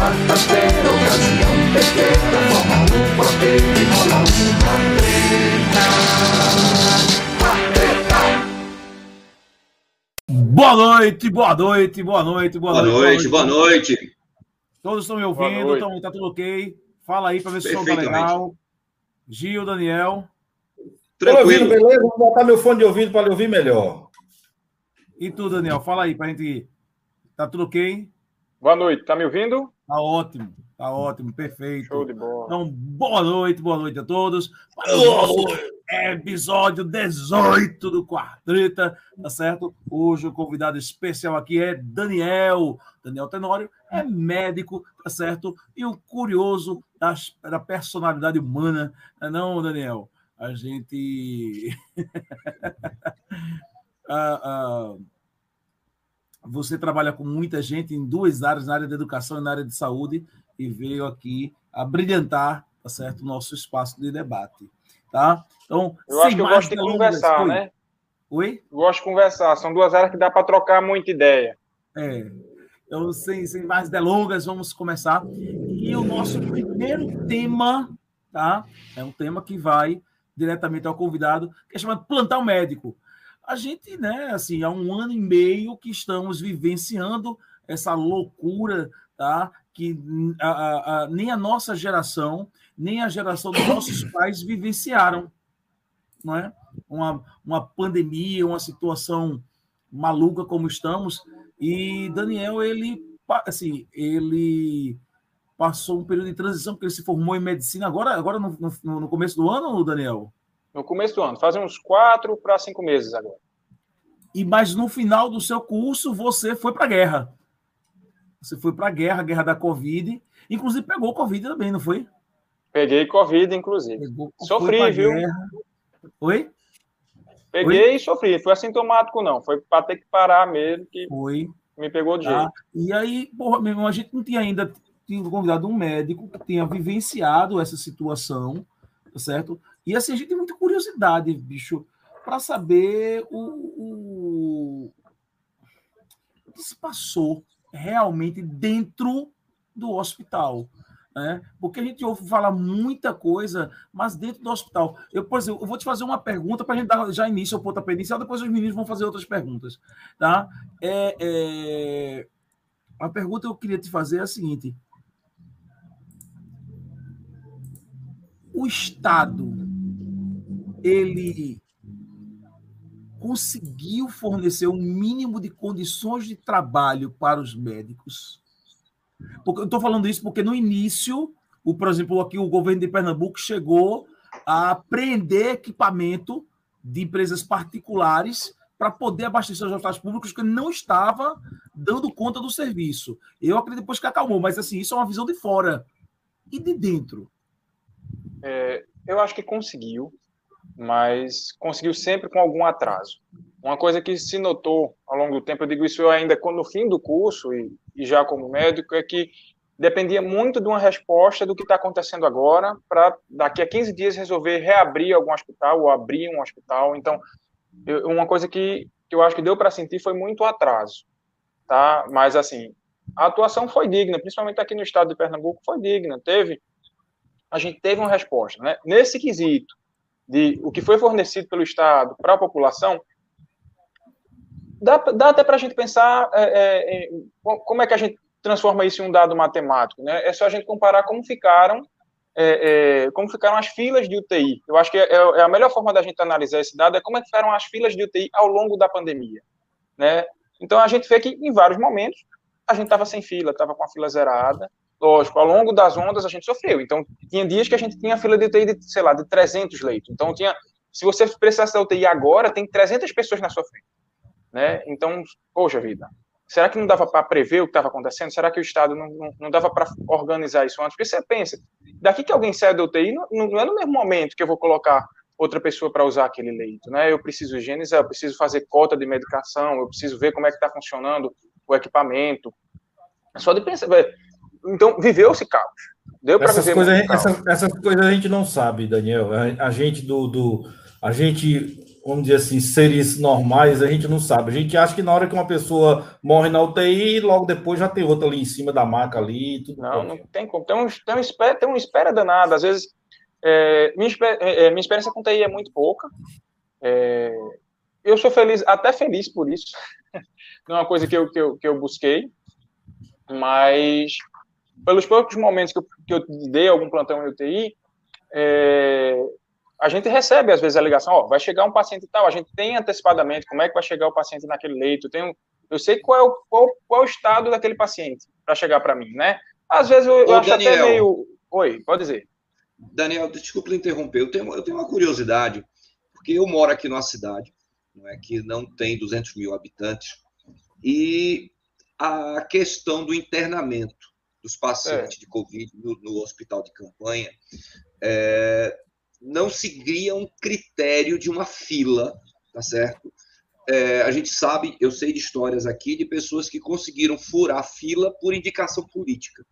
quarta-feira, ocasião pequena, forma um quarteto e rola uma Boa noite, boa noite, boa noite, boa, boa noite. noite. Boa noite, Todos estão me ouvindo, então tá tudo ok. Fala aí para ver se o som tá legal. Gil, Daniel. Tranquilo. Ouvindo, beleza? Vou botar meu fone de ouvido para ouvir melhor. E tu, Daniel, fala aí para a gente. Tá tudo ok? Boa noite, tá me ouvindo? Tá ótimo, tá ótimo, perfeito. Show de bola. Então, boa noite, boa noite a todos. Para o nosso episódio 18 do Quartreta, tá certo? Hoje o convidado especial aqui é Daniel. Daniel Tenório é médico, tá certo? E o curioso das, da personalidade humana, não, é não Daniel? A gente. ah, ah, você trabalha com muita gente em duas áreas, na área da educação e na área de saúde, e veio aqui a brilhantar, tá certo, o nosso espaço de debate, tá? Então, eu acho que eu gosto de conversar, né? Oi? Eu gosto de conversar. São duas áreas que dá para trocar muita ideia. É. Então, sem, sem mais delongas, vamos começar. E o nosso primeiro tema, tá? É um tema que vai diretamente ao convidado, que é chamado Plantar Médico a gente, né, assim, há um ano e meio que estamos vivenciando essa loucura, tá? Que a, a, a, nem a nossa geração, nem a geração dos nossos pais vivenciaram, não é? Uma, uma pandemia, uma situação maluca como estamos. E Daniel, ele, assim, ele passou um período de transição, porque ele se formou em medicina agora, agora no, no, no começo do ano, Daniel? No começo do ano, fazem uns quatro para cinco meses agora. E mas no final do seu curso você foi para a guerra. Você foi para a guerra, a guerra da Covid. Inclusive pegou Covid também, não foi? Peguei Covid, inclusive. Pegou, sofri, viu? Guerra. Oi? Peguei Oi? e sofri. Foi assintomático, não. Foi para ter que parar mesmo que foi. me pegou de tá. jeito. E aí, porra, mesmo, a gente não tinha ainda tinha convidado um médico que tenha vivenciado essa situação, tá certo? E assim, a gente tem muita curiosidade, bicho, para saber o, o, o, que se passou realmente dentro do hospital. Né? Porque a gente ouve falar muita coisa, mas dentro do hospital. Eu, por exemplo, eu vou te fazer uma pergunta para a gente dar já início ao pontapé inicial, depois os meninos vão fazer outras perguntas. Tá? É, é... A pergunta que eu queria te fazer é a seguinte: o Estado ele conseguiu fornecer um mínimo de condições de trabalho para os médicos. Porque eu estou falando isso porque no início, o, por exemplo, aqui o governo de Pernambuco chegou a prender equipamento de empresas particulares para poder abastecer os hospitais públicos que não estava dando conta do serviço. Eu acredito depois que acalmou, mas assim, isso é uma visão de fora. E de dentro? É, eu acho que conseguiu mas conseguiu sempre com algum atraso. Uma coisa que se notou ao longo do tempo, eu digo isso ainda no fim do curso e, e já como médico, é que dependia muito de uma resposta do que está acontecendo agora para daqui a 15 dias resolver reabrir algum hospital ou abrir um hospital. Então, eu, uma coisa que, que eu acho que deu para sentir foi muito atraso, tá? Mas assim, a atuação foi digna, principalmente aqui no estado de Pernambuco foi digna. Teve, a gente teve uma resposta, né? Nesse quesito, de o que foi fornecido pelo Estado para a população, dá, dá até para a gente pensar é, é, como é que a gente transforma isso em um dado matemático. Né? É só a gente comparar como ficaram é, é, como ficaram as filas de UTI. Eu acho que é, é, a melhor forma da gente analisar esse dado é como é ficaram as filas de UTI ao longo da pandemia. Né? Então, a gente vê que, em vários momentos, a gente estava sem fila, estava com a fila zerada, lógico, ao longo das ondas a gente sofreu. Então, tinha dias que a gente tinha fila de UTI de, sei lá, de 300 leitos. Então, tinha, se você precisasse da UTI agora, tem 300 pessoas na sua frente. Né? Então, poxa vida, será que não dava para prever o que estava acontecendo? Será que o Estado não, não, não dava para organizar isso antes? Porque você pensa, daqui que alguém sai da UTI, não, não é no mesmo momento que eu vou colocar outra pessoa para usar aquele leito, né? Eu preciso higienizar, eu preciso fazer cota de medicação, eu preciso ver como é que está funcionando o equipamento. Só de pensar, então, viveu-se caos. Deu para viver coisas, caos. Essas, essas, coisas a gente não sabe, Daniel. A, a gente do, do, a gente vamos dizer assim, seres normais, a gente não sabe. A gente acha que na hora que uma pessoa morre na UTI, logo depois já tem outra ali em cima da maca ali. Tudo não, não tem como. Tem, um, tem, um espera, tem uma espera danada. Às vezes, é, minha, é, é, minha experiência com TI é muito pouca. É, eu sou feliz, até feliz por isso. não é uma coisa que eu, que eu, que eu busquei, mas pelos poucos momentos que eu, que eu dei algum plantão em UTI, é, a gente recebe, às vezes, a ligação, ó, vai chegar um paciente e tal, a gente tem antecipadamente como é que vai chegar o paciente naquele leito, eu, tenho, eu sei qual é o, qual, qual é o estado daquele paciente para chegar para mim, né? Às vezes eu, eu acho Daniel, até meio... Oi, pode dizer. Daniel, desculpa interromper, eu tenho, eu tenho uma curiosidade, porque eu moro aqui numa cidade não é, que não tem 200 mil habitantes, e a questão do internamento dos pacientes é. de Covid no, no, hospital de campanha é, não seguia um critério de uma fila, tá certo? É, a gente sabe, eu sei de histórias aqui de pessoas que conseguiram furar a fila por indicação política,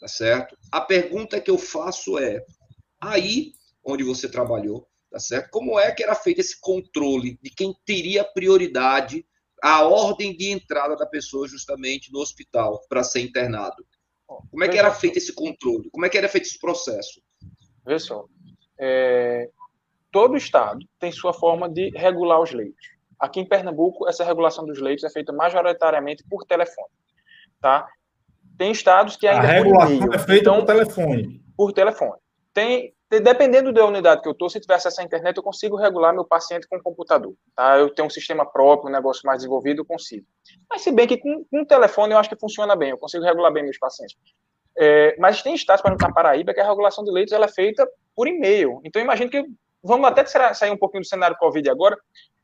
tá certo? A pergunta que eu faço é: aí onde você trabalhou, tá certo? Como é que era feito esse controle de quem teria prioridade, a ordem de entrada da pessoa justamente no hospital para ser internado? Como é que era feito esse controle? Como é que era feito esse processo? Vê só, é, todo estado tem sua forma de regular os leitos. Aqui em Pernambuco, essa regulação dos leitos é feita majoritariamente por telefone, tá? Tem estados que ainda a regulação é feita então, por telefone. Por telefone. Tem, dependendo da unidade que eu estou, se tiver acesso à internet, eu consigo regular meu paciente com computador, tá? Eu tenho um sistema próprio, um negócio mais desenvolvido, eu consigo. Mas se bem que com, com um telefone eu acho que funciona bem, eu consigo regular bem meus pacientes. É, mas tem estados, por exemplo, na Paraíba, que a regulação de leitos ela é feita por e-mail. Então, imagino que, vamos até sair um pouquinho do cenário Covid agora,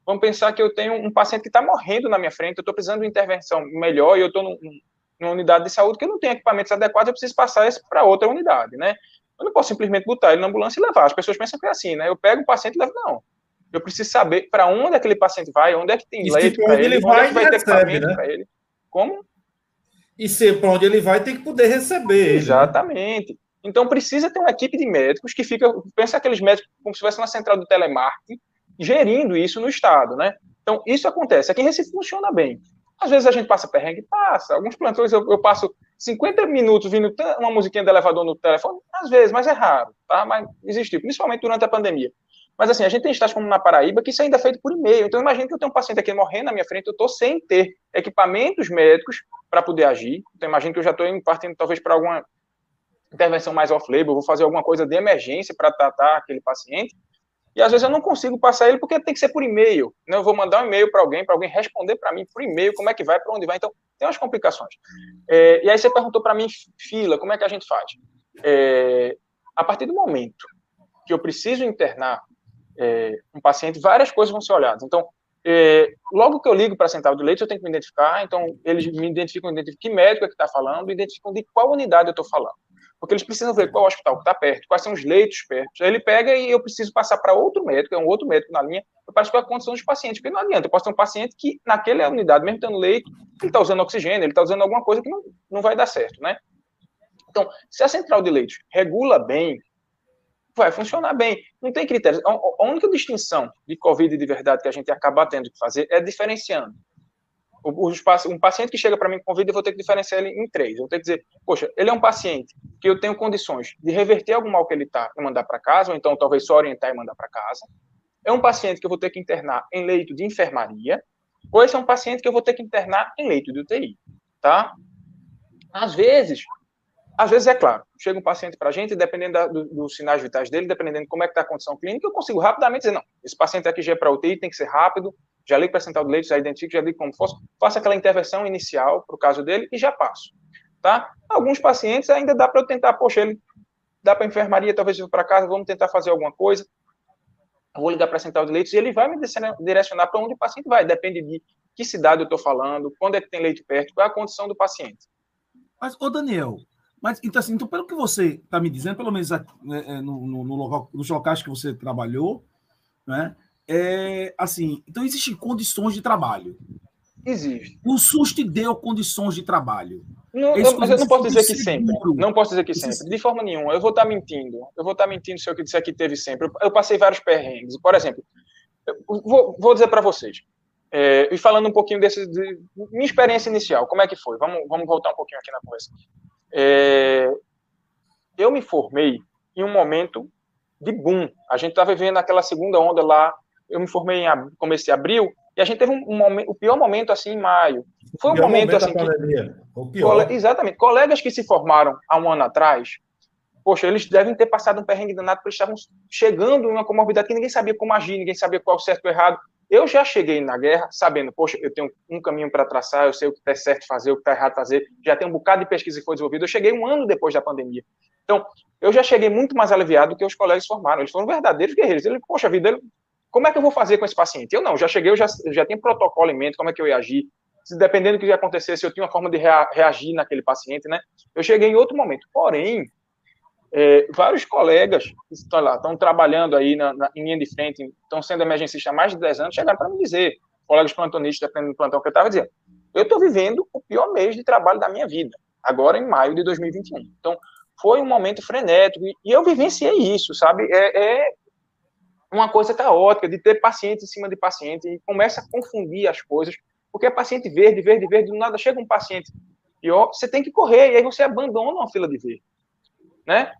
vamos pensar que eu tenho um paciente que está morrendo na minha frente, eu estou precisando de intervenção melhor e eu estou numa unidade de saúde que eu não tenho equipamentos adequados, eu preciso passar isso para outra unidade, né? Eu não posso simplesmente botar ele na ambulância e levar. As pessoas pensam que é assim, né? Eu pego o paciente e levo. Não. Eu preciso saber para onde aquele paciente vai, onde é que tem leito para ele, ele, vai, onde é que vai ter equipamento né? para ele. Como? E se para onde ele vai, tem que poder receber. Exatamente. Né? Então precisa ter uma equipe de médicos que fica, pensa aqueles médicos como se fosse uma central do telemarketing, gerindo isso no estado, né? Então isso acontece. Aqui em Recife funciona bem. Às vezes a gente passa perrengue, passa. Alguns plantões eu, eu passo 50 minutos vindo uma musiquinha de elevador no telefone, às vezes, mas é raro, tá? Mas existe, principalmente durante a pandemia. Mas assim, a gente tem estados como na Paraíba que isso ainda é feito por e-mail. Então imagina que eu tenho um paciente aqui morrendo na minha frente, eu estou sem ter equipamentos médicos para poder agir. Então imagina que eu já estou partindo talvez para alguma intervenção mais off-label, vou fazer alguma coisa de emergência para tratar aquele paciente. E às vezes eu não consigo passar ele porque tem que ser por e-mail. Né? Eu vou mandar um e-mail para alguém, para alguém responder para mim por e-mail, como é que vai, para onde vai. Então, tem umas complicações. É, e aí você perguntou para mim, fila, como é que a gente faz? É, a partir do momento que eu preciso internar é, um paciente, várias coisas vão ser olhadas. Então, é, logo que eu ligo para central de leitos, eu tenho que me identificar. Então, eles me identificam, identificam que médico é que está falando, identificam de qual unidade eu estou falando porque eles precisam ver qual hospital que está perto, quais são os leitos perto. Aí ele pega e eu preciso passar para outro médico, é um outro médico na linha, para saber a condição dos pacientes, porque não adianta, eu posso ter um paciente que naquela unidade, mesmo tendo leito, ele está usando oxigênio, ele está usando alguma coisa que não, não vai dar certo, né? Então, se a central de leitos regula bem, vai funcionar bem. Não tem critérios. A única distinção de Covid de verdade que a gente acaba tendo que fazer é diferenciando um paciente que chega para mim com Covid, eu vou ter que diferenciar ele em três. Eu vou ter que dizer, poxa, ele é um paciente que eu tenho condições de reverter algum mal que ele está e mandar para casa, ou então talvez só orientar e mandar para casa. É um paciente que eu vou ter que internar em leito de enfermaria, ou esse é um paciente que eu vou ter que internar em leito de UTI, tá? Às vezes, às vezes é claro, chega um paciente para a gente, dependendo da, do, dos sinais vitais dele, dependendo de como é que está a condição clínica, eu consigo rapidamente dizer, não, esse paciente aqui já é para UTI, tem que ser rápido, já ligo para a central de leite, já identifico, já ligo como fosse, faço aquela intervenção inicial para o caso dele e já passo. Tá? Alguns pacientes ainda dá para eu tentar, poxa, ele dá para a enfermaria, talvez eu para casa, vamos tentar fazer alguma coisa. Vou ligar para central de leitos e ele vai me direcionar para onde o paciente vai. Depende de que cidade eu estou falando, quando é que tem leite perto, qual é a condição do paciente. Mas, ô Daniel, mas então, assim, então pelo que você está me dizendo, pelo menos é, é, no, no, no local, nos locais que você trabalhou, né, é, assim, então existem condições de trabalho. Existe. O SUS te deu condições de trabalho. Não, mas eu não posso dizer que sempre. Não posso dizer que sempre. De forma nenhuma. Eu vou estar mentindo. Eu vou estar mentindo se eu disser que teve sempre. Eu, eu passei vários perrengues. Por exemplo, vou, vou dizer para vocês. É, e falando um pouquinho desse, de minha experiência inicial, como é que foi? Vamos, vamos voltar um pouquinho aqui na conversa. É, eu me formei em um momento de boom. A gente estava vivendo aquela segunda onda lá. Eu me formei em comecei de abril e a gente teve um, um o pior momento assim em maio. Foi um momento, momento assim que, o pior. exatamente, colegas que se formaram há um ano atrás, poxa, eles devem ter passado um perrengue danado porque eles estavam chegando em uma comorbidade que ninguém sabia como agir, ninguém sabia qual o certo ou errado. Eu já cheguei na guerra sabendo, poxa, eu tenho um caminho para traçar, eu sei o que está certo fazer, o que está errado fazer, já tem um bocado de pesquisa que foi desenvolvida. Eu cheguei um ano depois da pandemia. Então, eu já cheguei muito mais aliviado do que os colegas formaram. Eles foram verdadeiros guerreiros. Ele, poxa vida, ele, como é que eu vou fazer com esse paciente? Eu não, já cheguei, eu já, já tenho protocolo em mente, como é que eu ia agir. Se, dependendo do que ia acontecer, se eu tinha uma forma de rea, reagir naquele paciente, né? Eu cheguei em outro momento. Porém, é, vários colegas que estão lá, estão trabalhando aí na, na, em linha de frente, estão sendo emergencistas há mais de 10 anos, chegaram para me dizer, colegas plantonistas, dependendo do plantão que eu estava dizendo, eu estou vivendo o pior mês de trabalho da minha vida, agora em maio de 2021. Então, foi um momento frenético, e, e eu vivenciei isso, sabe? É, é, uma coisa caótica de ter paciente em cima de paciente, e começa a confundir as coisas, porque é paciente verde, verde, verde, do nada chega um paciente pior, você tem que correr, e aí você abandona uma fila de verde né?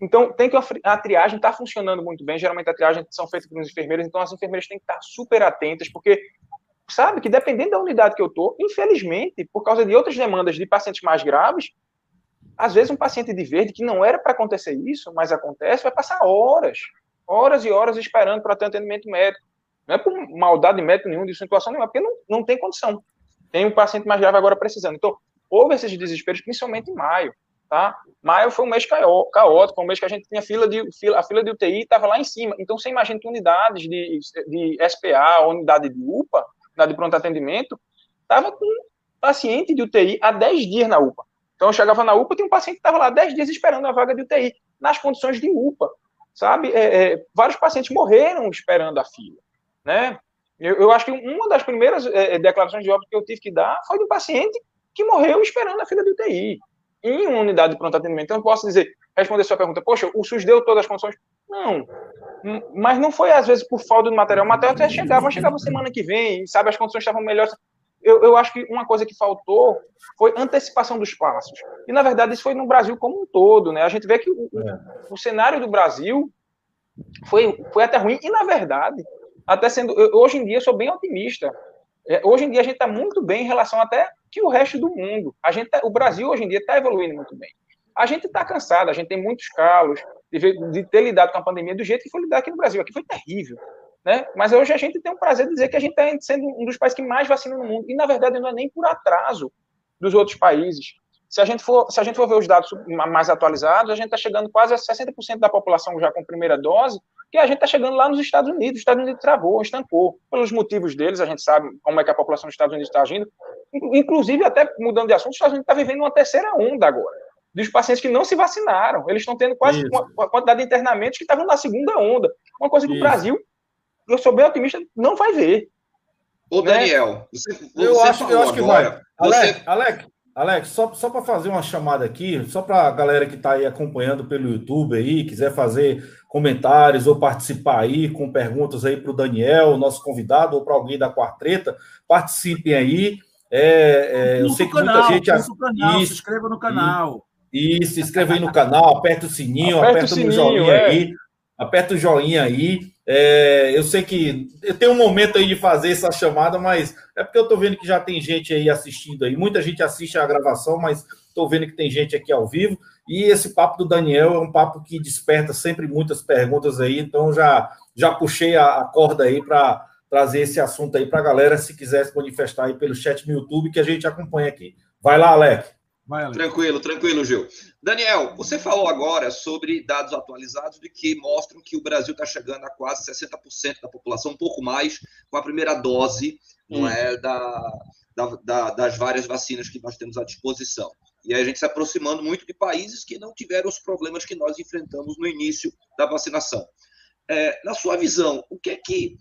Então, tem que a triagem está funcionando muito bem. Geralmente, a triagem são feitas pelos enfermeiros, então as enfermeiras têm que estar super atentas, porque sabe que dependendo da unidade que eu estou, infelizmente, por causa de outras demandas de pacientes mais graves, às vezes um paciente de verde que não era para acontecer isso, mas acontece, vai passar horas, horas e horas esperando para ter atendimento médico. Não é por maldade médica nenhuma, de situação nenhuma, porque não, não tem condição. Tem um paciente mais grave agora precisando. Então, houve esses desesperos, principalmente em maio tá? Maio foi um mês caótico, um mês que a gente tinha fila de fila, a fila de UTI estava lá em cima. Então você imagina que unidades de, de SPA, unidade de UPA, unidade de pronto atendimento, estava com paciente de UTI há 10 dias na UPA. Então eu chegava na UPA, tinha um paciente que estava lá 10 dias esperando a vaga de UTI, nas condições de UPA, sabe? É, é, vários pacientes morreram esperando a fila, né? Eu, eu acho que uma das primeiras é, declarações de óbito que eu tive que dar foi de um paciente que morreu esperando a fila de UTI em uma unidade de pronto atendimento. Então, eu posso dizer, responder sua pergunta, poxa, o SUS deu todas as condições? Não, mas não foi às vezes por falta de material. O material até chegava, chegava semana que vem, sabe, as condições estavam melhores. Eu, eu acho que uma coisa que faltou foi antecipação dos passos. E, na verdade, isso foi no Brasil como um todo. Né? A gente vê que o, é. o cenário do Brasil foi, foi até ruim. E, na verdade, até sendo. Eu, hoje em dia, eu sou bem otimista. É, hoje em dia, a gente está muito bem em relação até que o resto do mundo. A gente tá, o Brasil hoje em dia está evoluindo muito bem. A gente está cansado, a gente tem muitos calos de, de, ter lidado com a pandemia do jeito que foi lidar aqui no Brasil. Aqui foi terrível. Né? Mas hoje a gente tem o prazer de dizer que a gente está sendo um dos países que mais vacina no mundo. E, na verdade, não é nem por atraso dos outros países. Se a gente for, se a gente for ver os dados mais atualizados, a gente está chegando quase a 60% da população já com primeira dose, que a gente está chegando lá nos Estados Unidos. Os Estados Unidos travou, estancou. Pelos motivos deles, a gente sabe como é que a população dos Estados Unidos está agindo. Inclusive, até mudando de assunto, os Estados Unidos está vivendo uma terceira onda agora, dos pacientes que não se vacinaram. Eles estão tendo quase uma, quantidade de internamentos que estavam na segunda onda. Uma coisa que Isso. o Brasil, eu sou bem otimista, não vai ver. Ô, né? Daniel, você, você eu, acho, eu acho que vai. Alex, você... Alex, Alex, só, só para fazer uma chamada aqui, só para a galera que está aí acompanhando pelo YouTube aí, quiser fazer comentários ou participar aí com perguntas aí para o Daniel, nosso convidado, ou para alguém da Quartreta, participem aí. É, é, eu sei que canal, muita gente. Canal, isso, se inscreva no canal. Isso, se inscreva aí no canal, aperta o sininho, aperta, aperta o sininho, joinha é. aí, aperta o joinha aí. É, eu sei que eu tenho um momento aí de fazer essa chamada, mas é porque eu estou vendo que já tem gente aí assistindo aí. Muita gente assiste a gravação, mas estou vendo que tem gente aqui ao vivo. E esse papo do Daniel é um papo que desperta sempre muitas perguntas aí. Então já já puxei a, a corda aí para trazer esse assunto aí para a galera, se quiser se manifestar aí pelo chat no YouTube que a gente acompanha aqui. Vai lá, Alec. Vai, tranquilo, tranquilo, Gil. Daniel, você falou agora sobre dados atualizados de que mostram que o Brasil está chegando a quase 60% da população, um pouco mais, com a primeira dose não é, da, da, da, das várias vacinas que nós temos à disposição. E a gente se aproximando muito de países que não tiveram os problemas que nós enfrentamos no início da vacinação. É, na sua visão, o que é que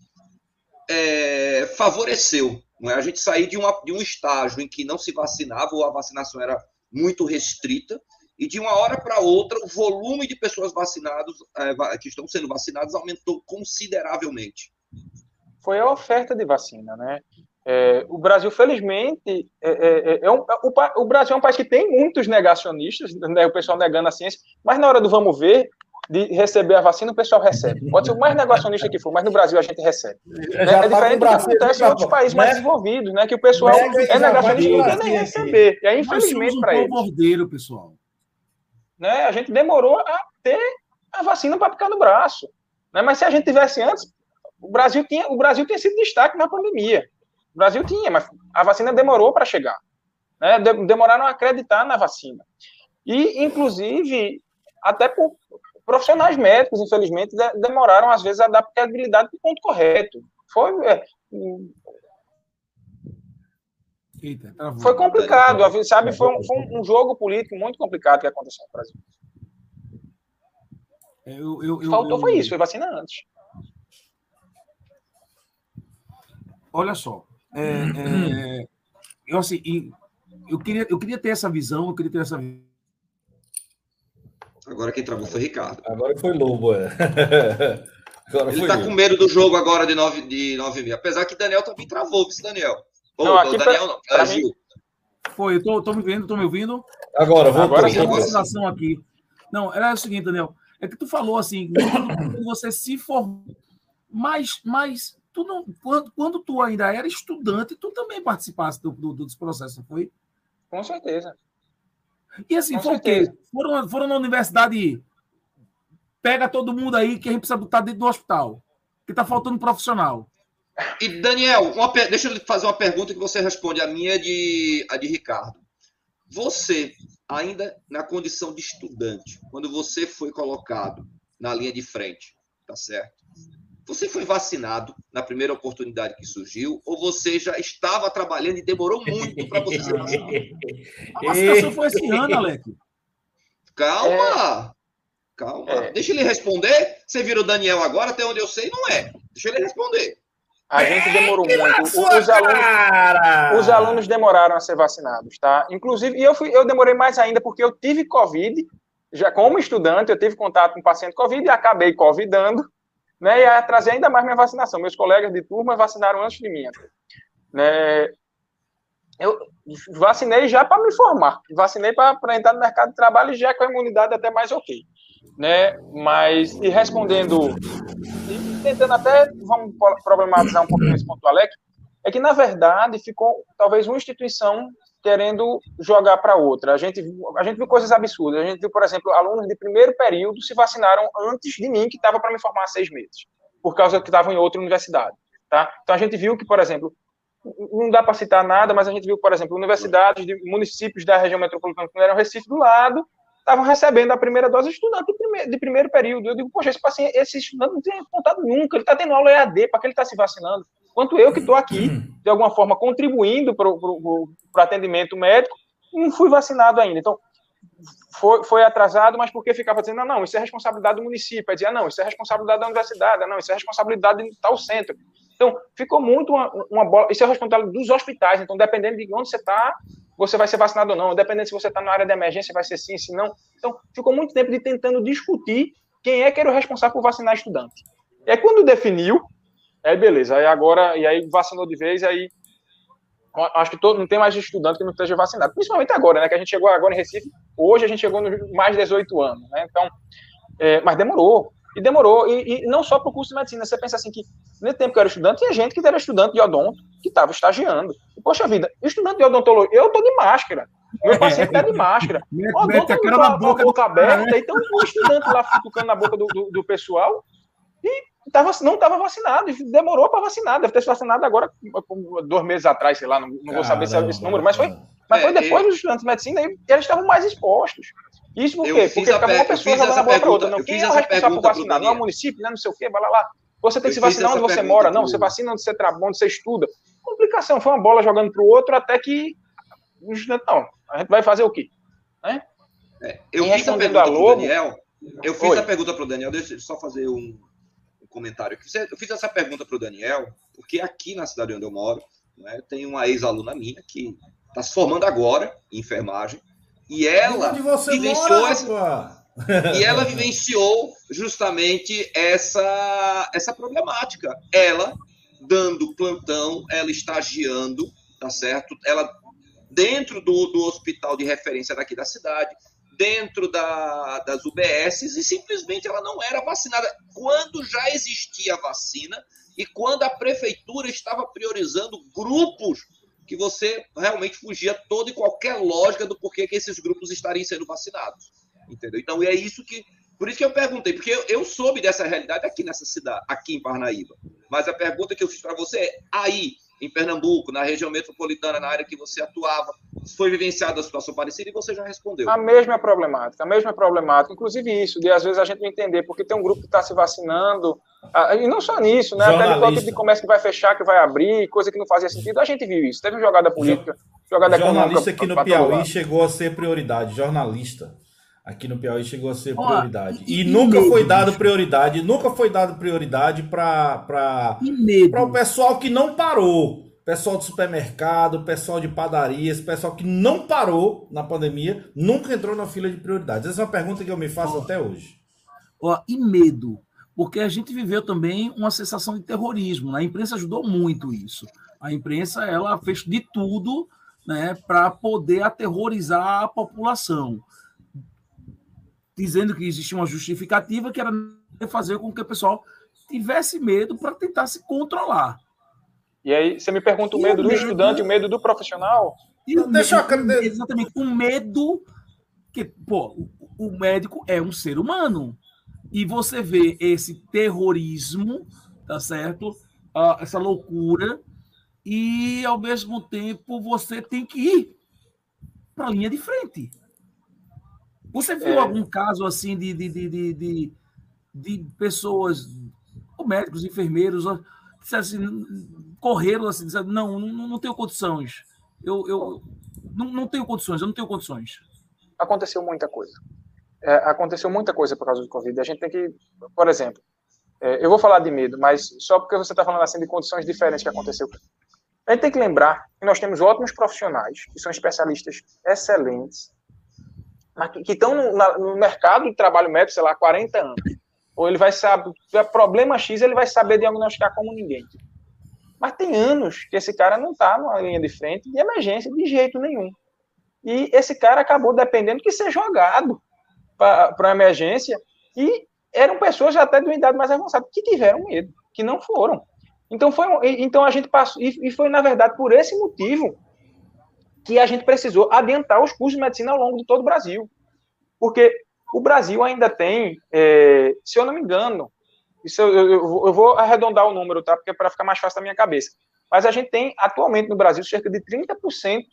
é, favoreceu não é? a gente sair de, uma, de um estágio em que não se vacinava ou a vacinação era muito restrita, e de uma hora para outra o volume de pessoas vacinadas é, que estão sendo vacinadas aumentou consideravelmente. foi a oferta de vacina, né? É, o Brasil, felizmente, é, é, é, é um, o, o, Brasil é um país que tem muitos negacionistas, né, o pessoal negando a ciência, mas na hora do vamos ver, de receber a vacina, o pessoal recebe. Pode ser o mais negacionista que for, mas no Brasil a gente recebe. Né? É diferente do que acontece em outros países mais desenvolvidos, né? Que o pessoal é negacionista e não quer nem receber. E aí, infelizmente, para eles. bordeiro, pessoal. Né? A gente demorou a ter a vacina para ficar no braço. Né? Mas se a gente tivesse antes, o Brasil tinha, o Brasil tinha sido destaque na pandemia. O Brasil tinha, mas a vacina demorou para chegar. Né? Demoraram a acreditar na vacina. E, inclusive, até por profissionais médicos, infelizmente, demoraram, às vezes, a dar aplicabilidade do ponto correto. Foi. É, Eita, foi complicado, sabe? Foi um, foi um, jogo político muito complicado que aconteceu no Brasil. Eu, eu, eu, Faltou foi isso, foi vacina antes. Olha só, é, é, eu assim, eu queria, eu queria ter essa visão, eu queria ter essa Agora quem travou foi Ricardo. Agora foi Lobo, é. Agora Ele tá eu. com medo do jogo agora de 9 de nove mil. Apesar que Daniel também travou, viu, Daniel? Ou, não, aqui Daniel não, pra Gil. Foi, eu tô, tô me vendo, tô me ouvindo. Agora, vou Agora tem uma aqui. Não, era o seguinte, Daniel. É que tu falou assim, quando você se formou, mas, mas tu não, quando, quando tu ainda era estudante, tu também participasse do, do, dos processos, foi? Com certeza. E assim, foi o quê? Foram, foram na universidade, pega todo mundo aí que a gente precisa botar dentro do hospital, que tá faltando profissional. E Daniel, uma, deixa eu fazer uma pergunta que você responde, a minha é de, a de Ricardo. Você, ainda na condição de estudante, quando você foi colocado na linha de frente, tá certo? Você foi vacinado na primeira oportunidade que surgiu ou você já estava trabalhando e demorou muito para você ser vacinado? A vacinação foi esse ano, Alec. Calma! É. Calma. É. Deixa ele responder. Você vira o Daniel agora, até onde eu sei, não é. Deixa ele responder. A gente demorou muito. Os alunos, os alunos demoraram a ser vacinados, tá? Inclusive, e eu, fui, eu demorei mais ainda porque eu tive Covid, já como estudante, eu tive contato com paciente Covid e acabei Covidando né, e atrasei ainda mais minha vacinação. Meus colegas de turma vacinaram antes de mim. Né, eu vacinei já para me formar, vacinei para entrar no mercado de trabalho já com a imunidade até mais ok. Né? Mas, e respondendo, e tentando até, vamos problematizar um pouquinho esse ponto, Alec, é que, na verdade, ficou talvez uma instituição querendo jogar para outra. A gente, a gente viu coisas absurdas. A gente viu, por exemplo, alunos de primeiro período se vacinaram antes de mim, que estava para me formar há seis meses, por causa que estavam em outra universidade. Tá? Então a gente viu que, por exemplo, não dá para citar nada, mas a gente viu, por exemplo, universidades de municípios da região metropolitana, que não eram Recife do lado, estavam recebendo a primeira dose estudante de primeiro, de primeiro período. Eu digo, poxa, esse, paciente, esse estudante não tem contato nunca, ele está tendo aula EAD, para que ele está se vacinando? Quanto eu que estou aqui, de alguma forma, contribuindo para o atendimento médico, não fui vacinado ainda. Então, foi, foi atrasado, mas porque ficava dizendo, não, não, isso é responsabilidade do município. Aí dizia, não, isso é responsabilidade da universidade, não, isso é responsabilidade de tal centro. Então, ficou muito uma, uma bola. Isso é responsabilidade dos hospitais. Então, dependendo de onde você está, você vai ser vacinado ou não. Dependendo se você está na área de emergência, vai ser sim, se não. Então, ficou muito tempo de tentando discutir quem é que era o responsável por vacinar estudante. Aí, quando definiu, Aí beleza, aí agora, e aí vacinou de vez, aí acho que todo, não tem mais estudante que não esteja vacinado, principalmente agora, né, que a gente chegou agora em Recife, hoje a gente chegou no mais de 18 anos, né, então, é, mas demorou, e demorou, e, e não só para o curso de medicina, você pensa assim que, no tempo que eu era estudante, tinha gente que era estudante de odonto, que estava estagiando, e, poxa vida, estudante de odontologia, eu tô de máscara, meu paciente tá de máscara, o odonto tá com a boca, boca aberta, então o estudante lá tocando na boca do, do, do pessoal, e tava, não estava vacinado, e demorou para vacinar, deve ter se vacinado agora, dois meses atrás, sei lá, não, não vou saber se é esse número, mas foi, mas foi é, depois eu, dos estudantes de medicina e eles estavam mais expostos. Isso por quê? Porque ficava uma pessoa jogando a bola para outra. Não, quem é o responsável por vacinar? Não é o município, não é não sei o quê, vai lá, lá. Você tem que se vacinar onde você mora, não, você vacina onde você trabalha, onde você estuda. Complicação, foi uma bola jogando para o outro até que o estudante, não, a gente vai fazer o quê? Né? É, eu fiz a pergunta para o Daniel, eu fiz Oi. a pergunta para o Daniel, deixa eu só fazer um, comentário. Eu fiz essa pergunta para o Daniel, porque aqui na cidade onde eu moro, né, tem uma ex-aluna minha que está se formando agora em enfermagem, e ela vivenciou mora, essa, e ela vivenciou justamente essa, essa problemática. Ela dando plantão, ela estagiando, tá certo? Ela dentro do, do hospital de referência daqui da cidade, dentro da, das UBSs, e simplesmente ela não era vacinada. Quando já existia vacina e quando a prefeitura estava priorizando grupos que você realmente fugia toda e qualquer lógica do porquê que esses grupos estariam sendo vacinados. Entendeu? Então, é isso que. Por isso que eu perguntei, porque eu, eu soube dessa realidade aqui nessa cidade, aqui em Parnaíba. Mas a pergunta que eu fiz para você é: aí, em Pernambuco, na região metropolitana, na área que você atuava, foi vivenciada a situação parecida e você já respondeu. A mesma problemática, a mesma problemática. Inclusive isso, de às vezes a gente não entender, porque tem um grupo que está se vacinando, e não só nisso, né? Até qual tipo de comércio que vai fechar, que vai abrir, coisa que não fazia sentido. A gente viu isso. Teve jogada política, jogada Jornalista aqui no Piauí chegou a ser prioridade. Jornalista aqui no Piauí chegou a ser prioridade. e, e nunca medo, foi dado bicho. prioridade, nunca foi dado prioridade para o pessoal que não parou. Pessoal de supermercado, pessoal de padarias, pessoal que não parou na pandemia, nunca entrou na fila de prioridades. Essa é uma pergunta que eu me faço até hoje. Ó, e medo, porque a gente viveu também uma sensação de terrorismo. Né? A imprensa ajudou muito isso. A imprensa ela fez de tudo né, para poder aterrorizar a população dizendo que existia uma justificativa que era fazer com que o pessoal tivesse medo para tentar se controlar. E aí você me pergunta o medo do medo, estudante, o medo do profissional? E o Deixa medo, eu... Exatamente, o medo que, pô, o médico é um ser humano. E você vê esse terrorismo, tá certo? Uh, essa loucura, e ao mesmo tempo você tem que ir para a linha de frente. Você viu é. algum caso assim de, de, de, de, de pessoas, médicos, enfermeiros, assim, correram assim, disseram, não, não, não tenho condições. Eu, eu não, não tenho condições, eu não tenho condições. Aconteceu muita coisa. É, aconteceu muita coisa por causa do Covid. A gente tem que, por exemplo, é, eu vou falar de medo, mas só porque você está falando assim de condições diferentes que aconteceu. A gente tem que lembrar que nós temos ótimos profissionais, que são especialistas excelentes, mas que estão no, no, mercado de trabalho médico, sei lá, 40 anos. Ou ele vai saber, se tiver problema X, ele vai saber diagnosticar como ninguém. Mas tem anos que esse cara não está numa linha de frente de emergência de jeito nenhum. E esse cara acabou dependendo que ser jogado para emergência e eram pessoas até de uma idade mais avançada que tiveram medo, que não foram. Então foi, então a gente passou e foi na verdade por esse motivo que a gente precisou adiantar os cursos de medicina ao longo de todo o Brasil. Porque o Brasil ainda tem, é, se eu não me engano, isso eu, eu, eu vou arredondar o número, tá? Porque é para ficar mais fácil na minha cabeça. Mas a gente tem atualmente no Brasil cerca de 30%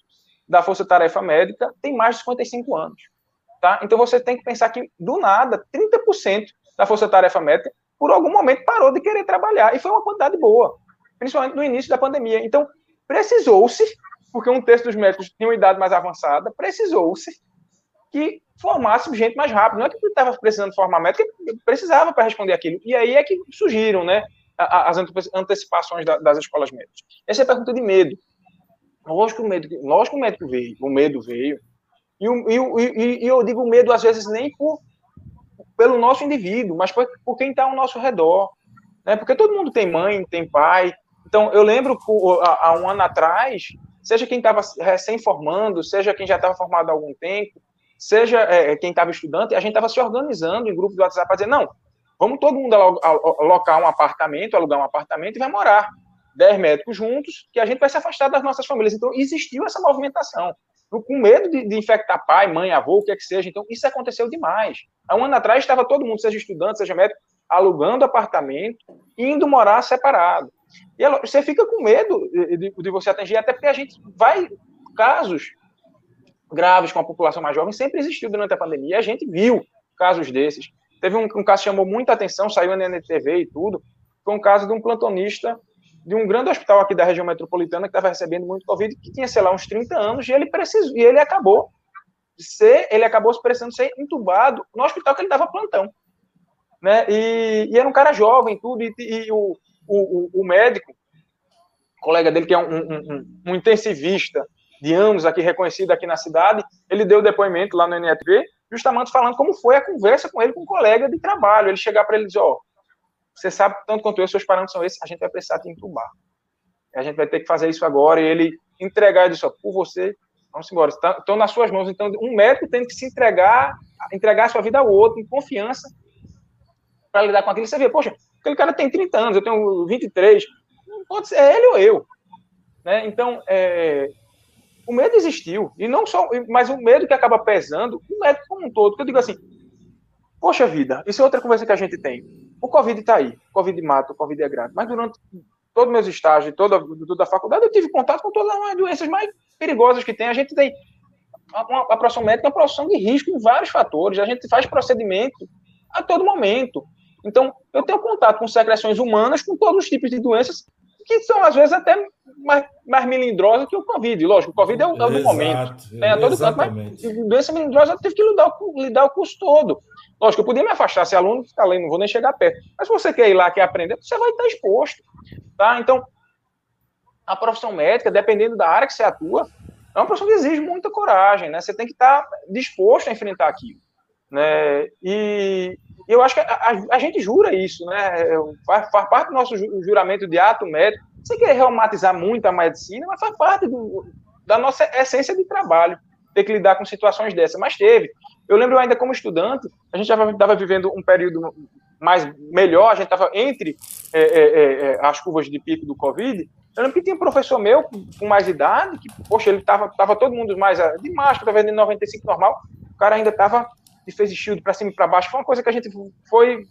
da força-tarefa médica tem mais de 55 anos. Tá? Então você tem que pensar que, do nada, 30% da força-tarefa médica, por algum momento, parou de querer trabalhar. E foi uma quantidade boa, principalmente no início da pandemia. Então, precisou-se porque um terço dos médicos tinha uma idade mais avançada, precisou-se que formasse gente mais rápido. Não é que estava precisando formar médico, precisava para responder aquilo. E aí é que surgiram né, as antecipações das escolas médicas. Essa é a pergunta de medo. Lógico que o medo, lógico o médico veio, o medo veio. E, e, e, eu digo medo, às vezes, nem por, pelo nosso indivíduo, mas por, por quem está ao nosso redor. Né? Porque todo mundo tem mãe, tem pai. Então, eu lembro, há um ano atrás, seja quem estava recém-formando, seja quem já estava formado há algum tempo, seja é, quem estava estudante, a gente estava se organizando em grupo do WhatsApp para dizer, não, vamos todo mundo alocar um apartamento, alugar um apartamento e vai morar. Dez médicos juntos, que a gente vai se afastar das nossas famílias. Então, existiu essa movimentação. Com medo de, de infectar pai, mãe, avô, o que é que seja. Então, isso aconteceu demais. Há um ano atrás, estava todo mundo, seja estudante, seja médico, alugando apartamento, indo morar separado. E você fica com medo de, de, você atingir, até porque a gente vai. Casos graves com a população mais jovem sempre existiu durante a pandemia. A gente viu casos desses. Teve um, um caso que chamou muita atenção, saiu na NTV e tudo. Foi um caso de um plantonista de um grande hospital aqui da região metropolitana que estava recebendo muito Covid, que tinha, sei lá, uns 30 anos, e ele precisou, e ele acabou ser, ele acabou precisando ser entubado no hospital que ele dava plantão. Né? E, e, era um cara jovem, tudo, e, e o, o, o, o médico, colega dele, que é um, um, um, intensivista de anos aqui, reconhecido aqui na cidade, ele deu depoimento lá no NETV, justamente falando como foi a conversa com ele, com um colega de trabalho. Ele chegar para ele e dizer, ó, oh, você sabe tanto quanto eu, seus parâmetros são esses, a gente vai precisar te entubar. a gente vai ter que fazer isso agora, e ele entregar, ele disse, ó, por você, vamos embora, estão nas suas mãos, então um médico tem que se entregar, entregar a sua vida ao outro, em confiança, para lidar com aquilo, você vê, poxa, aquele cara tem 30 anos, eu tenho 23, pode ser ele ou eu, né, então, é, o medo existiu, e não só, mas o medo que acaba pesando, o medo como um todo, porque eu digo assim, poxa vida, isso é outra conversa que a gente tem, o Covid está aí, o Covid mata, o Covid é grave, mas durante todos os meus estágios, toda, toda a faculdade, eu tive contato com todas as doenças mais perigosas que tem. A gente tem uma, a profissão médica é uma profissão de risco em vários fatores. A gente faz procedimento a todo momento. Então, eu tenho contato com secreções humanas, com todos os tipos de doenças, que são, às vezes, até mais, mais melindrosas que o Covid. Lógico, o Covid é o, é o do momento. A todo canto, mas doença melindrosa eu tive que lidar, lidar o curso todo. Lógico, eu podia me afastar, se aluno ficar lendo, não vou nem chegar perto. Mas se você quer ir lá, quer aprender, você vai estar exposto. Tá? Então, a profissão médica, dependendo da área que você atua, é uma profissão que exige muita coragem, né? Você tem que estar disposto a enfrentar aquilo, né? E eu acho que a, a, a gente jura isso, né? Faz, faz, parte do nosso juramento de ato médico. Você quer reumatizar muito a medicina, mas faz parte do, da nossa essência de trabalho, ter que lidar com situações dessas. Mas teve. Eu lembro ainda como estudante, a gente estava vivendo um período mais melhor, a gente estava entre é, é, é, é, as curvas de pico do Covid. Eu lembro que tinha um professor meu com mais idade, que, poxa, ele estava tava todo mundo mais de máscara, talvez de 95 normal, o cara ainda estava de face shield para cima e para baixo. Foi uma coisa que a gente foi.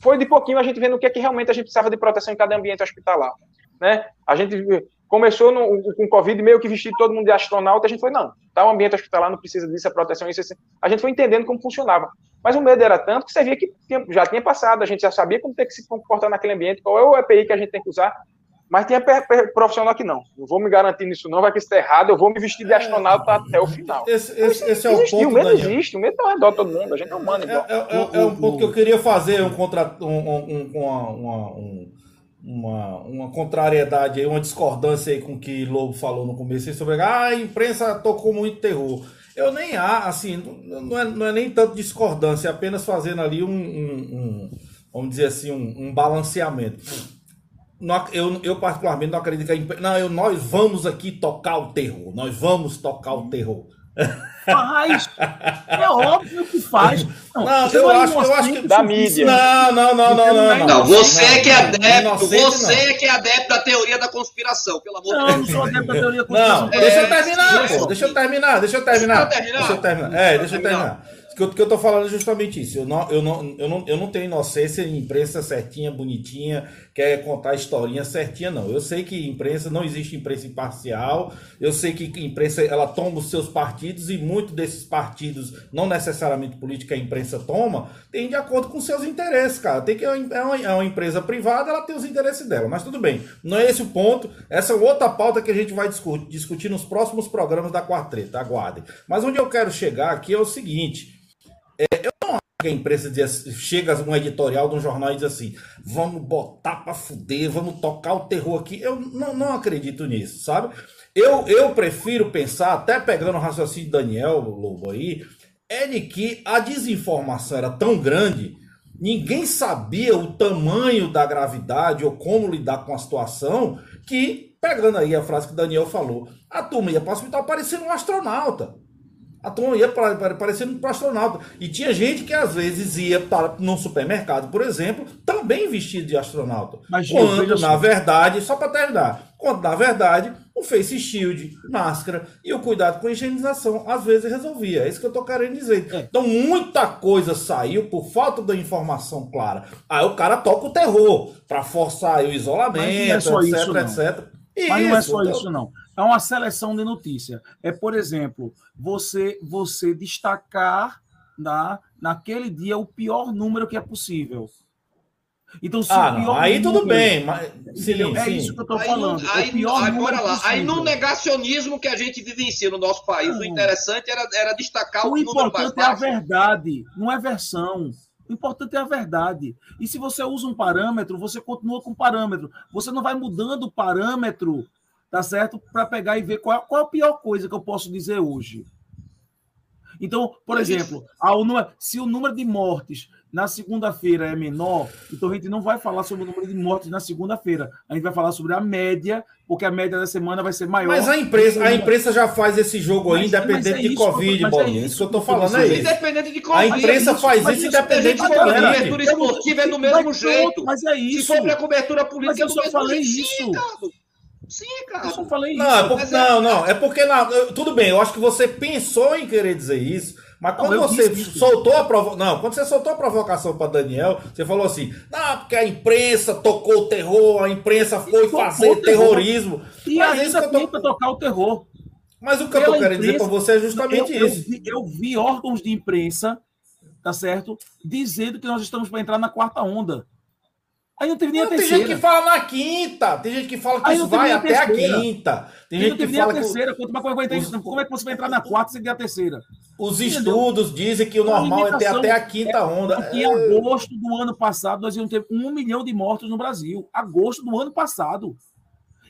Foi de pouquinho a gente vendo o que é que realmente a gente precisava de proteção em cada ambiente hospitalar. Né? A gente começou no, com Covid meio que vestir todo mundo de astronauta, a gente foi, não, tá um ambiente hospitalar, não precisa disso, a proteção, isso, isso. A gente foi entendendo como funcionava. Mas o medo era tanto que você via que já tinha passado, a gente já sabia como ter que se comportar naquele ambiente, qual é o EPI que a gente tem que usar, mas tinha profissional que não. Não vou me garantir nisso, não, vai que isso está errado, eu vou me vestir de é. astronauta é, até o final. Esse, esse, esse é o ponto. O medo Daniel. existe, o medo está ao redor de todo mundo, a gente é humano igual. É, é, é um ponto que eu queria fazer um, contra, um, um, uma, uma, um uma, uma contrariedade, aí, uma discordância aí com o que Lobo falou no começo sobre ah, a imprensa tocou muito terror. Eu nem há, assim, não é, não é nem tanto discordância, é apenas fazendo ali um, um, um vamos dizer assim, um, um balanceamento. Eu, eu, particularmente não acredito que a imprensa. Não, eu, nós vamos aqui tocar o terror. Nós vamos tocar o terror. Faz. É óbvio que faz. Não, não eu, é acho, eu acho que. Da mídia. Não, não, não, não, não. Não, você é que é adepto. Você é que é adepto da teoria da conspiração, pelo amor de Deus. Não, não sou adepto da teoria da conspiração. Não, deixa eu terminar, pô. Deixa eu terminar, deixa eu terminar. Deixa eu terminar. É, deixa eu terminar que eu, que eu tô falando é justamente isso. Eu não, eu, não, eu, não, eu não tenho inocência em imprensa certinha, bonitinha, quer contar historinha certinha, não. Eu sei que imprensa, não existe imprensa imparcial, eu sei que imprensa, ela toma os seus partidos e muitos desses partidos, não necessariamente política, a imprensa toma, tem de acordo com seus interesses, cara. Tem que, é uma, é uma empresa privada, ela tem os interesses dela, mas tudo bem. Não é esse o ponto, essa é outra pauta que a gente vai discutir, discutir nos próximos programas da Quartreta, aguardem. Mas onde eu quero chegar aqui é o seguinte, é, eu não acho que a imprensa diz, chega um editorial de um jornal e diz assim: vamos botar pra fuder, vamos tocar o terror aqui. Eu não, não acredito nisso, sabe? Eu, eu prefiro pensar, até pegando o raciocínio de Daniel Lobo aí, é de que a desinformação era tão grande, ninguém sabia o tamanho da gravidade ou como lidar com a situação, que, pegando aí a frase que Daniel falou, a turma ia para o hospital parecendo um astronauta. A turma ia parecendo um astronauta. E tinha gente que às vezes ia para num supermercado, por exemplo, também vestido de astronauta. Mas, quando, na verdade, só para terminar, quando na verdade o face shield, máscara e o cuidado com a higienização às vezes resolvia. É isso que eu estou querendo dizer. É. Então muita coisa saiu por falta da informação clara. Aí o cara toca o terror para forçar o isolamento, é etc, isso, etc. Mas não é só isso, não. É uma seleção de notícia. É, por exemplo, você você destacar na, naquele dia o pior número que é possível. Então, se ah, o pior aí número, tudo bem, mas sim, é sim. isso que eu estou falando. Aí, aí, agora lá, aí no negacionismo que a gente vivencia no nosso país, não. o interessante era, era destacar o, o importante é a verdade, não é versão. O importante é a verdade. E se você usa um parâmetro, você continua com o parâmetro. Você não vai mudando o parâmetro tá certo? Para pegar e ver qual, qual a pior coisa que eu posso dizer hoje. Então, por exemplo, o número, se o número de mortes na segunda-feira é menor, então a gente não vai falar sobre o número de mortes na segunda-feira. A gente vai falar sobre a média, porque a média da semana vai ser maior. Mas a imprensa, a imprensa já faz esse jogo aí, independente é de Covid, Bolinha. É isso que eu tô falando é isso. Independente de Covid. A imprensa faz isso independente de Covid. A cobertura esportiva é do mesmo jeito. Mas é isso. Se sobre a cobertura política, mas eu só falei isso. Sim, cara. Eu só falei não, isso. É porque, não, não. É porque, não, tudo bem, eu acho que você pensou em querer dizer isso, mas quando não, você soltou a provocação. Não, quando você soltou a provocação para Daniel, você falou assim: não, porque a imprensa tocou o terror, a imprensa foi fazer terrorismo. E mas ainda isso tenta tô... tocar o terror. Mas o que Pela eu tô querendo imprensa, dizer para você é justamente eu, isso. Eu vi, eu vi órgãos de imprensa, tá certo? Dizendo que nós estamos para entrar na quarta onda. Aí não teve nem não, a terceira. Tem gente que fala na quinta. Tem gente que fala que isso vai a até a quinta. Tem gente que fala a terceira. Que... Os... Como é que você vai entrar na quarta sem ter a terceira? Os Entendeu? estudos dizem que o normal é ter até a quinta é, onda. Em é... agosto do ano passado, nós íamos ter um milhão de mortos no Brasil. Agosto do ano passado.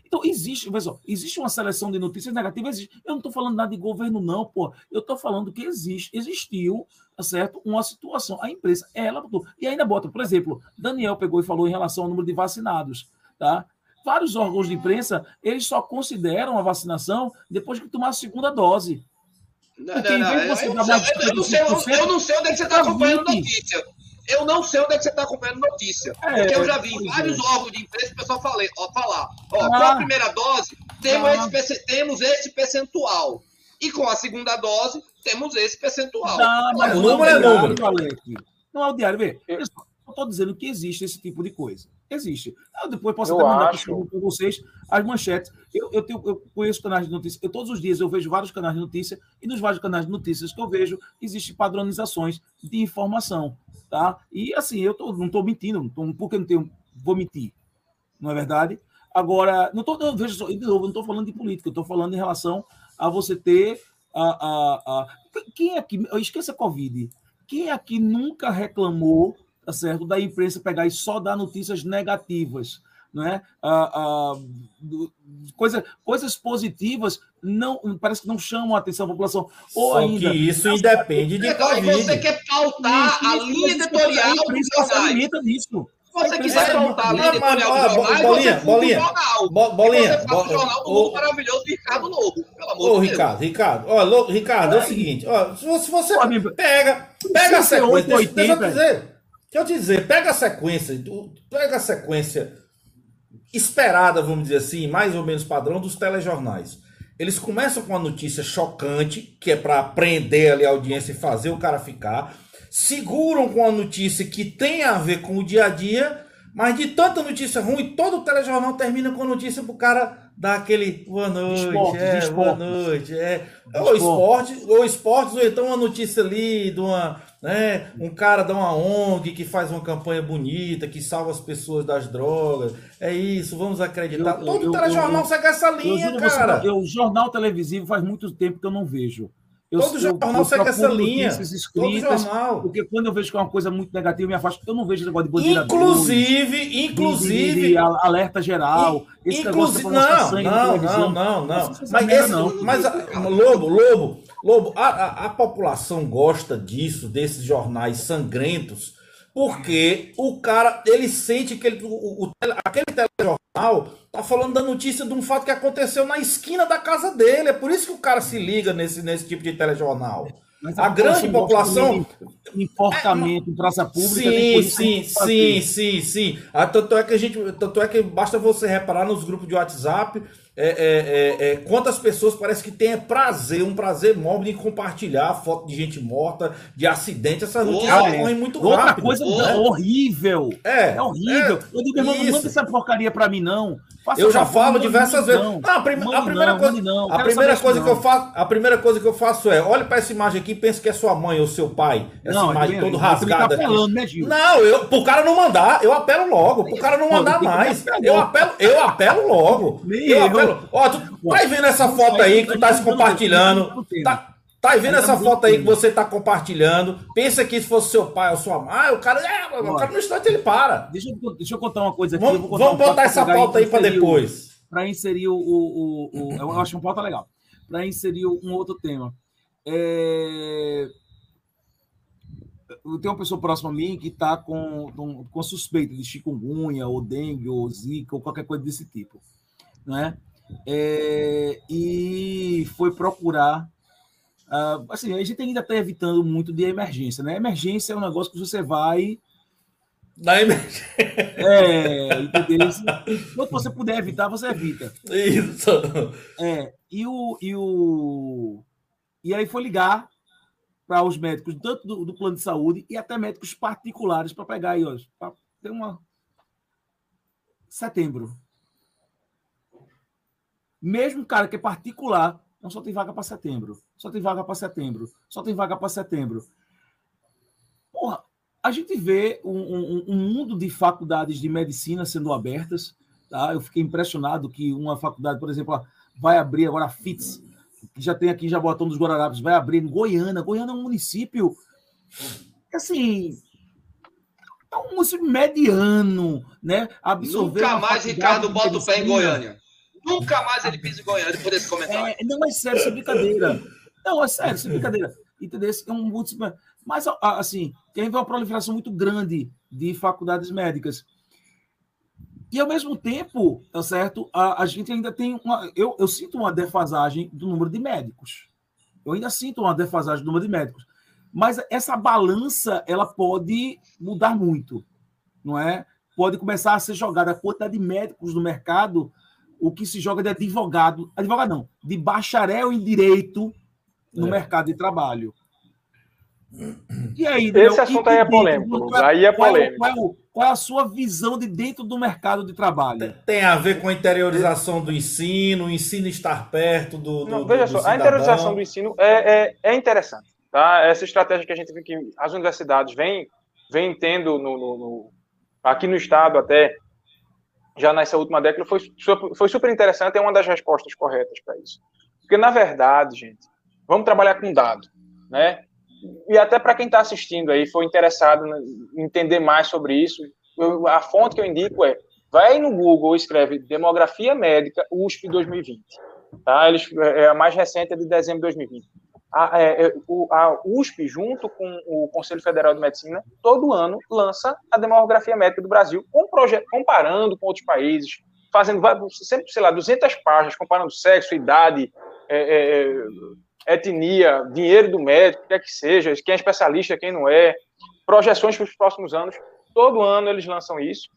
Então, existe, pessoal, existe uma seleção de notícias negativas. Existe. Eu não estou falando nada de governo, não, pô. Eu estou falando que existe, existiu, tá certo? Uma situação. A imprensa, ela botou. E ainda bota, por exemplo, Daniel pegou e falou em relação ao número de vacinados, tá? Vários órgãos de imprensa, eles só consideram a vacinação depois que tomar a segunda dose. Não, não, não. Eu, não sei, eu, não sei, eu não sei onde é que você está acompanhando notícia. Eu não sei onde é que você está acompanhando notícia. É, porque eu já vi vários é. órgãos de imprensa o pessoal falei, ó, falar. Ó, ah, com a primeira dose, temos, ah, esse, temos esse percentual. E com a segunda dose, temos esse percentual. Não, mas o número é número. Não é o diário. Vê, eu estou dizendo que existe esse tipo de coisa. Existe. Eu depois posso eu até mandar para vocês as manchetes. Eu, eu, tenho, eu conheço canais de notícias. Eu, todos os dias eu vejo vários canais de notícia e nos vários canais de notícias que eu vejo, existem padronizações de informação. Tá? E assim, eu tô, não estou mentindo, não tô, porque não tenho, vou mentir, não é verdade? Agora, não tô, eu vejo, de novo, não estou falando de política, eu estou falando em relação a você ter a, a, a, quem aqui, esqueça a Covid, quem aqui nunca reclamou, tá certo, da imprensa pegar e só dar notícias negativas? né? Ah, ah, coisa, coisas positivas não parece que não chamam a atenção da população. Ou Só ainda, que isso independe de Covid. Você quer pautar a linha editorial se alimenta disso. Se você quiser pautar a linha editorial do jornal, bolinha, você bolinha, jornal. bolinha, você faz o jornal do mundo maravilhoso do Ricardo Lobo, pelo amor Ô, de Ricardo, Deus. Ricardo, ó, Ricardo, é, o seguinte, ó, se você pega, pega a sequência, deixa, deixa eu dizer, deixa eu te dizer, pega a sequência, pega a sequência esperada, vamos dizer assim, mais ou menos padrão dos telejornais. Eles começam com uma notícia chocante, que é para prender ali a audiência e fazer o cara ficar. Seguram com uma notícia que tem a ver com o dia a dia, mas de tanta notícia ruim, todo o telejornal termina com a notícia pro cara dar aquele boa noite, esporte, é, boa noite, é. Ou esporte, ou esportes, ou então uma notícia ali de uma né? Um cara dá uma ONG que faz uma campanha bonita, que salva as pessoas das drogas. É isso, vamos acreditar. Eu, Todo eu, telejornal eu, segue essa linha, cara. Você, o jornal televisivo faz muito tempo que eu não vejo. Eu, Todo jornal eu, segue essa linha. Escritas, Todo jornal. Porque quando eu vejo que é uma coisa muito negativa, eu me afasto. Eu não vejo esse negócio de bandeira. Inclusive, inclusive. De, de, alerta geral. inclusive, não, não, não, não, não. Mas, esse, não. mas Lobo, Lobo, Lobo, a, a, a, população gosta disso, desses jornais sangrentos, porque o cara, ele sente que ele, o, o, aquele telejornal tá falando da notícia de um fato que aconteceu na esquina da casa dele. É por isso que o cara se liga nesse, nesse tipo de telejornal. Mas a, a grande população. Comportamento em praça pública. Sim, sim, sim, sim, sim. Ah, tanto é que a gente. Tanto é que basta você reparar nos grupos de WhatsApp é, é, é, é, quantas pessoas parece que tem prazer, um prazer móvel em compartilhar foto de gente morta, de acidente, essas notícias correm muito rápido. Outra coisa né? horrível. É, é horrível. eu digo, irmão, não manda essa porcaria pra mim, não. Faça eu já falo diversas vezes. Não, a, prim a primeira não, coisa, não. a primeira coisa que eu faço, a primeira coisa que eu faço é, olhe para essa imagem aqui e pense que é sua mãe ou seu pai. Essa não, imagem toda rasgada. Tá apelando, né? Não, eu, pro cara não mandar, eu apelo logo. Pro cara não mandar mais. Eu apelo, eu apelo logo. Eu apelo. Ó, tu tá vendo essa foto aí que tu tá se compartilhando? Tá, Tá vendo essa foto aí que você tá compartilhando? Pensa que se fosse seu pai ou sua mãe, o cara, é, o cara no instante ele para. Deixa eu, deixa eu contar uma coisa aqui. Vamos, vamos botar essa pauta aí para depois. Para inserir o, o, o, Eu acho uma pauta legal. Para inserir um outro tema. é... tenho uma pessoa próxima a mim que está com, com suspeita de chikungunya, ou dengue, ou zika, ou qualquer coisa desse tipo. Né? É... E foi procurar. Uh, assim, a gente ainda está evitando muito de emergência. Né? Emergência é um negócio que você vai na emergência. É, entendeu? Você puder evitar, você evita. Isso. É, e o. E, o, e aí foi ligar para os médicos, tanto do, do, plano de saúde e até médicos particulares, para pegar aí, ó. Tem uma. Setembro. Mesmo cara que é particular, não só tem vaga para setembro. Só tem vaga para setembro. Só tem vaga para setembro. Porra, a gente vê um, um, um, mundo de faculdades de medicina sendo abertas. Tá? Eu fiquei impressionado que uma faculdade, por exemplo, vai abrir agora a FITS, que já tem aqui em Jabotão dos Guararapes, vai abrir em Goiânia. Goiânia é um município, assim, é um município mediano, né? Absorver Nunca mais Ricardo bota o pé em Goiânia. Nunca mais ele pisa em Goiânia depois desse comentário. É, não é sério, isso é brincadeira. Não, é sério, isso é brincadeira. Entendeu? É um município mas, assim, tem uma proliferação muito grande de faculdades médicas. E, ao mesmo tempo, tá certo? A, a gente ainda tem uma. Eu, eu sinto uma defasagem do número de médicos. Eu ainda sinto uma defasagem do número de médicos. Mas essa balança, ela pode mudar muito, não é? Pode começar a ser jogada a quantidade de médicos no mercado, o que se joga de advogado, advogado não, de bacharel em direito no é. mercado de trabalho. E aí, Esse assunto aí é polêmico. Qual, aí é polêmico. Qual é, qual, qual é, a sua visão de dentro do mercado de trabalho? Tem a ver com a interiorização do ensino, o ensino estar perto do. do Não, veja do, do só, a interiorização do ensino é, é, é, interessante. Tá? Essa estratégia que a gente vê que as universidades vêm, vêm tendo no, no, no, aqui no estado até já nessa última década foi, foi super interessante, é uma das respostas corretas para isso. Porque, na verdade, gente, vamos trabalhar com dado. Né? e até para quem está assistindo aí, foi interessado em entender mais sobre isso, eu, a fonte que eu indico é vai no Google, escreve Demografia Médica USP 2020. Tá? Eles, é, é a mais recente é de dezembro de 2020. A, é, é a USP, junto com o Conselho Federal de Medicina, todo ano lança a demografia médica do Brasil, com comparando com outros países, fazendo sempre, sei lá, 200 páginas, comparando sexo, idade, é, é, etnia, dinheiro do médico, quer que seja, quem é especialista, quem não é, projeções para os próximos anos. Todo ano eles lançam isso.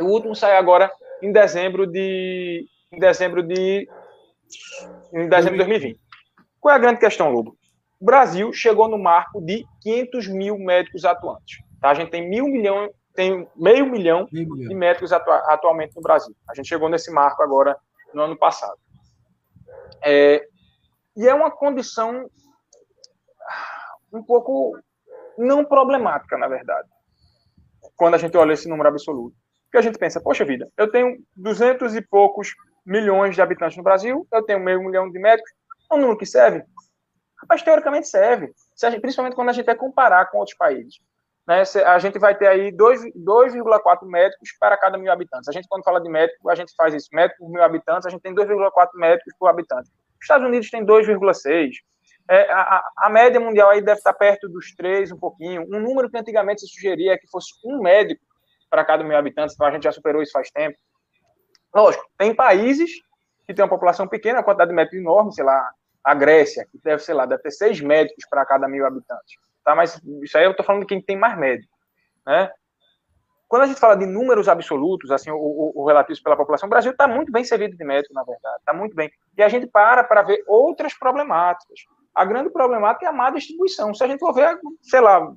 O último sai agora em dezembro de em dezembro de em dezembro de 2020. Qual é a grande questão, Lobo? O Brasil chegou no marco de 500 mil médicos atuantes. Tá? A gente tem mil milhão, tem meio milhão, meio milhão. de médicos atu atualmente no Brasil. A gente chegou nesse marco agora no ano passado. É, e é uma condição um pouco não problemática, na verdade, quando a gente olha esse número absoluto. Porque a gente pensa, poxa vida, eu tenho duzentos e poucos milhões de habitantes no Brasil, eu tenho meio milhão de médicos, é um número que serve? Rapaz, teoricamente serve, principalmente quando a gente vai comparar com outros países. Né? A gente vai ter aí 2,4 médicos para cada mil habitantes. A gente, quando fala de médico, a gente faz isso. Médico por mil habitantes, a gente tem 2,4 médicos por habitante. Os Estados Unidos tem 2,6. É, a, a, média mundial aí deve estar perto dos 3, um pouquinho. Um número que antigamente se sugeria é que fosse um médico para cada mil habitantes, então a gente já superou isso faz tempo. Lógico, tem países que têm uma população pequena, uma quantidade de médicos enorme, sei lá, a Grécia, que deve, sei lá, deve ter seis médicos para cada mil habitantes. Tá? Mas isso aí eu estou falando de quem tem mais médicos. Né? quando a gente fala de números absolutos, assim, o, o, o relativo pela população, o Brasil está muito bem servido de médico, na verdade, está muito bem. E a gente para para ver outras problemáticas. A grande problemática é a má distribuição. Se a gente for ver, sei lá,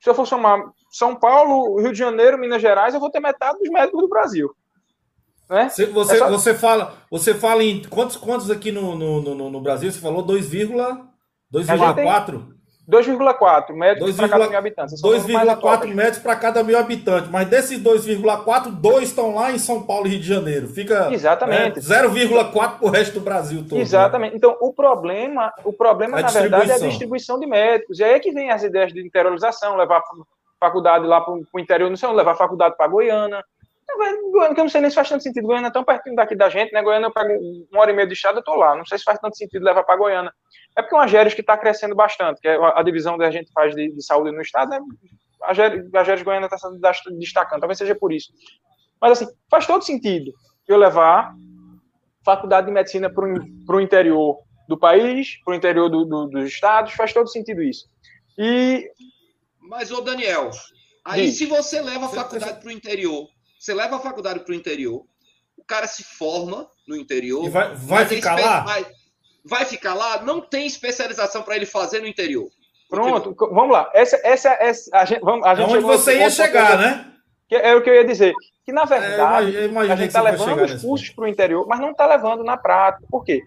se eu for somar São Paulo, Rio de Janeiro, Minas Gerais, eu vou ter metade dos médicos do Brasil. Né? Você, você, é só... você, fala, você fala em quantos, quantos aqui no, no, no, no Brasil? Você falou 2,4? 2,4 metros para cada mil habitantes. 2,4 metros para cada mil habitantes. Mas desses 2,4, dois estão lá em São Paulo e Rio de Janeiro. Fica Exatamente. É, 0,4 para o resto do Brasil todo. Né? Exatamente. Né? Então, o problema, o problema na verdade, é a distribuição de médicos. E aí é que vem as ideias de interiorização, levar faculdade lá para o interior, não sei, levar faculdade para Goiânia. Goiânia, que eu não sei nem se faz tanto sentido. Goiânia é tão pertinho daqui da gente, né? Goiânia eu pego uma hora e meia de estrada, eu tô lá. Não sei se faz tanto sentido levar para Goiânia. É porque é uma Géres que está crescendo bastante, que é a divisão que a gente faz de, de saúde no estado, né? A Géres Goiânia está se destacando, talvez seja por isso. Mas, assim, faz todo sentido eu levar faculdade de medicina para o interior do país, para o interior do, do, dos estados, faz todo sentido isso. E... Mas, ô Daniel, aí Sim. se você leva a faculdade para o interior, você leva a faculdade para o interior, o cara se forma no interior. E vai, vai ficar lá? Vai, vai, ficar lá? Não tem especialização para ele fazer no interior. Pronto, vamos lá. Essa, essa, essa a gente, vamos, a gente é onde você ia chegar, né? Que é o que eu ia dizer. Que, na verdade, é, a gente está levando os cursos para o interior, mas não está levando na prática. Por quê?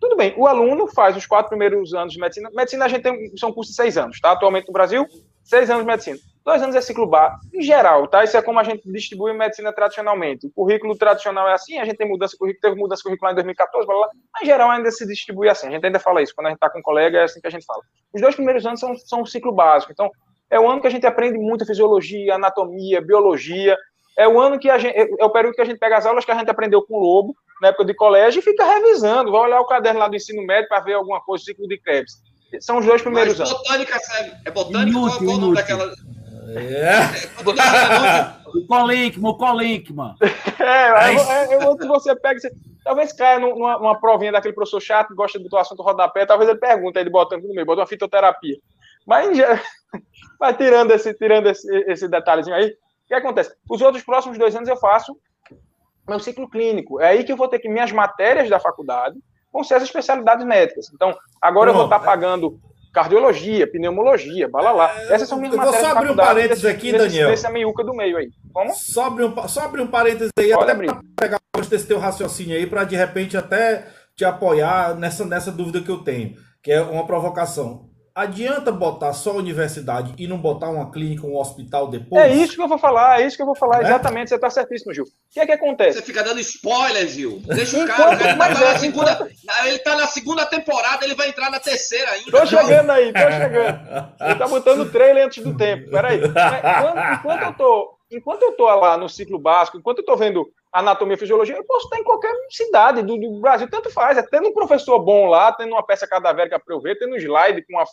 Tudo bem, o aluno faz os quatro primeiros anos de medicina. Medicina a gente tem, são cursos de seis anos, tá? Atualmente no Brasil, seis anos de medicina. Dois anos é ciclo básico, em geral, tá? Isso é como a gente distribui medicina tradicionalmente. O currículo tradicional é assim, a gente tem mudança curricular, teve mudança curricular em 2014, blá, blá, mas em geral ainda se distribui assim. A gente ainda fala isso, quando a gente está com um colega, é assim que a gente fala. Os dois primeiros anos são, são um ciclo básico. Então, é o ano que a gente aprende muito fisiologia, anatomia, biologia, é o ano que a gente, é o período que a gente pega as aulas que a gente aprendeu com o Lobo, na época de colégio, e fica revisando, vai olhar o caderno lá do ensino médio para ver alguma coisa, ciclo de Krebs. São os dois primeiros Mas anos. Botânica serve. É botânica inútil, qual, qual o nome daquela. É. O Colinkman, o Colinkman. É, é, é, você pega. Você, talvez caia numa, numa provinha daquele professor chato que gosta do assunto rodapé, talvez ele pergunte, ele bota no meio, bota uma fitoterapia. Mas já, vai tirando esse, tirando esse, esse detalhezinho aí. O que acontece? Os outros próximos dois anos eu faço meu ciclo clínico. É aí que eu vou ter que minhas matérias da faculdade vão ser as especialidades médicas. Então, agora eu vou estar pagando cardiologia, pneumologia, balalá. É, Essas são minhas eu matérias. Vou só abrir um parênteses desse, aqui, Daniel. Nessa meiuca do meio aí. Como? Só abrir um, só abrir um parênteses aí, Pode até abrir. pegar desse teu raciocínio aí, para de repente até te apoiar nessa, nessa dúvida que eu tenho, que é uma provocação. Adianta botar só a universidade e não botar uma clínica, um hospital depois? É isso que eu vou falar, é isso que eu vou falar, é? exatamente, você está certíssimo, Gil. O que é que acontece? Você fica dando spoiler, Gil. Deixa o cara, enquanto, ele, tá é, segunda, enquanto... ele está na segunda temporada, ele vai entrar na terceira ainda. Tô chegando aí, tô chegando. Ele tá botando trailer antes do tempo, peraí. Enquanto, enquanto eu tô enquanto eu estou lá no ciclo básico, enquanto eu estou vendo anatomia e fisiologia, eu posso estar em qualquer cidade do, do, Brasil, tanto faz. É tendo um professor bom lá, tendo uma peça cadavérica para eu ver, tendo um slide com uma.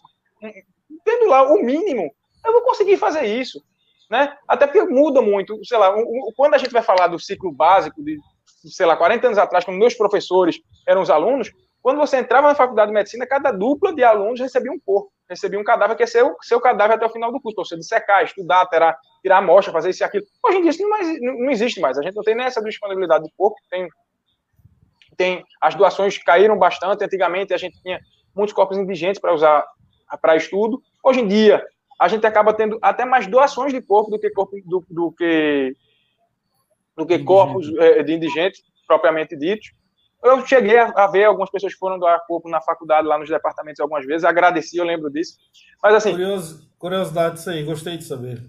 Tendo lá o mínimo, eu vou conseguir fazer isso. Né? Até porque muda muito. Sei lá, quando a gente vai falar do ciclo básico de, sei lá, 40 anos atrás, quando meus professores eram os alunos, quando você entrava na faculdade de medicina, cada dupla de alunos recebia um corpo, recebia um cadáver que é seu, seu cadáver até o final do curso, para você dissecar, estudar, tirar, tirar amostra, fazer isso e aquilo. Hoje em dia isso não, mais, não existe mais. A gente não tem nem essa disponibilidade de corpo, tem, tem as doações caíram bastante. Antigamente a gente tinha muitos corpos indigentes para usar para estudo. Hoje em dia a gente acaba tendo até mais doações de corpo do que corpo do, do que do que corpos é, de indigentes propriamente ditos. Eu cheguei a, ver algumas pessoas que foram doar corpo na faculdade, lá nos departamentos, algumas vezes. Agradeci, eu lembro disso. Mas assim. Curioso, curiosidade isso aí, gostei de saber.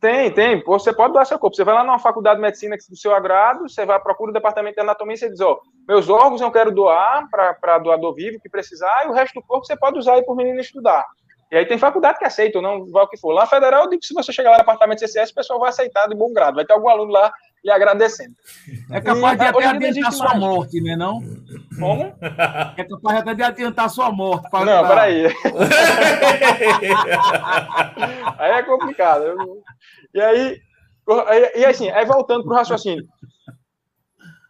Tem, tem. Você pode doar seu corpo. Você vai lá numa faculdade de medicina do seu agrado, você vai procura o departamento de anatomia e você diz: Ó, meus órgãos eu quero doar para doador vivo que precisar, e o resto do corpo você pode usar aí para o menino estudar. E aí tem faculdade que aceita, ou não vai o que for. Lá na federal, eu digo que se você chegar lá no departamento de CCS, o pessoal vai aceitar de bom grado. Vai ter algum aluno lá lhe agradecendo. É capaz de até adiantar sua mais. morte, né não? Como? É capaz até de adiantar sua morte. Pra... Não, peraí. aí é complicado. E aí, e assim, aí voltando para o raciocínio.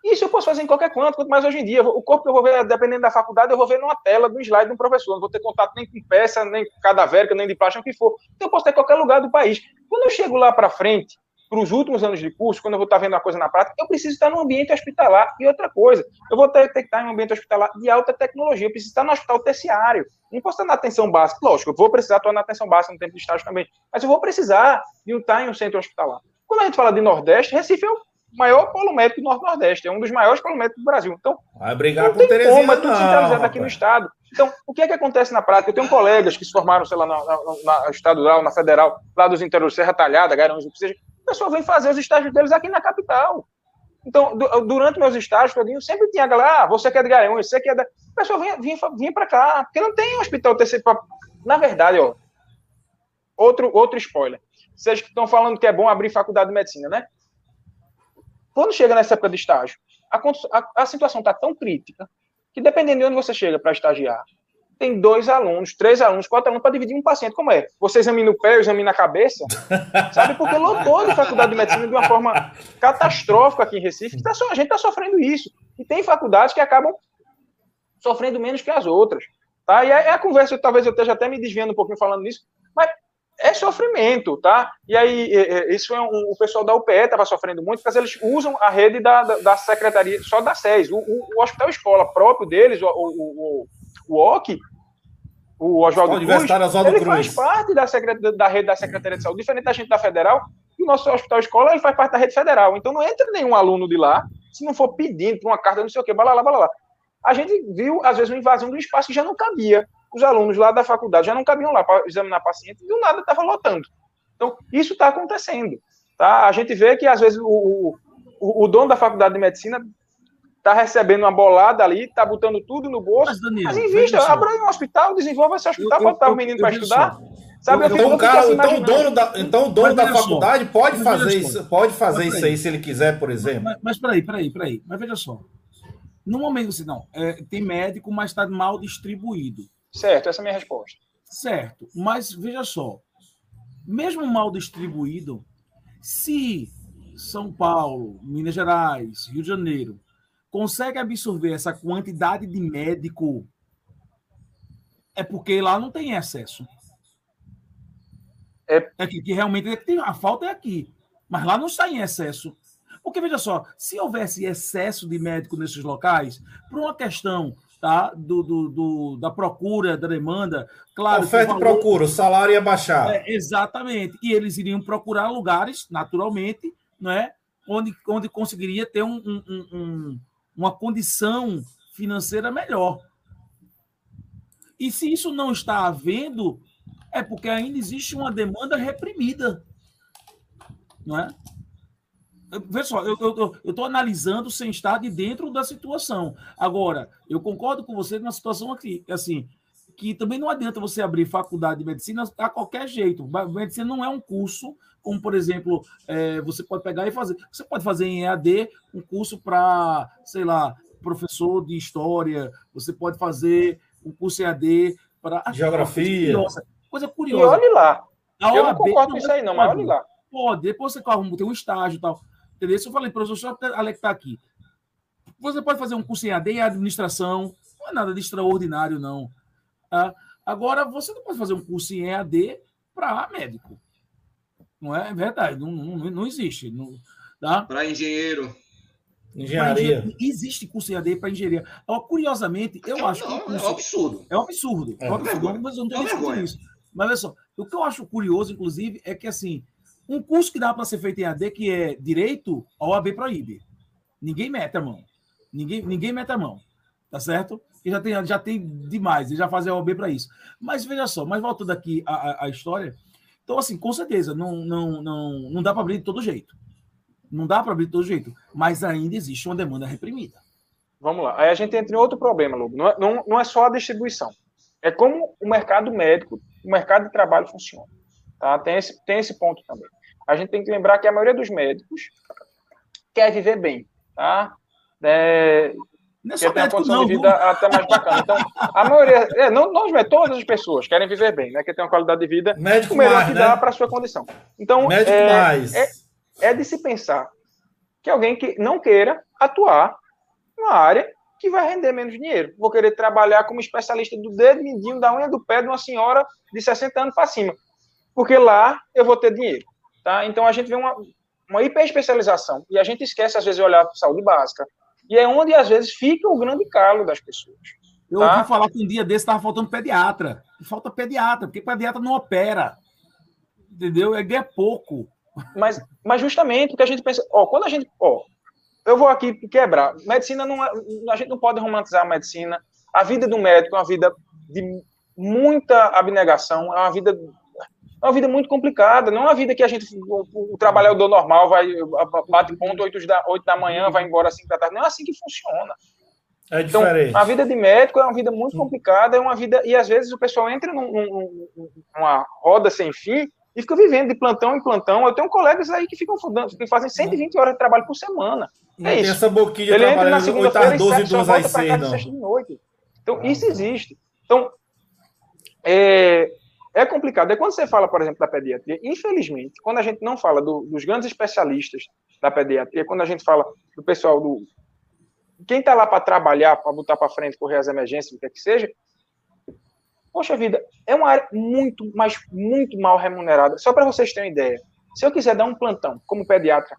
Isso eu posso fazer em qualquer canto, quanto mais hoje em dia. O corpo que eu vou ver, dependendo da faculdade, eu vou ver numa tela, no slide de um professor. Não vou ter contato nem com peça, nem cadavérica, nem de plástico, o que for. Então eu posso ter em qualquer lugar do país. Quando eu chego lá para frente, para os últimos anos de curso, quando eu vou estar vendo a coisa na prática, eu preciso estar no ambiente hospitalar. E outra coisa, eu vou ter, que estar em um ambiente hospitalar de alta tecnologia, eu preciso estar no hospital terciário. Não posso estar na atenção básica. Lógico, eu vou precisar estar na atenção básica no tempo de estágio também, mas eu vou precisar de estar em um centro hospitalar. Quando a gente fala de Nordeste, Recife é o maior polo médico do Norte-Nordeste, é um dos maiores polos médicos do Brasil. Então, Vai brigar não tem Terezinha, como, é tudo centralizado aqui no Estado. Então, o que é que acontece na prática? Eu tenho colegas que se formaram, sei lá, na, na, na estadual, na federal, lá dos interiores, Serra Talhada, Garanhuns, o que seja, o pessoal vem fazer os estágios deles aqui na capital. Então, durante meus estágios, eu sempre tinha a galera, ah, você que é de Garanhuns, você que é da... O pessoal vinha, vinha, vinha para cá, porque não tem hospital terceiro. Na verdade, ó, outro, outro spoiler. Vocês que estão falando que é bom abrir faculdade de medicina, né? quando chega nessa época de estágio, a, a, a situação está tão crítica que dependendo de onde você chega para estagiar, tem dois alunos, três alunos, quatro alunos para dividir um paciente. Como é? Você examina o pé, eu a cabeça, sabe? Porque lotou de faculdade de medicina de uma forma catastrófica aqui em Recife. Tá, a gente está sofrendo isso. E tem faculdades que acabam sofrendo menos que as outras. Tá? E a, a conversa, talvez eu esteja até me desviando um pouquinho falando nisso, mas é sofrimento, tá? E aí, isso é um, o pessoal da UPE estava sofrendo muito, porque eles usam a rede da, da, da secretaria, só da SES. O, o, o, hospital escola próprio deles, o, o, o OC, o Oswaldo Cruz, ele Cruz. faz parte da, da rede da Secretaria de Saúde, diferente da gente da Federal, e o nosso hospital escola ele faz parte da rede federal. Então não entra nenhum aluno de lá se não for pedindo uma carta, não sei o quê, balá, balá, balá. A gente viu, às vezes, uma invasão de um espaço que já não cabia. Os alunos lá da faculdade já não cabiam lá para examinar paciente, e do nada estava lotando. Então, isso está acontecendo. Tá? A gente vê que, às vezes, o, o, o dono da faculdade de medicina está recebendo uma bolada ali, está botando tudo no bolso. Mas, Danilo, mas invista, abra um hospital, desenvolva esse hospital, para botar o menino para estudar. Sabe, então, o cara, então, o dono da, então o dono da faculdade só, pode fazer isso, pode fazer isso aí se ele quiser, por exemplo. Mas, mas peraí, peraí, peraí. Mas veja só. No momento, assim, não, é, tem médico, mas está mal distribuído. Certo, essa é a minha resposta. Certo, mas veja só. Mesmo mal distribuído, se São Paulo, Minas Gerais, Rio de Janeiro consegue absorver essa quantidade de médico, é porque lá não tem excesso. É, é que, que realmente tem, a falta é aqui, mas lá não está em excesso. Porque, veja só, se houvesse excesso de médico nesses locais, por uma questão tá, do, do, do da procura, da demanda, claro. Oferta e procura, o salário ia baixar. É, exatamente. E eles iriam procurar lugares, naturalmente, não é? onde, onde conseguiria ter um, um, um uma condição financeira melhor. E se isso não está havendo, é porque ainda existe uma demanda reprimida. Não é? Veja só, eu estou analisando sem estar de dentro da situação. Agora, eu concordo com você numa situação aqui, assim, que também não adianta você abrir faculdade de medicina a qualquer jeito. Medicina não é um curso, como, por exemplo, é, você pode pegar e fazer. Você pode fazer em EAD um curso para, sei lá, professor de história, você pode fazer um curso EAD para. Geografia. Coisa curiosa. Coisa curiosa. E olhe lá. A eu não concordo com isso aí, não, mas olhe lá. Pode, depois você arruma, tem um estágio e tal. Entendeu? Se eu falei, professor, só Alex está aqui. Você pode fazer um curso em EAD em administração, não é nada de extraordinário, não. Ah, agora, você não pode fazer um curso em EAD para médico. Não é verdade, não, não, não existe. Não, tá? Para engenheiro. Engenharia. engenharia. Existe curso em EAD para engenharia. Curiosamente, eu não, acho não, que. É um absurdo. É um absurdo. É, um absurdo. Mas eu não tenho isso. Mas olha só, o que eu acho curioso, inclusive, é que assim, um curso que dá para ser feito em AD, que é direito, a OAB proíbe. Ninguém mete a mão. Ninguém, ninguém mete a mão. Tá certo? que já tem, já tem demais, e já fazem a OB para isso. Mas veja só, mas voltando aqui à, à história, então, assim, com certeza, não, não, não, não dá para abrir de todo jeito. Não dá para abrir de todo jeito, mas ainda existe uma demanda reprimida. Vamos lá. Aí a gente entra em outro problema, Lobo. Não é, não, não é só a distribuição. É como o mercado médico, o mercado de trabalho funciona. Tá? Tem, esse, tem esse ponto também. A gente tem que lembrar que a maioria dos médicos quer viver bem. Tá? É, não é quer ter uma condição não, de vida não. até mais bacana. Então, a maioria, é, não nós, mas todas as pessoas querem viver bem, né? Quer ter uma qualidade de vida médico o melhor mais, que né? dá para a sua condição. Então, médico é, mais. É, é de se pensar que alguém que não queira atuar numa área que vai render menos dinheiro. Vou querer trabalhar como especialista do dedo mindinho da unha do pé de uma senhora de 60 anos para cima. Porque lá eu vou ter dinheiro. Tá? Então a gente vê uma, uma hiperespecialização e a gente esquece, às vezes, de olhar para saúde básica, e é onde, às vezes, fica o grande calo das pessoas. Eu tá? ouvi falar que um dia desse estava faltando pediatra. Falta pediatra, porque pediatra não opera. Entendeu? É ganha pouco. Mas, mas justamente porque a gente pensa, ó, quando a gente, ó, eu vou aqui quebrar. Medicina não é, a gente não pode romantizar a medicina. A vida do médico é uma vida de muita abnegação, é uma vida é uma vida muito complicada, não é uma vida que a gente, o, o trabalhador normal vai, bate ponto 8 da, 8 da manhã, vai embora às 5 da tarde. Não é assim que funciona. É então, diferente. A vida de médico é uma vida muito complicada, é uma vida, e às vezes o pessoal entra num, num, numa roda sem fim, e fica vivendo de plantão em plantão. Eu tenho colegas aí que ficam que fazem 120 horas de trabalho por semana. Não é tem isso. essa boquinha Ele entra na segunda-feira e 12, 12 às 6, não. de noite. Então, isso existe. Então, é, é complicado. É quando você fala, por exemplo, da pediatria, infelizmente, quando a gente não fala do, dos grandes especialistas da pediatria, quando a gente fala do pessoal do. Quem está lá para trabalhar, para botar para frente, correr as emergências, o que é que seja, poxa vida, é uma área muito, mas muito mal remunerada. Só para vocês terem uma ideia, se eu quiser dar um plantão como pediatra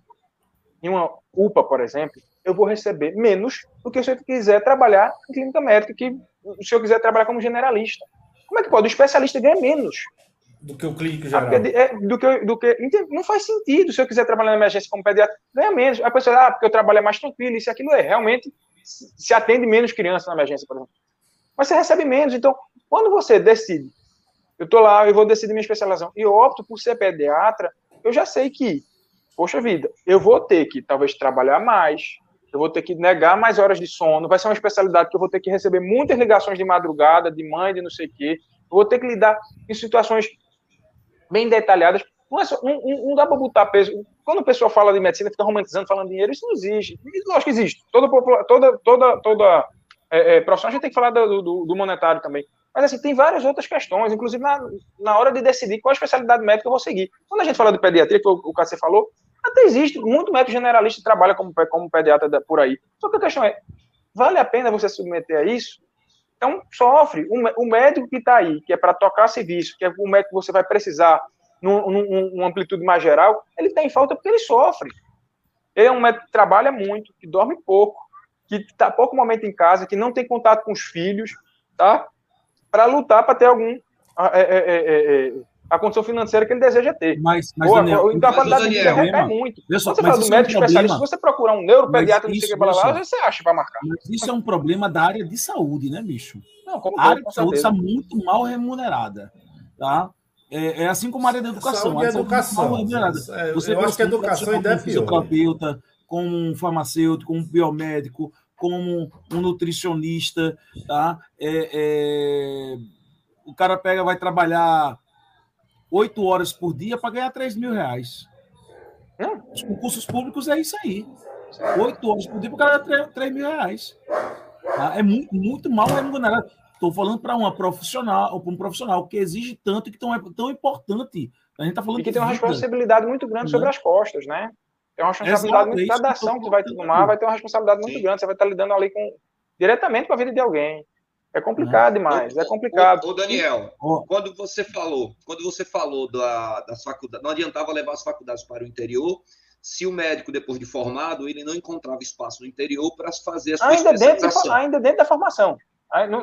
em uma UPA, por exemplo, eu vou receber menos do que se eu quiser trabalhar em clínica médica, que se eu quiser trabalhar como generalista. Como é que pode? O especialista ganha menos. Do que o clínico geral. É, do que, do que, não faz sentido. Se eu quiser trabalhar na emergência como pediatra, ganha menos. A pessoa, ah, porque eu trabalho mais tranquilo, isso e aquilo é. Realmente, se atende menos crianças na emergência, por exemplo. Mas você recebe menos. Então, quando você decide, eu estou lá, eu vou decidir minha especialização, e eu opto por ser pediatra, eu já sei que, poxa vida, eu vou ter que talvez trabalhar mais, eu vou ter que negar mais horas de sono, vai ser uma especialidade que eu vou ter que receber muitas ligações de madrugada, de mãe, de não sei o quê, eu vou ter que lidar em situações bem detalhadas. Não, é só, não, não dá para botar peso. Quando o pessoal fala de medicina, fica romantizando, falando dinheiro, isso não existe. Lógico que existe. Toda, toda, toda, toda é, é, profissão, a gente tem que falar do, do, do, monetário também. Mas, assim, tem várias outras questões, inclusive na, na hora de decidir qual especialidade médica eu vou seguir. Quando a gente fala de pediatria, que o, o você falou, até existe, muito médico generalista trabalha como, como pediatra por aí. Só que a questão é, vale a pena você submeter a isso? Então, sofre. O, médico que está aí, que é para tocar serviço, que é o médico que você vai precisar num, num, num amplitude mais geral, ele está em falta porque ele sofre. Ele é um médico que trabalha muito, que dorme pouco, que está pouco momento em casa, que não tem contato com os filhos, tá? Para lutar para ter algum é, é, é, a condição financeira que ele deseja ter. Mas, mas Boa, Daniel, então a qualidade de vida recai muito. Só, você fala do médico é um especialista, se você procurar um neuropediatra, não sei o que, lá, você acha para marcar. Mas isso é um problema da área de saúde, né, bicho? Não, como a área de saúde está muito mal remunerada, tá? É, é, assim como a área da educação. Saúde é educação. É, você eu acho que a educação ainda é pior. terapeuta, como um farmacêutico, como um biomédico, como um nutricionista, tá? É, é, o cara pega, vai trabalhar oito horas por dia para ganhar 3 mil reais. Os concursos públicos é isso aí. Oito horas por dia para ganhar 3 mil reais. Tá? É muito, muito mal remunerado. Estou falando para uma profissional, para um profissional que exige tanto e que tão, é tão importante. A gente está falando e que tem uma responsabilidade muito grande sobre as costas, né? Tem uma responsabilidade Exato, muito. Cada ação que vai tomar vai ter uma responsabilidade muito grande. Você vai estar lidando ali com diretamente com a vida de alguém. É complicado demais, é complicado. Ô, Daniel, quando você falou, quando você falou da, das faculdades, não adiantava levar as faculdades para o interior, se o médico, depois de formado, ele não encontrava espaço no interior para fazer a sua ainda dentro, de, ainda dentro da formação.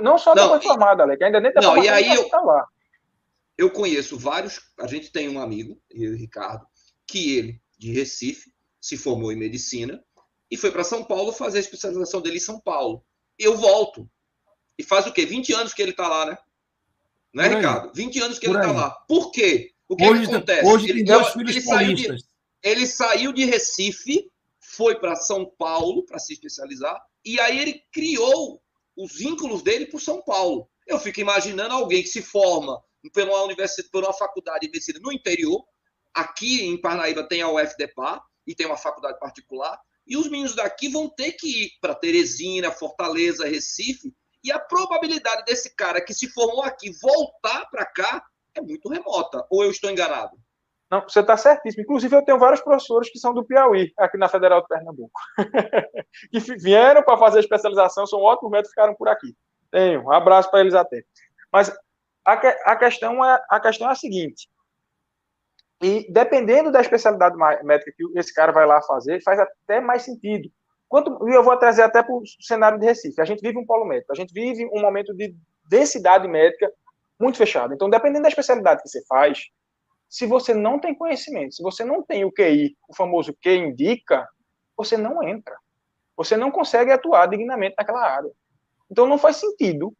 Não só depois de formado, Alec, ainda dentro da não, formação. E aí eu, tá lá. eu conheço vários, a gente tem um amigo, eu e o Ricardo, que ele, de Recife, se formou em medicina e foi para São Paulo fazer a especialização dele em São Paulo. Eu volto e faz o quê? 20 anos que ele está lá, né? Não é, Ricardo? 20 anos que Por ele está lá. Por quê? O que, hoje, que acontece? Hoje ele, filhos ele saiu, de, ele saiu de Recife, foi para São Paulo para se especializar, e aí ele criou os vínculos dele por São Paulo. Eu fico imaginando alguém que se forma por uma universidade, por uma faculdade de medicina no interior. Aqui em Parnaíba tem a UFDPA e tem uma faculdade particular. E os meninos daqui vão ter que ir para Teresina, Fortaleza, Recife, e a probabilidade desse cara que se formou aqui voltar para cá é muito remota. Ou eu estou enganado? Não, você está certíssimo. Inclusive, eu tenho vários professores que são do Piauí, aqui na Federal de Pernambuco, que vieram para fazer a especialização, são ótimos médicos, ficaram por aqui. Tenho, um abraço para eles até. Mas a, que, a, questão é, a questão é a seguinte, e dependendo da especialidade médica que esse cara vai lá fazer, faz até mais sentido. Quanto, e eu vou trazer até para o cenário de Recife. A gente vive um polo médico, a gente vive um momento de densidade médica muito fechado. Então, dependendo da especialidade que você faz, se você não tem conhecimento, se você não tem o QI, o famoso Q indica, você não entra. Você não consegue atuar dignamente naquela área. Então, não faz sentido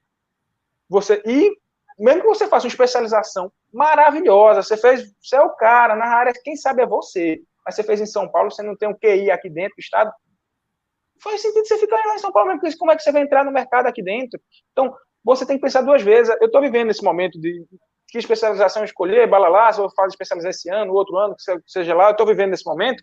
você ir, mesmo que você faça uma especialização maravilhosa, você fez, você é o cara na área, quem sabe é você, mas você fez em São Paulo, você não tem um QI aqui dentro do estado, faz sentido você ficar lá em São Paulo mesmo, porque como é que você vai entrar no mercado aqui dentro? Então, você tem que pensar duas vezes. Eu estou vivendo esse momento de que especialização escolher, balalá, se eu vou fazer especialização esse ano, outro ano, que seja lá, eu estou vivendo nesse momento.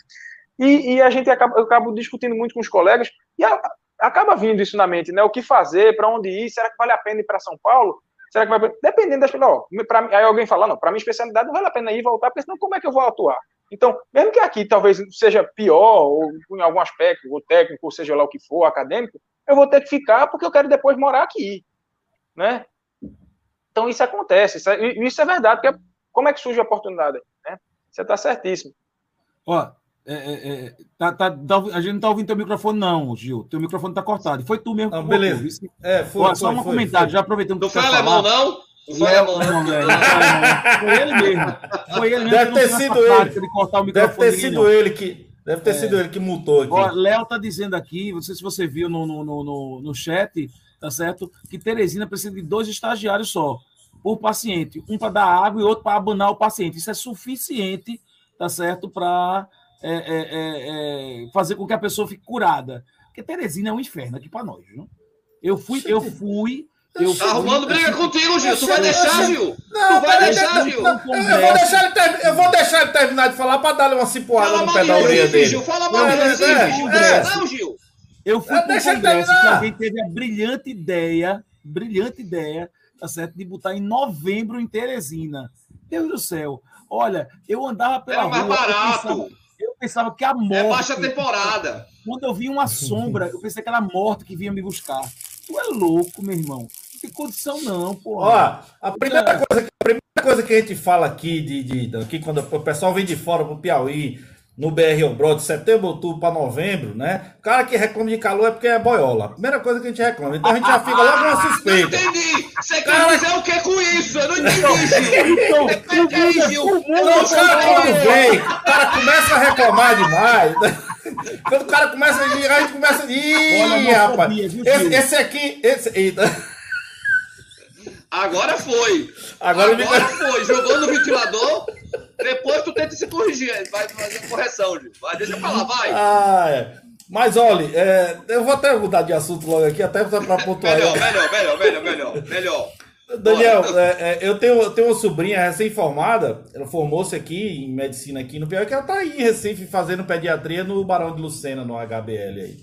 E, e, a gente acaba, eu acabo discutindo muito com os colegas e a, acaba vindo isso na mente, né? O que fazer, para onde ir, será que vale a pena ir para São Paulo? Será que vai. Dependendo das. Ó, pra, aí alguém fala, não, para minha especialidade não vale a pena ir voltar, porque senão como é que eu vou atuar? Então, mesmo que aqui talvez seja pior, ou em algum aspecto, ou técnico, ou seja lá o que for, acadêmico, eu vou ter que ficar porque eu quero depois morar aqui. Né? Então, isso acontece. Isso é, isso é verdade, porque como é que surge a oportunidade? Né? Você está certíssimo. Ó, é, é, é, tá, tá, a gente não está ouvindo teu microfone, não, Gil. Teu microfone está cortado. Foi tu mesmo. Não, beleza. Botou, é, foi, Ó, só um comentário, já aproveitando. Não foi alemão, não? Não foi não. Foi ele mesmo. Foi ele mesmo. Deve ter sido ele. De deve ter sido não. ele que. Deve ter é. sido ele que multou aqui. Ó, Léo tá dizendo aqui, não sei se você viu no, no, no, no chat, tá certo? Que Teresina precisa de dois estagiários só por paciente, um para dar água e outro para abanar o paciente. Isso é suficiente, tá certo, para é, é, é, é, fazer com que a pessoa fique curada. Porque Teresina é um inferno aqui para nós, viu? Eu fui, eu fui. Eu tá arrumando briga contigo, Gil. Tu vai deixar, Gil? Não, tu vai deixar, Gil? eu, vou deixar ele ter, eu vou deixar ele terminar de falar para dar uma cipuada no pé da orelha dele. Gil, fala mal de Gil. Não, Gil. Eu fui um congresso que alguém teve a brilhante ideia, brilhante ideia, tá certo, de botar em novembro em Teresina. Deus do céu. Olha, eu andava pela Era mais rua. Barato. Eu pensava, eu pensava que a morte. É baixa temporada. Quando eu vi uma sombra, eu pensei que era a morte que vinha me buscar. Tu é louco, meu irmão. Tem condição, não, pô. Ó, a primeira, coisa, a primeira coisa que a gente fala aqui, de, de, aqui quando o pessoal vem de fora pro Piauí, no BR Obrod, de setembro, outubro para novembro, né? O cara que reclama de calor é porque é boiola. Primeira coisa que a gente reclama. Então a gente já fica logo uma suspeita. Eu não entendi. Você cara... quer dizer o que com isso? Eu não entendi, Gil. Você quer Gil? Não, o cara quando vem, o cara começa a reclamar demais. Quando o cara começa a a gente começa a ir. Olha, rapaz. Esse, esse, aqui. Esse, eita. Agora foi. Agora, Agora foi. Jogou no ventilador. Depois tu tenta se corrigir, vai fazer correção, Gil. Vai, deixa pra lá, vai. Ah, é. Mas olha, é, eu vou até mudar de assunto logo aqui, até para pontuar. melhor, melhor, melhor, melhor, melhor, melhor. Daniel, é, é, eu, tenho, eu tenho uma sobrinha recém-formada, ela formou-se aqui em medicina aqui no Piauí, que ela tá aí em Recife fazendo pediatria no Barão de Lucena, no HBL aí.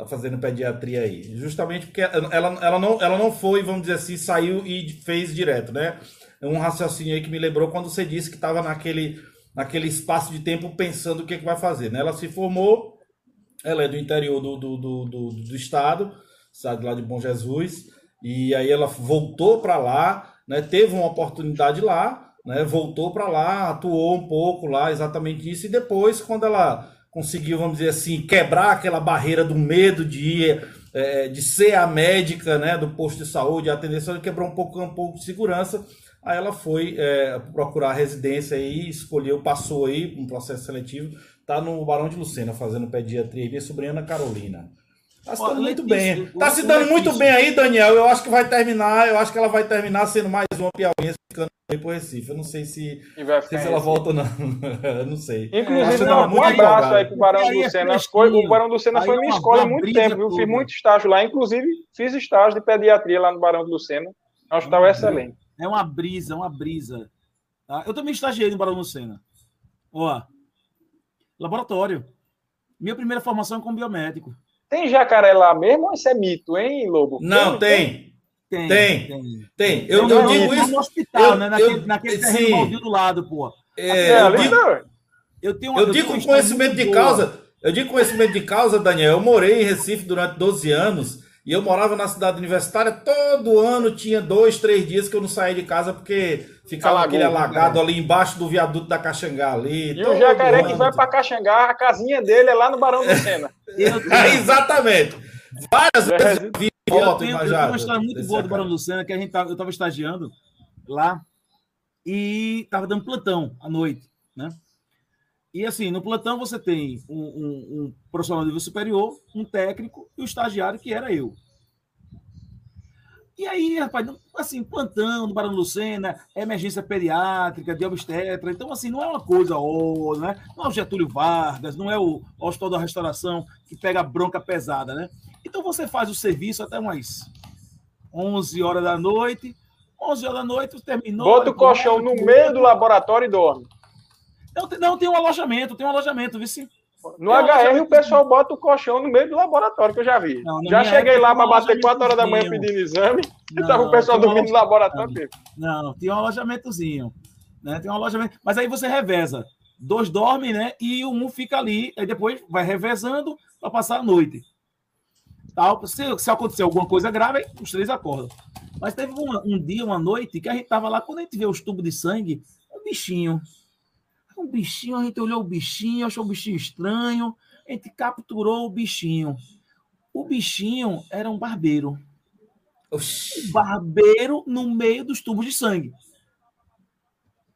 Tá fazendo pediatria aí. Justamente porque ela, ela, não, ela não foi, vamos dizer assim, saiu e fez direto, né? Um raciocínio aí que me lembrou quando você disse que estava naquele, naquele espaço de tempo pensando o que, é que vai fazer. Né? Ela se formou, ela é do interior do, do, do, do, do estado, sabe, lá de Bom Jesus, e aí ela voltou para lá, né? teve uma oportunidade lá, né? voltou para lá, atuou um pouco lá, exatamente isso, e depois, quando ela conseguiu, vamos dizer assim, quebrar aquela barreira do medo de ir, é, de ser a médica né, do posto de saúde, atender, só quebrou um pouco, um pouco de segurança, Aí ela foi é, procurar residência aí, escolheu, passou aí um processo seletivo, tá no Barão de Lucena fazendo pediatria e sobrinha Ana Carolina. Tá se dando muito bem. Tá se dando muito bem aí, Daniel. Eu acho que vai terminar, eu acho que ela vai terminar sendo mais uma piauiense ficando aí pro Recife. Eu não sei se, se ela volta ou não. eu não sei. Inclusive, não, um abraço aí pro Barão do Lucena. Foi, o Barão do Lucena foi minha escola há muito tempo, viu? Fiz muito estágio lá, inclusive fiz estágio de pediatria lá no Barão do Lucena. É um hospital excelente. É uma brisa, uma brisa. Tá? Eu também estagiei no Barão Lucena. Ó, laboratório. Minha primeira formação é como biomédico. Tem jacaré lá mesmo ou isso é mito, hein, Lobo? Não, tem. Tem. Tem. Tem. tem. Eu, eu, eu digo isso. No hospital, eu, né? Naquele, eu, naquele terreno do lado, pô. É, eu, digo, eu, tenho uma, eu digo com conhecimento de boa. causa. Eu digo conhecimento de causa, Daniel. Eu morei em Recife durante 12 anos e eu morava na cidade universitária, todo ano tinha dois, três dias que eu não saía de casa porque ficava Alagou, aquele alagado né? ali embaixo do viaduto da Caxangá ali. E o jacaré que vai para Caxangá, a casinha dele é lá no Barão do Sena. é, exatamente. Várias vezes eu vi foto, eu, tenho, eu tenho uma história muito boa do Barão do Sena, que a gente tava, eu estava estagiando lá e estava dando plantão à noite, né? E assim, no plantão você tem um, um, um, profissional de nível superior, um técnico e o estagiário, que era eu. E aí, rapaz, assim, plantão no Barão Lucena, emergência pediátrica, de obstetra. Então, assim, não é uma coisa, oh, né? não é o Getúlio Vargas, não é o Hospital da Restauração que pega bronca pesada, né? Então, você faz o serviço até umas 11 horas da noite, 11 horas da noite, terminou. Bota o colchão no meio do laboratório e dorme. Não, não, tem um alojamento, tem um alojamento, viu sim? No HR, o pessoal bota o colchão no meio do laboratório, que eu já vi. Não, já cheguei lá para bater 4 horas da manhã pedindo exame, não, e tava o pessoal dormindo no laboratório. Não, não, tem um alojamentozinho. Né? Tem um alojamento. Mas aí você reveza. Dois dormem, né? E um fica ali, aí depois vai revezando para passar a noite. Tal. Se, se acontecer alguma coisa grave, os três acordam. Mas teve um, um dia, uma noite, que a gente tava lá, quando a gente vê os tubos de sangue, um bichinho um bichinho, a gente olhou o bichinho, achou o bichinho estranho, a gente capturou o bichinho. O bichinho era um barbeiro. Oxi. Um barbeiro no meio dos tubos de sangue.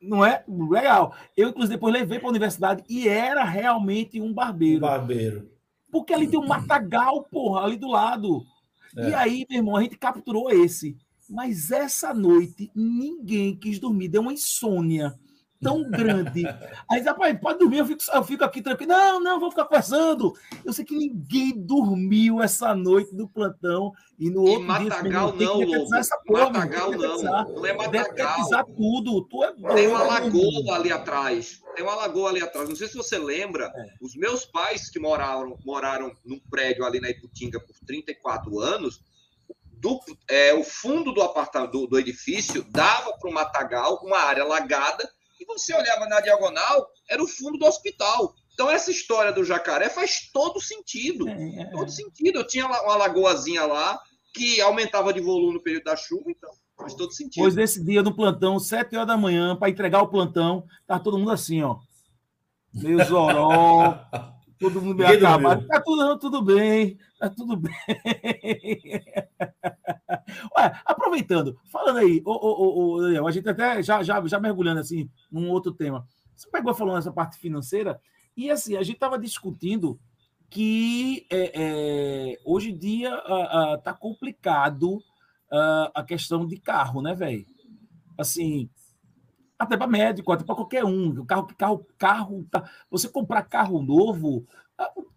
Não é? Legal. Eu, inclusive, depois levei para a universidade e era realmente um barbeiro. Um barbeiro. Porque ali tem um matagal, porra, ali do lado. É. E aí, meu irmão, a gente capturou esse. Mas essa noite, ninguém quis dormir. Deu uma insônia tão grande. Aí, rapaz, pode dormir, eu fico, eu fico aqui tranquilo. Não, não, vou ficar conversando. Eu sei que ninguém dormiu essa noite do plantão e no outro Matagal dia. Não, não, essa porra, Matagal não. Não é Matagal. tudo. Tu é Tem uma lagoa ali atrás. Tem uma lagoa ali atrás. Não sei se você lembra, é. os meus pais que moraram, moraram num prédio ali na Iputinga por 34 anos, do, é, o fundo do apartamento do, do edifício dava para o matagal, uma área lagada, e você olhava na diagonal, era o fundo do hospital. Então, essa história do jacaré faz todo sentido. É, é. Todo sentido. Eu tinha uma lagoazinha lá que aumentava de volume no período da chuva, então faz todo sentido. Pois nesse dia no plantão, sete horas da manhã, para entregar o plantão, tá todo mundo assim, ó. Meio zoró, todo mundo meio acabado. Tá tudo, tudo bem, tá tudo bem. Ué, aproveitando, falando aí, ô, ô, ô, Daniel, a gente até já, já, já mergulhando assim num outro tema. Você pegou falando essa parte financeira, e assim, a gente estava discutindo que é, é, hoje em dia está complicado a questão de carro, né, velho? Assim, até para médico, até para qualquer um. Carro, carro, carro, tá, você comprar carro novo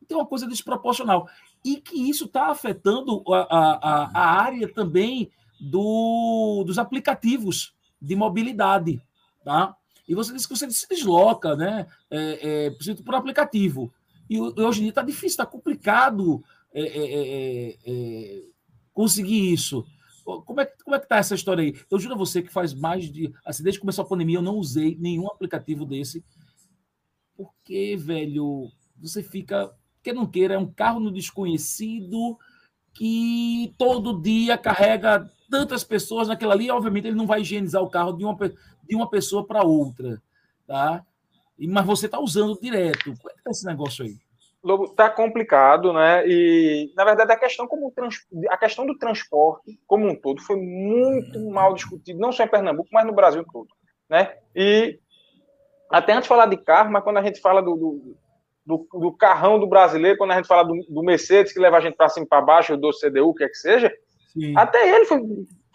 tem uma coisa desproporcional e que isso está afetando a, a, a, área também do, dos aplicativos de mobilidade, tá? E você disse que você se desloca, né? É, é, por aplicativo. E hoje em dia está difícil, está complicado é, é, é, é, conseguir isso. Como é, como é que tá essa história aí? Eu juro a você que faz mais de. Assim, desde que começou a pandemia, eu não usei nenhum aplicativo desse. Porque, velho, você fica que não queira, é um carro no desconhecido que todo dia carrega tantas pessoas naquela ali, obviamente ele não vai higienizar o carro de uma, de uma pessoa para outra, tá? Mas você está usando direto. Como é que tá esse negócio aí? Lobo, tá complicado, né? E na verdade a questão como a questão do transporte como um todo foi muito mal discutido, não só em Pernambuco, mas no Brasil todo, né? E até antes de falar de carro, mas quando a gente fala do, do do, do, carrão do brasileiro, quando a gente fala do, do Mercedes, que leva a gente para cima e para baixo, do CDU, o que é que seja, Sim. até ele foi,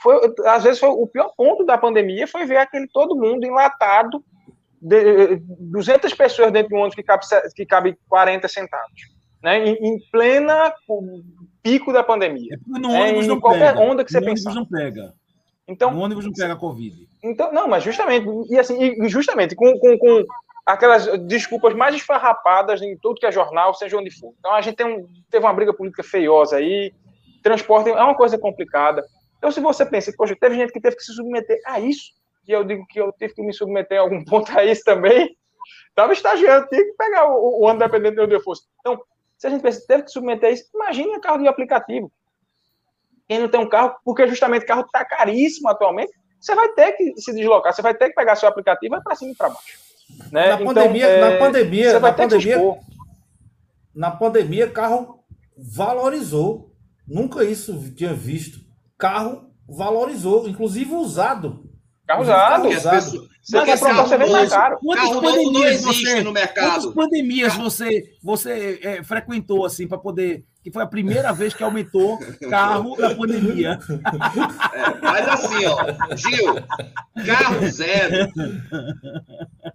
foi, às vezes foi o pior ponto da pandemia foi ver aquele todo mundo enlatado, de, 200 pessoas dentro de um ônibus que cabe, que cabe 40 centavos, né, em, em plena pico da pandemia. É no né, ônibus não qualquer pega. onda que você pensar. não pega. Então, no ônibus não pega a Covid. Então, não, mas justamente, e assim, e justamente com, com, com aquelas desculpas mais esfarrapadas em tudo que é jornal, seja onde for. Então a gente um, teve uma briga política feiosa aí, transporte é uma coisa complicada. Então se você pensa, poxa, teve gente que teve que se submeter a isso, e eu digo que eu tive que me submeter em algum ponto a isso também, estava estagiando, tinha que pegar o, o ano dependendo de onde eu fosse. Então, se a gente pensa, teve que submeter a isso, imagine carro de aplicativo. Quem não tem um carro, porque justamente o carro está caríssimo atualmente, você vai ter que se deslocar, você vai ter que pegar seu aplicativo e vai para cima e para baixo. Né? Na, então, pandemia, é, na pandemia, na pandemia, na pandemia, carro valorizou. Nunca isso tinha visto. Carro valorizou, inclusive usado. Carro usado. usado. Você quer provar, você vende mais caro. Quantas carro pandemias não existe você, no mercado. Quantas pandemias você, você é, frequentou assim para poder que foi a primeira vez que aumentou carro na pandemia. É, mas assim, ó, Gil, carro zero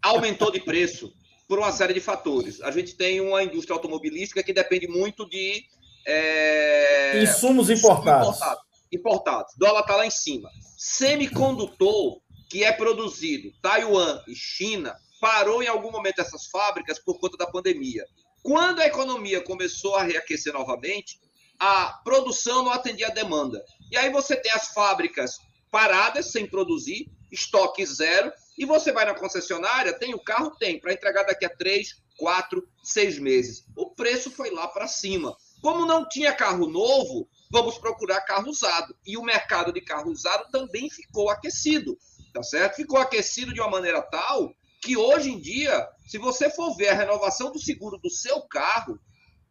aumentou de preço por uma série de fatores. A gente tem uma indústria automobilística que depende muito de é, insumos importados. importados. Importados. O dólar está lá em cima. Semicondutor, que é produzido Taiwan e China, parou em algum momento essas fábricas por conta da pandemia. Quando a economia começou a reaquecer novamente, a produção não atendia a demanda. E aí você tem as fábricas paradas, sem produzir, estoque zero, e você vai na concessionária, tem o carro? Tem, para entregar daqui a três, quatro, seis meses. O preço foi lá para cima. Como não tinha carro novo, vamos procurar carro usado. E o mercado de carro usado também ficou aquecido, tá certo? Ficou aquecido de uma maneira tal que hoje em dia, se você for ver a renovação do seguro do seu carro,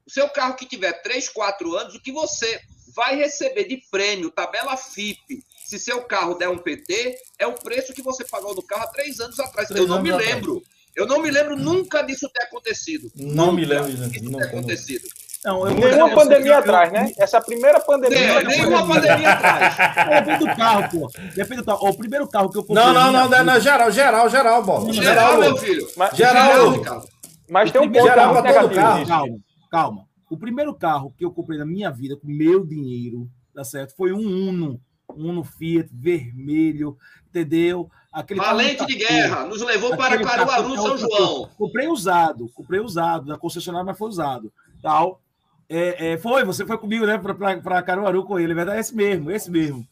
o seu carro que tiver 3, 4 anos, o que você vai receber de prêmio, tabela FIP, se seu carro der um PT, é o preço que você pagou no carro há três anos atrás. Três eu não me atrás. lembro. Eu não me lembro nunca disso ter acontecido. Não nunca me lembro disso ter acontecido. Não, eu nenhuma pandemia atrás, né? Essa primeira pandemia. É, nenhuma pandemia atrás. Depende do carro, pô. Depende do carro. O primeiro carro que eu comprei. Não, não, não, não, não, geral, geral, geral, bola. Geral, geral meu filho. Mas, geral, geral Mas tem um ponto geral muito negativo. Carro. Calma, calma. O primeiro carro que eu comprei na minha vida com meu dinheiro, tá certo? Foi um Uno. Um Uno Fiat vermelho, entendeu? Aquele Valente de guerra, nos levou para Caruaru, São João. Comprei usado, comprei usado, da concessionária, mas foi usado. Tal. É, é, foi, você foi comigo, né, para Caruaru com ele, é verdade? Esse mesmo, esse mesmo.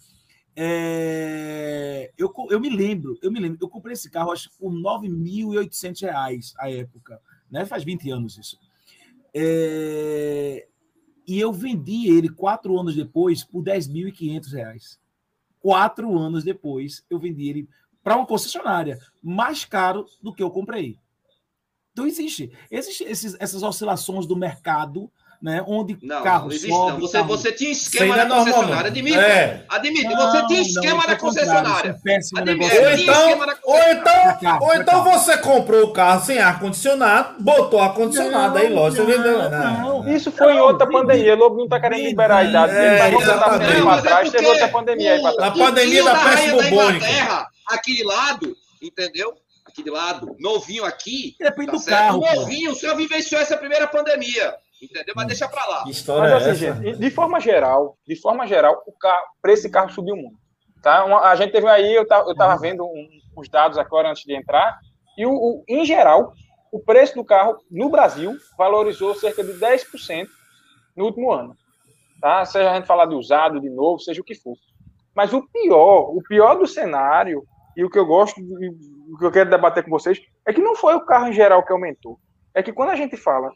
É, eu, eu me lembro, eu me lembro, eu comprei esse carro, acho por R$ 9.800 à época, né? Faz 20 anos isso. É, e eu vendi ele quatro anos depois por R$ 10.500. Quatro anos depois, eu vendi ele para uma concessionária mais caro do que eu comprei. Então existe, existe esses, essas oscilações do mercado né? Onde não, carro não existe, sobe, não. Você, carro... você tinha esquema na concessionária, admite. É. Admite, não, você tinha esquema não, na concessionária. É admite, ou então, ou então, ou então você comprou o carro sem ar-condicionado, botou ar-condicionado aí, lógico, você vendeu. Não, Isso foi em outra pandemia. O Lobo não está querendo liberar a idade dele, vendo para trás, teve outra pandemia aí para trás. A pandemia da peste bubônica. Aqui de lado, entendeu? Aqui de lado, novinho aqui. Depende tá do carro. Novinho, o senhor vivenciou essa primeira pandemia entendeu? Mas deixa para lá. Mas assim, é gente, de forma geral, de forma geral, o carro, preço desse carro subiu muito. Tá? Uma, a gente teve aí, eu tava, eu tava vendo um, os dados agora antes de entrar, e o, o, em geral, o preço do carro no Brasil valorizou cerca de 10% no último ano. Tá? Seja a gente falar de usado, de novo, seja o que for. Mas o pior, o pior do cenário, e o que eu gosto, o que eu quero debater com vocês, é que não foi o carro em geral que aumentou. É que quando a gente fala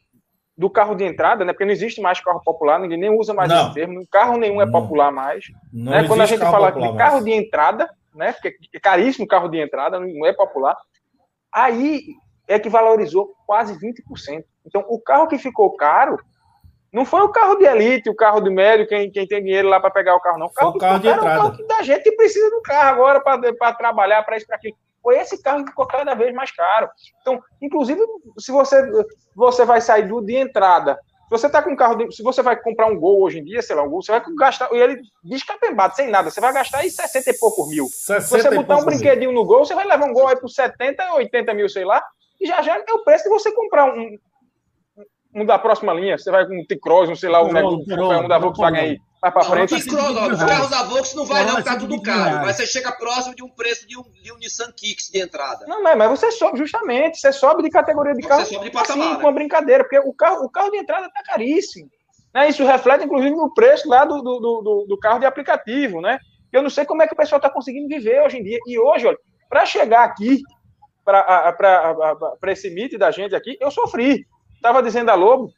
do carro de entrada, né? Porque não existe mais carro popular, ninguém nem usa mais não. esse termo, carro nenhum é popular mais. Não né? Quando a gente fala de carro de entrada, né? Porque é caríssimo carro de entrada, não é popular. Aí é que valorizou quase 20%. Então, o carro que ficou caro não foi o carro de elite, o carro de médio, quem, quem tem dinheiro lá para pegar o carro, não. O carro, o carro de entrada. É o carro da gente que precisa do carro agora para trabalhar, para isso, para aquilo foi esse carro que ficou cada vez mais caro. Então, inclusive, se você, você vai sair do de entrada, se você tá com um carro, de, se você vai comprar um Gol hoje em dia, sei lá, um Gol, você vai gastar, e ele descapembado, sem nada, você vai gastar aí 60 e poucos mil. Se você botar um brinquedinho no Gol, você vai levar um Gol aí por 70, 80 mil, sei lá, e já já é o preço de você comprar um, um da próxima linha, você vai com um T-Cross, não sei lá, um, um, um da Volkswagen aí Vai pra frente. Não, Cross, os carros da Volks não vai, não, não tá tudo caro. Mas você chega próximo de um preço de um, de um Nissan Kicks de entrada. Não, mas, mas você sobe, justamente, você sobe de categoria de carro. Você sobe de patamar. Assim, né? com uma brincadeira, porque o carro, o carro de entrada tá caríssimo. Né? Isso reflete, inclusive, no preço lá do, do, do, do carro de aplicativo, né? Eu não sei como é que o pessoal está conseguindo viver hoje em dia. E hoje, olha, para chegar aqui, para esse mito da gente aqui, eu sofri. Estava dizendo a Lobo,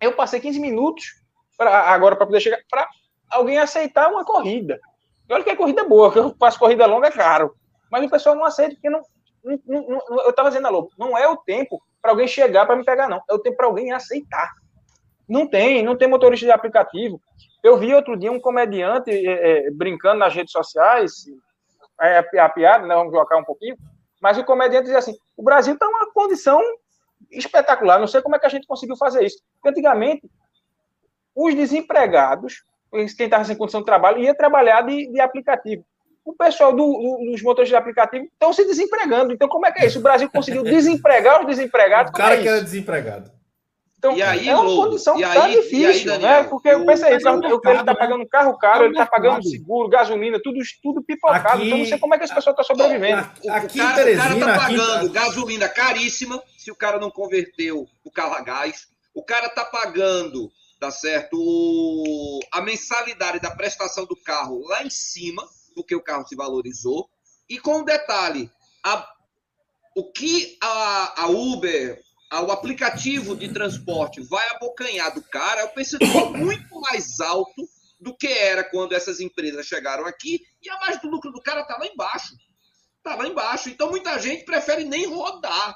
eu passei 15 minutos pra, agora para poder chegar, para alguém aceitar uma corrida. E olha que a corrida é boa, que eu faço corrida longa é caro. Mas o pessoal não aceita, porque não. não, não eu estava dizendo a Lobo, não é o tempo para alguém chegar para me pegar, não. É o tempo para alguém aceitar. Não tem, não tem motorista de aplicativo. Eu vi outro dia um comediante é, é, brincando nas redes sociais, é, a, a piada, né, vamos colocar um pouquinho, mas o comediante dizia assim: o Brasil está numa condição espetacular, não sei como é que a gente conseguiu fazer isso. Porque antigamente, os desempregados, quem estava sem condição de trabalho, ia trabalhar de, de aplicativo. O pessoal do, do, dos motores de aplicativo estão se desempregando. Então, como é que é isso? O Brasil conseguiu desempregar os desempregados. O cara é que era desempregado. Então, E aí, é uma Lobo, condição e tá aí- aí, difícil, Daniel, né? Porque eu eu- pensei, é o ele mercado, tá né? pagando um carro caro, É ele tá pagando seguro, gasolina, tudo, tudo pipocado. Aqui- então não sei como é que esse pessoal tá sobrevivendo. O, Aqui o cara, o Teresina, cara tá aqui- pagando gasolina caríssima se o cara não converteu o carro a gás. O cara tá pagando, tá certo, o- a mensalidade da prestação do carro lá em cima, porque o carro se valorizou. E com um detalhe, a- o que a, a Uber, a- o aplicativo de transporte vai abocanhar do cara, é o percentual muito mais alto do que era quando essas empresas chegaram aqui, e a margem do lucro do cara tá lá embaixo. Tá lá embaixo. Então muita gente prefere nem rodar,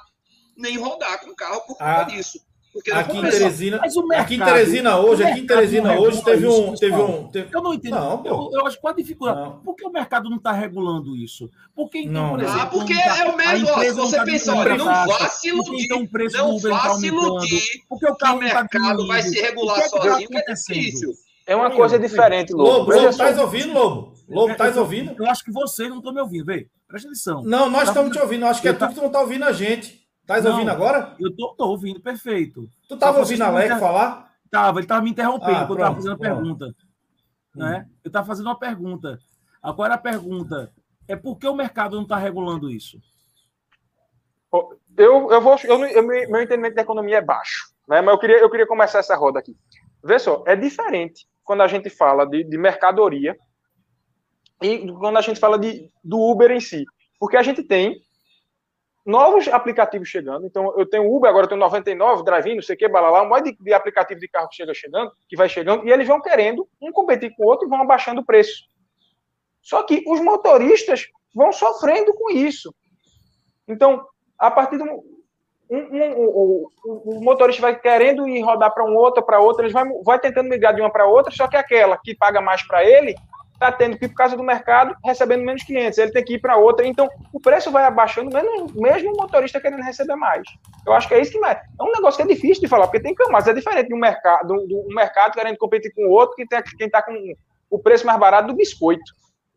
nem rodar com o carro por conta Ah, disso. Não Aqui em. Teresina, Mas o aqui em mercado- Teresina hoje, o aqui em mercado Teresina não hoje teve isso, um, teve um, teve- Eu não entendo. Não, eu, eu acho quase dificuldade. Não. Por que o mercado não está regulando isso? Porque, então, Não, por não. exemplo. Ah, porque não tá- é o mesmo, você tá pensa, olha, não vá se iludir, então o preço não vá se iludir porque o o carro não está mercado vai se regular O que é que tá sozinho, que é difícil. É uma Oi, coisa oi. diferente, Lobo. Lobo, Lobo, só. estás ouvindo, Lobo? Lobo, estás ouvindo? Eu acho que vocês não estão me ouvindo, vê. Presta atenção. Não, nós Tá estamos te ouvindo. Eu acho que é tu tá- que tu não está ouvindo a gente. Não. ouvindo agora? Eu tô, tô ouvindo, perfeito. Tu estava Só ouvindo Alec não- falar? Tava, ele estava me interrompendo Ah, quando eu estava pronto, fazendo a pronto. pergunta. Né? Eu estava fazendo uma pergunta. Agora a pergunta é por que o mercado não está regulando isso? Eu, eu vou. Eu, não- eu- meu entendimento da economia é baixo. Né? Mas eu queria, eu queria começar essa roda aqui. Vê só, é diferente quando a gente fala de, de mercadoria e quando a gente fala de, do Uber em si. Porque a gente tem novos aplicativos chegando. Então, eu tenho Uber, agora eu tenho 99, Drive, não sei o que, balalá, um monte de, de aplicativo de carro que chega chegando, que vai chegando, e eles vão querendo um competir com o outro e vão abaixando o preço. Só que os motoristas vão sofrendo com isso. Então, a partir do. Um, um- o, o- motorista vai querendo ir rodar para um outro, para outro, eles vai, vai tentando migrar de uma para outra, só que aquela que paga mais para ele está tendo que, por causa do mercado, recebendo menos clientes. Ele tem que ir para outra. Então, o preço vai abaixando, mesmo, mesmo o motorista querendo receber mais. Eu acho que é isso que mais. É um negócio que é difícil de falar, porque tem camadas. É diferente de um mercado, do, do- um mercado querendo competir com o outro, que tem, quem está com o preço mais barato do biscoito.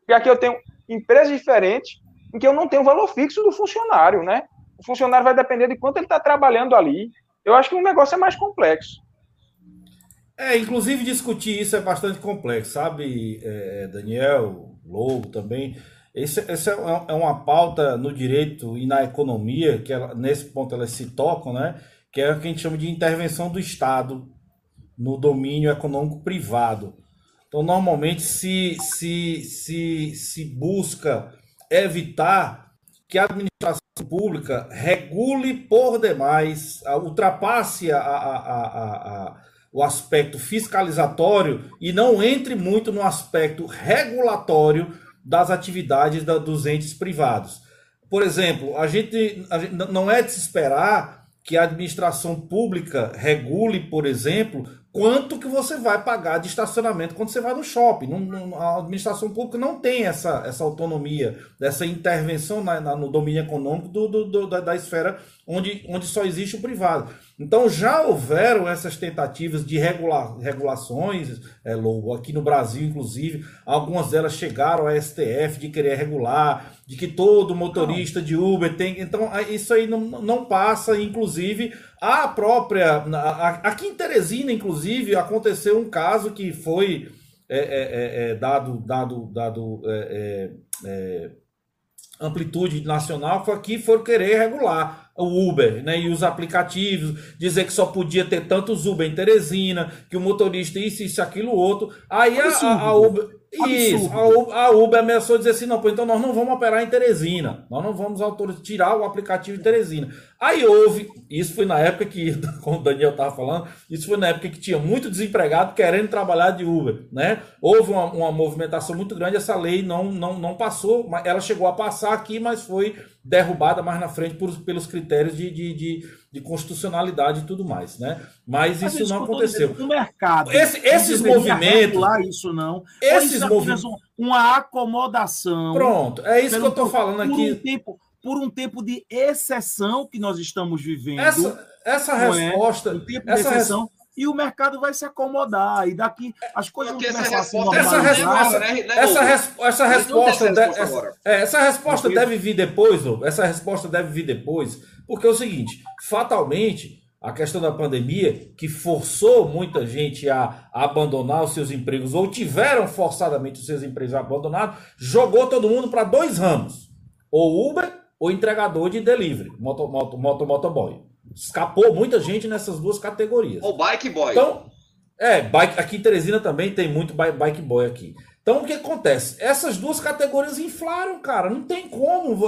Porque aqui eu tenho empresas diferentes em que eu não tenho valor fixo do funcionário, né? O funcionário vai depender de quanto ele está trabalhando ali. Eu acho que o negócio é mais complexo. É, inclusive discutir isso é bastante complexo, sabe, é, Daniel, Lobo também. Esse, essa é uma- é uma pauta no direito e na economia, que ela- nesse ponto elas se tocam, né? Que é o que a gente chama de intervenção do Estado no domínio econômico privado. Então, normalmente se, se, se, se busca evitar que a administração pública regule por demais, ultrapasse a, a, a, a, o aspecto fiscalizatório e não entre muito no aspecto regulatório das atividades da, dos entes privados. Por exemplo, a gente, a gente não é de se esperar que a administração pública regule, por exemplo, quanto que você vai pagar de estacionamento quando você vai no shopping. Não- não- a administração pública não tem essa, essa autonomia, dessa intervenção na- na- no domínio econômico do, do- do- da, da esfera onde, onde só existe o privado. Então já houveram essas tentativas de regula, regulações, é, Lobo, aqui no Brasil, inclusive, algumas delas chegaram à STF de querer regular, de que todo motorista de Uber tem. Então, isso aí não, não passa, inclusive, a própria. Aqui em Teresina, inclusive, aconteceu um caso que foi é, é, é, é, dado, dado, dado é, é, amplitude nacional, foi aqui foram querer regular o Uber, né, e os aplicativos, dizer que só podia ter tantos Uber em Teresina, que o motorista isso, isso, aquilo, outro. Aí a, a, a Uber, isso, a, Uber- ameaçou dizer assim, não, pô, então nós não vamos operar em Teresina, nós não vamos tirar o aplicativo de Teresina. Aí houve, isso foi na época que, como o Daniel estava falando, isso foi na época que tinha muito desempregado querendo trabalhar de Uber, né? Houve uma, uma movimentação muito grande, essa lei não, não, não passou, ela chegou a passar aqui, mas foi derrubada mais na frente por, pelos critérios de, de, de, de constitucionalidade e tudo mais, né? Mas isso não aconteceu. dizendo, O mercado. Esse- não esses movimentos- regular isso não. Esses isso é movimentos. um- uma acomodação. Pronto, é isso que eu tô falando por aqui. Um tempo, por um tempo de exceção que nós estamos vivendo. Essa, essa não é? resposta. um tempo de essa res- exceção. E o mercado vai se acomodar. E daqui as coisas vão Porque começar a se resposta Essa normalizar. resposta- Essa, Lobo? res- essa Não resposta, essa de- resposta essa, é, essa resposta deve vir depois. Essa resposta deve vir depois, porque é o seguinte: fatalmente a questão da pandemia, que forçou muita gente a, abandonar os seus empregos, ou tiveram forçadamente os seus empregos abandonados, jogou todo mundo para dois ramos: ou Uber ou entregador de delivery, moto, moto, moto, motoboy. Escapou muita gente nessas duas categorias. Ou bike boy. Então, é, bike, aqui em Teresina também tem muito bike boy aqui. Então, o que acontece? Essas duas categorias inflaram, cara. Não tem como.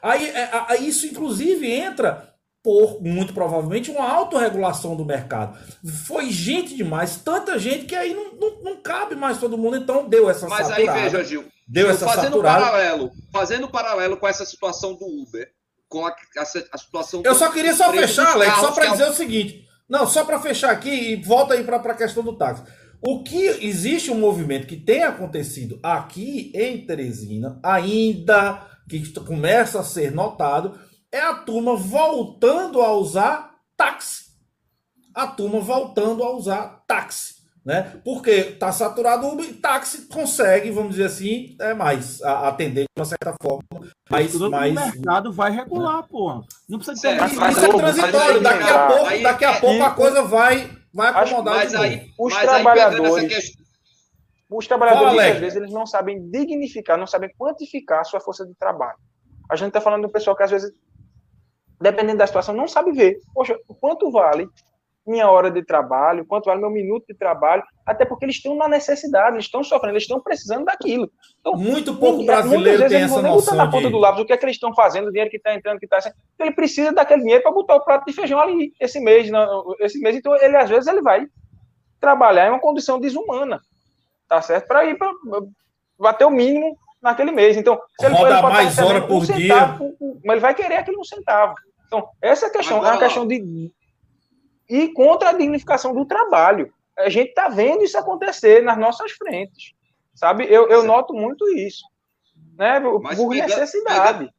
Aí, aí isso, inclusive, entra por, muito provavelmente, uma autorregulação do mercado. Foi gente demais, tanta gente que aí não, não, não cabe mais todo mundo. Então, deu essa Mas saturada. aí, veja, Gil. Deu essa fazendo saturada. paralelo, fazendo paralelo com essa situação do Uber, com a, a, a situação... Eu só queria só fechar, Alex, só para dizer é o seguinte. Não, só para fechar aqui e volta aí para a questão do táxi. O que existe um movimento que tem acontecido aqui em Teresina, ainda que começa a ser notado, é a turma voltando a usar táxi. A turma voltando a usar táxi. Né? Porque está saturado o táxi consegue, vamos dizer assim, é mais atender de uma certa forma. Mas, mas o mercado vai regular, né? pô. Não precisa ter é, isso é transitório. Daqui a pouco, daqui a é pouco a coisa vai, vai acomodar. Mas aí, os trabalhadores os trabalhadores, Fala, às vezes, eles não sabem dignificar, não sabem quantificar a sua força de trabalho. A gente está falando de um pessoal que, às vezes, dependendo da situação, não sabe ver. Poxa, quanto vale minha hora de trabalho, quanto vale meu minuto de trabalho, até porque eles estão na necessidade, eles estão sofrendo, eles estão precisando daquilo. Então, Muito pouco brasileiro tem essa noção na ponta de... do lápis o que é que eles estão fazendo, o dinheiro que está entrando, que está saindo. Ele precisa daquele dinheiro para botar o prato de feijão ali esse mês, esse mês. Então, ele às vezes ele vai trabalhar em uma condição desumana tá certo? Para ir para bater o mínimo naquele mês. Então, se ele Roda for mais hora por um dia. Centavo, mas ele vai querer aquele um centavo. Então, essa questão é uma questão de ir contra a dignificação do trabalho. A gente está vendo isso acontecer nas nossas frentes. Sabe? Eu, eu noto muito isso. Né? Mas por pega, necessidade.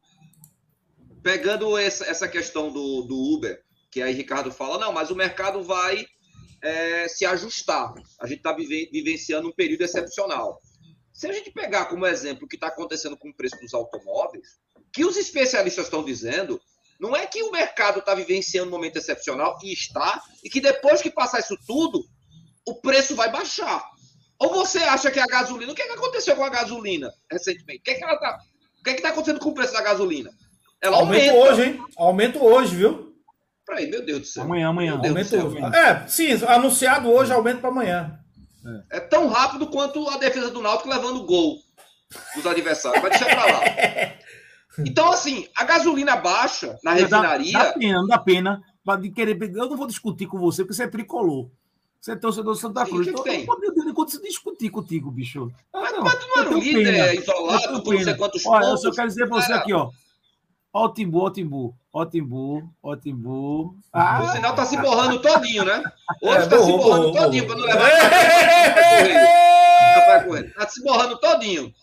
Pegando, pegando essa, essa questão do, do Uber, que aí Ricardo fala, não, mas o mercado vai é, se ajustar. A gente está vive, vivenciando um período excepcional. Se a gente pegar como exemplo o que está acontecendo com o preço dos automóveis, que os especialistas estão dizendo não é que o mercado está vivenciando um momento excepcional, e está, e que depois que passar isso tudo, o preço vai baixar. Ou você acha que a gasolina. O que, é que aconteceu com a gasolina recentemente? O que é que ela tá. O que é que está acontecendo com o preço da gasolina? Ela aumenta. Aumento hoje, hein? Aumento hoje, viu? Peraí, meu Deus do céu. Amanhã, amanhã. Aumento céu, É, sim, anunciado hoje, aumento para amanhã. É. é. tão rápido quanto a defesa do Náutico levando gol dos adversários. Vai deixar para lá. Então, assim, a gasolina baixa na refinaria. Dá, dá pena, dá pena. De querer, eu não vou discutir com você, porque você é tricolor. Você é torcedor do Santa Cruz. Então, eu não vou discutir contigo, bicho. Mas, não, mas tu não era um líder pena. isolado, com não sei quantos Olha, pontos. Eu só quero dizer você aqui, ó. Ó o Timbu, ó o Timbu. Ó o Timbu, ó o Timbu. Ah. O sinal tá se borrando todinho, né? Hoje é, tá borrou, se borrando borrou, todinho para não levar pra. Tá se borrando todinho.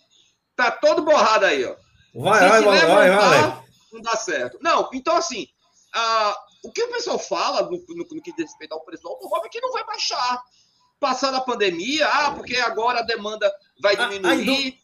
Tá todo borrado aí, ó. Vai, se vai, se vai, vai, vai, Não dá certo. Não, então assim, uh, o que o pessoal fala no, no, no que diz respeito ao preço do automóvel é que não vai baixar. Passando a pandemia, ah, porque agora a demanda vai diminuir.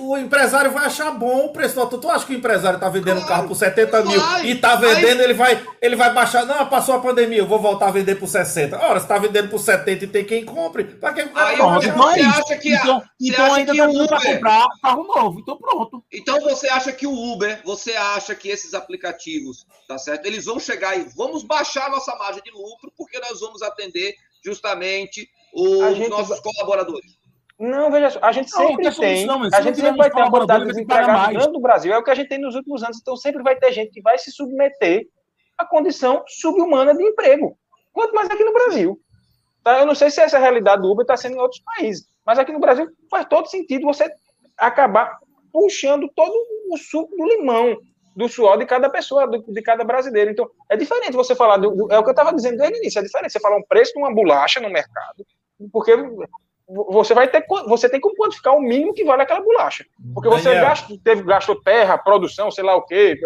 O empresário vai achar bom o preço. Tu, tu acha que o empresário tá vendendo claro, carro por 70 mil vai, e tá vendendo, ele vai, ele vai baixar. Não, passou a pandemia, eu vou voltar a vender por 60. Ora, se tá vendendo por 70 e tem quem compre, pra quem Aí pronto, então você acha que então, então ainda que o Uber comprar carro novo, então pronto. Então você acha que o Uber, você acha que esses aplicativos, tá certo? Eles vão chegar e vamos baixar a nossa margem de lucro porque nós vamos atender justamente os nossos colaboradores. Não, veja só, a gente não, sempre tem, não, a gente sempre vai ter uma quantidade de desempregados dentro do Brasil, é o que a gente tem nos últimos anos, então sempre vai ter gente que vai se submeter à condição subhumana de emprego, quanto mais aqui no Brasil. Tá? Eu não sei se essa realidade do Uber está sendo em outros países, mas aqui no Brasil faz todo sentido você acabar puxando todo o suco do limão, do suor de cada pessoa, de cada brasileiro. Então, é diferente você falar, do, do, é o que eu estava dizendo desde o início, é diferente você falar um preço de uma bolacha no mercado, porque você vai ter você tem que quantificar o mínimo que vale aquela bolacha. Porque você gasta, teve, gastou terra, produção, sei lá o quê,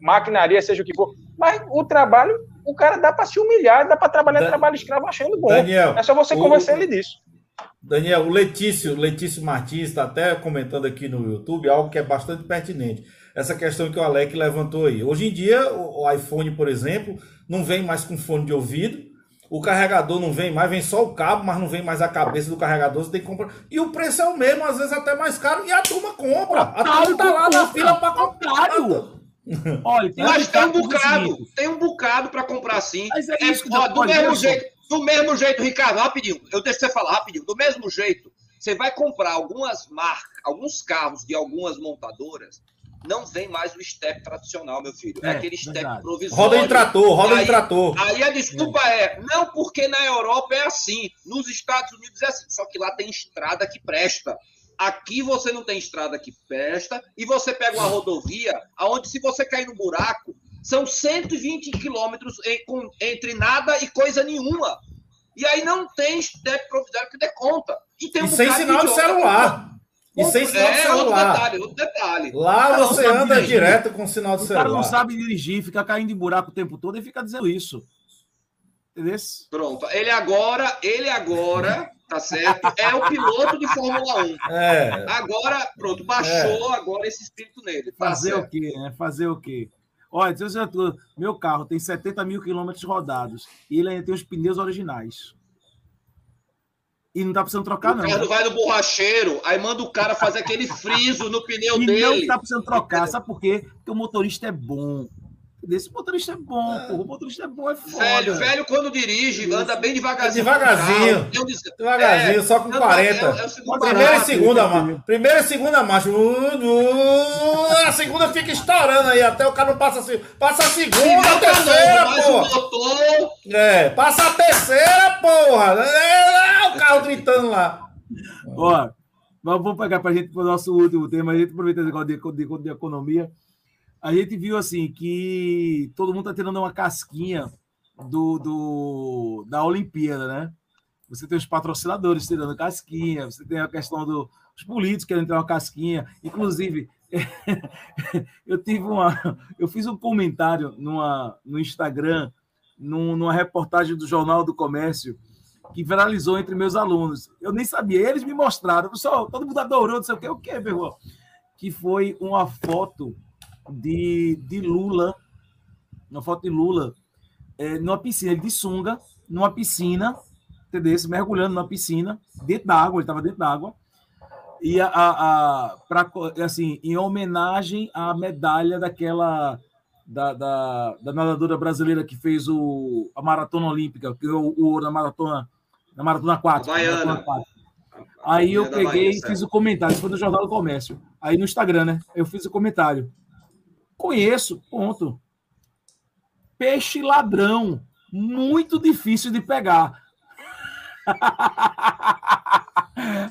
maquinaria, seja o que for. Mas o trabalho, o cara dá para se humilhar, dá para trabalhar Dan... trabalho escravo achando bom. Daniel, é só você convencer o... ele disso. Daniel, o Letício, Letício Martins está até comentando aqui no YouTube algo que é bastante pertinente. essa questão que o Alec levantou aí. Hoje em dia, o iPhone, por exemplo, não vem mais com fone de ouvido, o carregador não vem mais, vem só o cabo, mas não vem mais a cabeça do carregador, você tem que comprar. E o preço é o mesmo, às vezes até mais caro, e a turma compra. A turma tá lá na fila para comprar. Olha, tem mas tem um bocado, tem um bocado para comprar sim. Mas é, é isso ó, do mesmo jeito, do mesmo jeito, Ricardo, rapidinho, eu deixo você falar rapidinho, do mesmo jeito, você vai comprar algumas marcas, alguns carros de algumas montadoras, não vem mais o step tradicional, meu filho. É, é aquele step verdade. provisório. Roda em trator, roda em trator. Aí a desculpa é. é, não porque na Europa é assim, nos Estados Unidos é assim, só que lá tem estrada que presta. Aqui você não tem estrada que presta e você pega uma rodovia aonde se você cair no buraco, são 120 quilômetros entre nada e coisa nenhuma. E aí não tem step provisório que dê conta. E, tem um e sem sinal de, de celular. E sem sinal de celular. Outro detalhe, outro detalhe. Lá você anda dirigir. direto com sinal de o celular. O cara não sabe dirigir, fica caindo em buraco o tempo todo e fica dizendo isso. Entendeu? Pronto. Ele agora, ele agora, tá certo? É o piloto de Fórmula 1. É. Agora, pronto, baixou é. agora esse espírito nele. Tá Fazer certo. o quê, né? Fazer o quê? Olha, meu carro tem 70 mil quilômetros rodados e ele ainda tem os pneus originais. E não tá precisando trocar, o não. O vai no borracheiro, aí manda o cara fazer aquele friso no pneu e dele. Não tá precisando trocar, sabe por quê? Porque o motorista é bom. Desse motorista é bom, é. O motorista é bom, é foda. Velho, velho quando dirige, anda bem devagarzinho. Devagarzinho. devagarzinho, é, só com 40. É, é primeira e segunda marcha. Primeira e segunda marcha. A segunda fica estourando aí, até o cara não passa assim. Passa a segunda, a terceira, porra. É, passa a terceira, porra. É, carro gritando lá. Ó, vamos pegar pra gente pro nosso último tema. A gente aproveita esse negócio de, de, de economia a gente viu assim que todo mundo está tirando uma casquinha do, do, da Olimpíada, né? Você tem os patrocinadores tirando casquinha, você tem a questão dos do, políticos querendo tirar uma casquinha. Inclusive, eu tive uma. Eu fiz um comentário numa, no Instagram, num, numa reportagem do Jornal do Comércio, que viralizou entre meus alunos. Eu nem sabia, eles me mostraram, pessoal, todo mundo adorou, não sei o que, o que, meu Que foi uma foto de, de Lula, uma foto de Lula, é, numa piscina, de sunga, numa piscina, entendeu? mergulhando numa piscina, dentro d'água, ele estava dentro d'água, e a, a, a pra, assim, em homenagem à medalha daquela da, da, da, nadadora brasileira que fez o, a maratona olímpica, que o, o ouro na maratona, na maratona 4. Maratona Aí eu peguei e fiz o comentário, isso foi no Jornal do Comércio. Aí no Instagram, né? Eu fiz o comentário. Conheço, ponto. Peixe ladrão, muito difícil de pegar.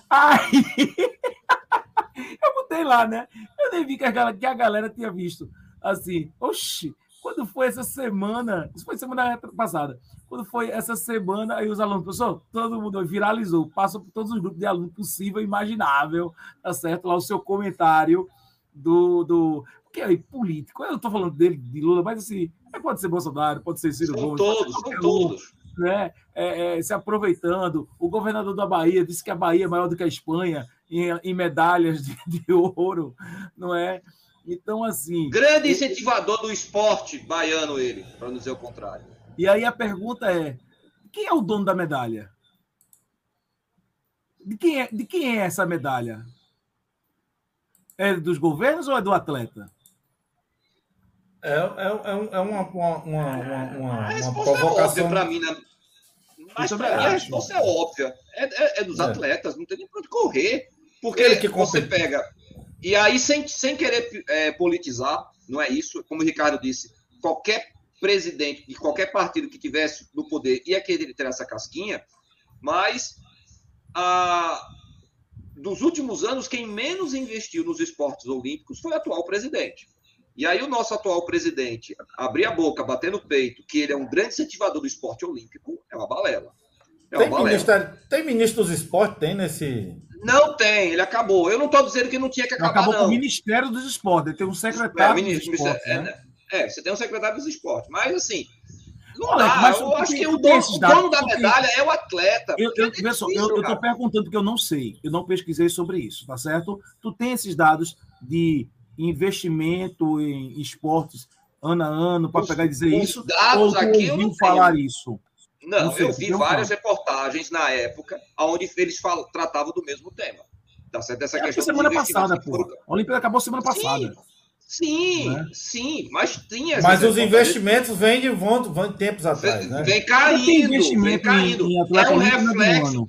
Aí eu botei lá, né? Eu nem vi que a, galera, que a galera tinha visto. Assim, oxi, quando foi essa semana? Isso foi semana passada. Quando foi essa semana, aí os alunos, professor, todo mundo viralizou, passa por todos os grupos de alunos possível e imaginável, tá certo? Lá o seu comentário do, do que é político. Eu estou falando dele, de Lula, mas assim, é, pode ser Bolsonaro, pode ser Ciro Gomes. Todos, são todos. Né? É, é, se aproveitando. O governador da Bahia disse que a Bahia é maior do que a Espanha em, em medalhas de, de, ouro, não é? Então, assim. Grande incentivador do esporte baiano, ele, para não dizer o contrário. E aí a pergunta é: quem é o dono da medalha? De quem é, de quem é essa medalha? É dos governos ou é do atleta? É, é, é, uma, uma, uma, uma, a resposta uma provocação. É para mim, né? Mas para mim a resposta é óbvia. É, é, é dos é. atletas, não tem nem para onde correr. Porque que você pega. E aí, sem, sem querer é, politizar, não é isso? Como o Ricardo disse, qualquer presidente de qualquer partido que tivesse no poder ia querer ter essa casquinha, mas a, dos últimos anos, quem menos investiu nos esportes olímpicos foi o atual presidente. E aí o nosso atual presidente abrir a boca, bater no peito, que ele é um grande incentivador do esporte olímpico, é uma balela. É uma tem, balela. Ministro, tem ministro dos esportes? Tem nesse... Não tem, ele acabou. Eu não estou dizendo que não tinha que acabar, Acabou não. com o Ministério dos Esportes, ele tem um secretário é, ministro, dos esportes, é, né? é, você tem um secretário dos esportes, mas assim, não Olha, dá. Mas, eu acho que o dono, o dono da medalha é o atleta. Eu, eu, é eu, eu tô perguntando porque eu não sei. Eu não pesquisei sobre isso, tá certo? Tu tem esses dados de investimento em esportes ano a ano para pegar e dizer os isso? dados ou aqui eu não falar isso? Não, Não sei, eu vi um várias reportagens na época onde eles fal- tratavam do mesmo tema. Tá certo? Essa É que questão semana passada, pô. foram- A Olimpíada acabou semana passada. Sim, Né? sim, mas tinha. Mas os investimentos vêm de, vão, vão de tempos atrás, né? Vem caindo, tem vem caindo. em, em é um reflexo,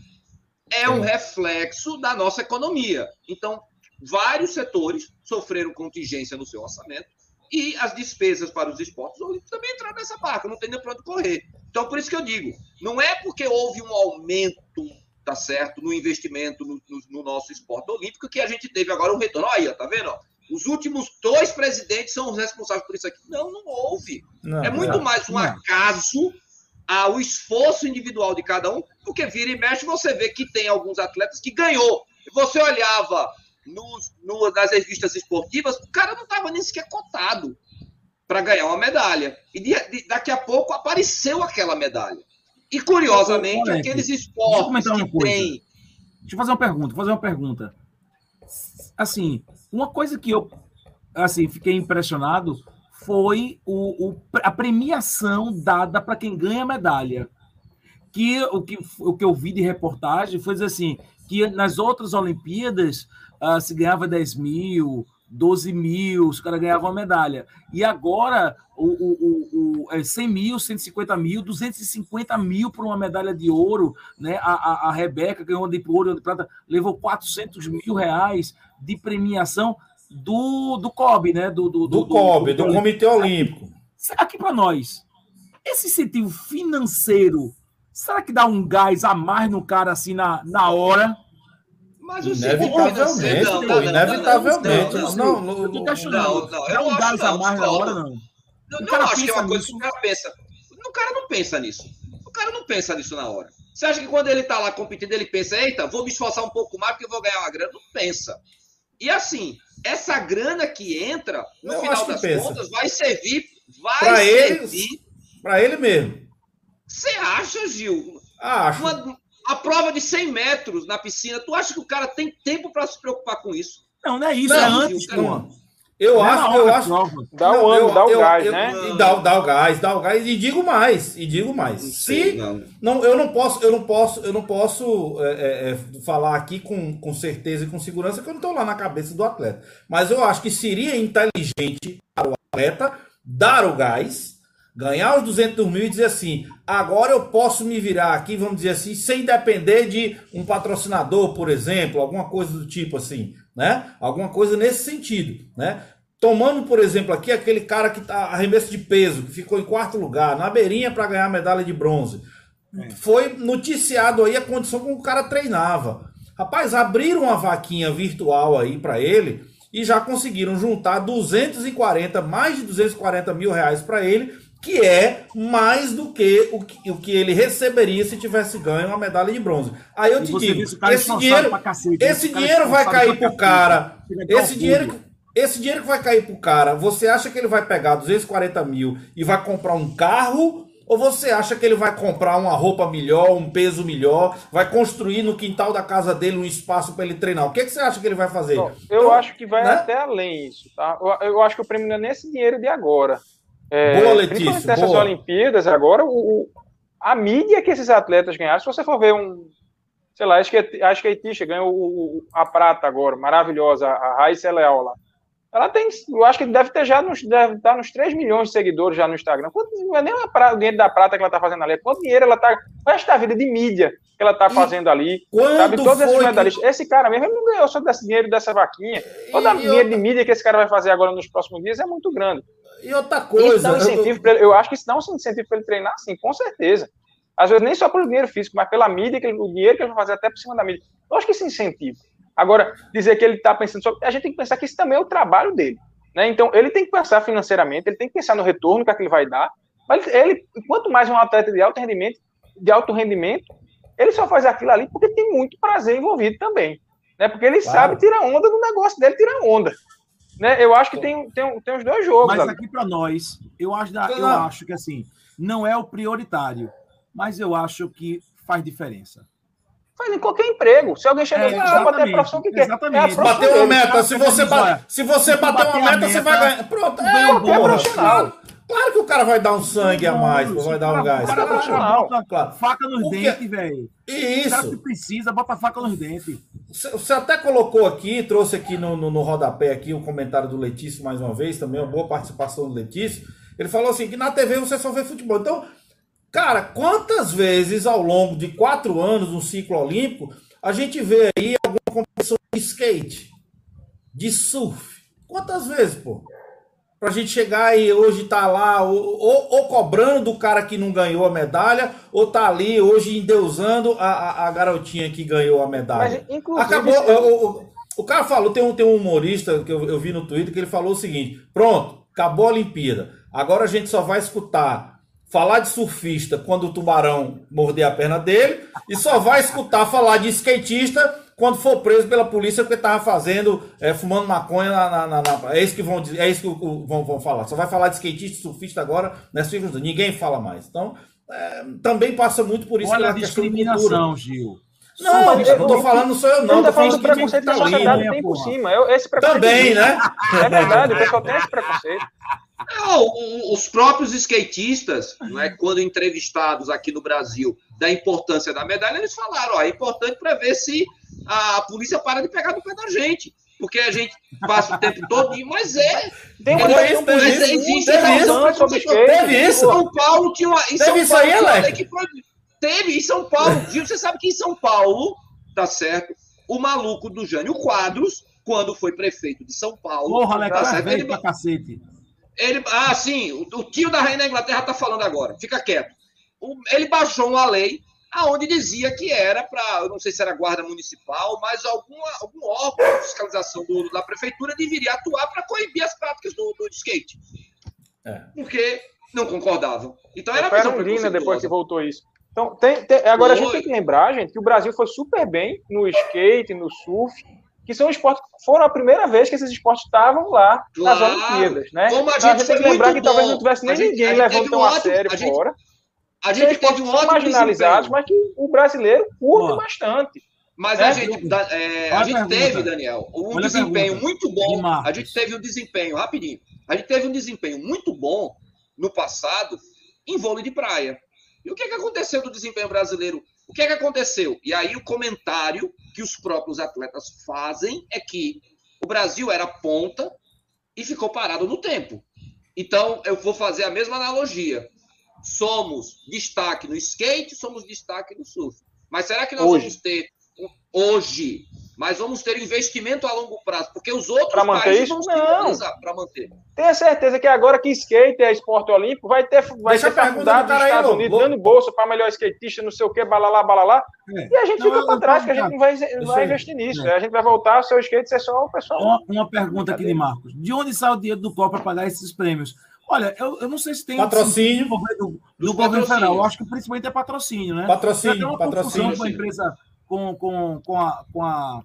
é um reflexo da nossa economia. Então, vários setores sofreram contingência no seu orçamento e as despesas para os esportes olímpicos também entraram nessa barca, não tem nem para onde correr. Então, por isso que eu digo, não é porque houve um aumento, tá certo, no investimento no, no- no nosso esporte olímpico que a gente teve agora um retorno. Olha aí, tá vendo? ó? Os últimos dois presidentes são os responsáveis por isso aqui. Não, não houve. Não, É muito não. mais um Não. acaso ao esforço individual de cada um, porque vira e mexe você vê que tem alguns atletas que ganhou. Você olhava nos, no- nas revistas esportivas, o cara não estava nem sequer cotado para ganhar uma medalha. E de- de- daqui a pouco apareceu aquela medalha. E curiosamente, aqueles esportes que coisa. têm. Deixa eu fazer uma pergunta, vou fazer uma pergunta. Assim, uma coisa que eu assim, fiquei impressionado foi o, o- a premiação dada para quem ganha a medalha. Que o, que o que eu vi de reportagem foi assim, que nas outras Olimpíadas ah, se ganhava 10 mil, 12 mil, os caras ganhavam a medalha. E agora o, o, o, é 100 mil, 150 mil, 250 mil por uma medalha de ouro, né? A, a, a Rebeca ganhou de ouro e de prata, levou 400 mil reais de premiação do, do COB, né? Do, do, Do COB, do Comitê Olímpico. Será que para nós, esse incentivo financeiro, será que dá um gás a mais no cara assim na, na hora? Mas o Inevitavelmente, Não, pô, não, não, inevitavelmente. não, Não, não, Eu tô não, não, não, eu um acho gás a não, mais na não. hora, não. Não, O não acho que é uma coisa que o cara pensa. O cara não pensa nisso. O cara não pensa nisso na hora. Você acha que quando ele tá lá competindo, ele pensa, eita, vou me esforçar um pouco mais porque eu vou ganhar uma grana? Não pensa. E assim, essa grana que entra, no Eu final acho das pensa. contas, vai servir. Vai Pra servir. Para ele mesmo. Você acha, Gil? Acho. Uma, a prova de 100 metros na piscina, tu acha que o cara tem tempo para se preocupar com isso? Não, não é isso, Não, é antes, não. Eu Não é acho, eu acho. Dá o ano, eu- dá o eu- gás, eu- né? Dá, dá o gás, dá o gás. E digo mais, e digo mais. Se não. não, eu não posso, eu não posso, eu não posso é, é, é, falar aqui com, com certeza e com segurança que eu não estou lá na cabeça do atleta. Mas eu acho que seria inteligente para o atleta dar o gás, ganhar os 200 mil e dizer assim: agora eu posso me virar aqui, vamos dizer assim, sem depender de um patrocinador, por exemplo, alguma coisa do tipo assim, né? Alguma coisa nesse sentido, né? Tomando, por exemplo, aqui aquele cara que tá arremesso de peso, que ficou em quarto lugar, na beirinha para ganhar a medalha de bronze. Foi noticiado aí a condição como o cara treinava. Rapaz, abriram uma vaquinha virtual aí para ele e já conseguiram juntar 240, mais de 240 mil reais para ele, que é mais do que o, que o que ele receberia se tivesse ganho uma medalha de bronze. Aí eu E te digo, esse esforçado dinheiro, cacete, né? esse dinheiro vai cair pro cara. Esse dinheiro, esse dinheiro que vai cair pro cara, você acha que ele vai pegar 240 mil e vai comprar um carro? Ou você acha que ele vai comprar uma roupa melhor, um peso melhor, vai construir no quintal da casa dele um espaço para ele treinar? O que, que você acha que ele vai fazer? Não, eu Então, acho que vai né? até além isso, tá? Eu, eu acho que o prêmio não é nesse dinheiro de agora. É, Boa, Letícia, principalmente nessas boa. Olimpíadas, agora, o, a mídia que esses atletas ganharam, se você for ver um. Sei lá, acho que, acho que a Itisha ganhou o- o- a prata agora, maravilhosa, a Raíssa Leal lá. Ela tem, eu acho que deve ter já nos, deve estar nos 3 milhões de seguidores já no Instagram. Quanto, não é nem a prata, o dinheiro da prata que ela está fazendo ali, é quanto dinheiro ela está, o resto da vida de mídia que ela está fazendo ali. Sabe, todos esses foi que- medalhistas. Esse cara mesmo, ele não ganhou só desse dinheiro dessa vaquinha. Todo o E dinheiro de mídia que esse cara vai fazer agora nos próximos dias é muito grande. E outra Isso coisa, dá um eu- pra ele, eu acho que isso dá um incentivo para ele treinar, sim, com certeza. Às vezes nem só pelo dinheiro físico, mas pela mídia, que ele- o dinheiro que ele vai fazer até por cima da mídia. Eu acho que isso incentiva. Agora, dizer que ele está pensando só. A gente tem que pensar que isso também é o trabalho dele. Né? Então, ele tem que pensar financeiramente, ele tem que pensar no retorno que aquilo vai dar. Mas ele, quanto mais um atleta de alto rendimento, de alto rendimento, ele só faz aquilo ali porque tem muito prazer envolvido também. Né? Porque ele Claro. sabe tirar onda do negócio dele, tirar onda. Né? Eu acho que tem, tem, tem os dois jogos. Mas ali. aqui para nós, eu acho, da- eu Não. acho que assim, não é o prioritário, mas eu acho que faz diferença. faz em qualquer emprego. Se alguém chega É, aqui bater a exatamente, profissão que quer. exatamente. É a profissão Bateu uma meta. Se você, se você bater uma bater a meta, você meta, vai ganhar. Pronto, ganha é, um qualquer profissional. Claro que o cara vai dar um sangue a mais, pô, vai dar um gás. Cara Claro, bota- bota claro. faca nos dentes, velho. E O cara que isso. precisa, bota faca nos dentes. Você até colocou aqui, trouxe aqui no, no, no rodapé aqui o comentário do Letício mais uma vez, também uma boa participação do Letício. Ele falou assim que na TV você só vê futebol. Então, cara, quantas vezes ao longo de quatro anos, um ciclo olímpico, a gente vê aí alguma competição de skate, de surf? Quantas vezes, pô? Pra gente chegar e hoje tá lá, ou, ou- ou cobrando do cara que não ganhou a medalha, ou tá ali hoje endeusando a, a, a garotinha que ganhou a medalha. Mas, inclusive, Acabou. O, o- o cara falou, tem um, tem um humorista que eu, eu vi no Twitter que ele falou o seguinte: pronto, acabou a Olimpíada. Agora a gente só vai escutar falar de surfista quando o tubarão morder a perna dele, e só vai escutar falar de skatista quando for preso pela polícia porque tava fazendo, é, fumando maconha na, na- na- na- É isso que vão dizer, é isso que vão, vão falar. Só vai falar de skatista e surfista agora, nessa né? ninguém fala mais. Então, é, também passa muito por isso Olha a discriminação, Gil. Não, Mas não tô falando, não sou eu, não. Tô tá falando do preconceito que a ali, sociedade né, tem por porra? cima. Eu, esse preconceito Também, né? É verdade, o pessoal tem esse preconceito. Não, os próprios skatistas, não é, quando entrevistados aqui no Brasil da importância da medalha, eles falaram: ó, é importante para ver se a polícia para de pegar no pé da gente. Porque a gente passa o tempo todo, mas é. Tem uma é isso, mas política existe teve isso. Teve isso? São Paulo tinha uma. Em Teve São isso Paulo aí, Alex? Teve, em São Paulo. Gil, você sabe que em São Paulo, tá certo? O maluco do Jânio Quadros, quando foi prefeito de São Paulo. Porra, Alex, tá certo? Ele, pra cacete. ele, ah, sim, o, o tio da rainha da Inglaterra tá falando agora, fica quieto. O- ele baixou uma lei aonde dizia que era para, eu não sei se era guarda municipal, mas alguma, algum órgão de fiscalização do- da prefeitura deveria atuar para coibir as práticas do, do skate. É. Porque não concordavam. Então era Foi visão a Londrina depois que voltou isso. Então, tem, tem- agora a gente Foi. tem que lembrar, gente, que o Brasil foi super bem no skate, no surf, que são esportes que foram a primeira vez que esses esportes estavam lá nas Claro. Olimpíadas, né? Como a Então, gente tem que foi lembrar muito que talvez bom. não tivesse nem A gente- a ninguém gente levando tão um a sério a gente- fora. A gente que um são ótimo marginalizados, mas que o brasileiro curte Ó. bastante. Mas É, a gente, da- é, a a gente pergunta. teve, Daniel, um Olha desempenho muito De bom. Marcos. A gente teve um desempenho, rapidinho. A gente teve um desempenho muito bom no passado em vôlei de praia. E o que, que aconteceu do desempenho brasileiro? O que, que aconteceu? E aí o comentário que os próprios atletas fazem é que o Brasil era ponta e ficou parado no tempo. Então, eu vou fazer a mesma analogia. Somos destaque no skate, somos destaque no surf. Mas será que nós Hoje. vamos ter hoje? Mas vamos ter investimento a longo prazo, porque os outros Pra manter países isso? vão Não. para manter. Tenha certeza que agora que skate é esporte olímpico, vai ter, vai Deixa ter faculdade do dos aí, Estados Lô. Unidos dando bolsa para melhor skatista, não sei o que, balalá, balalá. É. E a gente Não, fica para trás, que a gente não vai, Deixa vai investir nisso. é. A gente vai voltar, o seu skate ser só o pessoal. Uma, uma pergunta aqui de Marcos. De onde sai o dinheiro do COP para pagar esses prêmios? Olha, eu, eu não sei se tem Patrocínio. do governo, do governo federal. Eu acho que principalmente é patrocínio, né? Patrocínio, Tem uma patrocínio. confusão com a empresa, com, com, com, a, com a,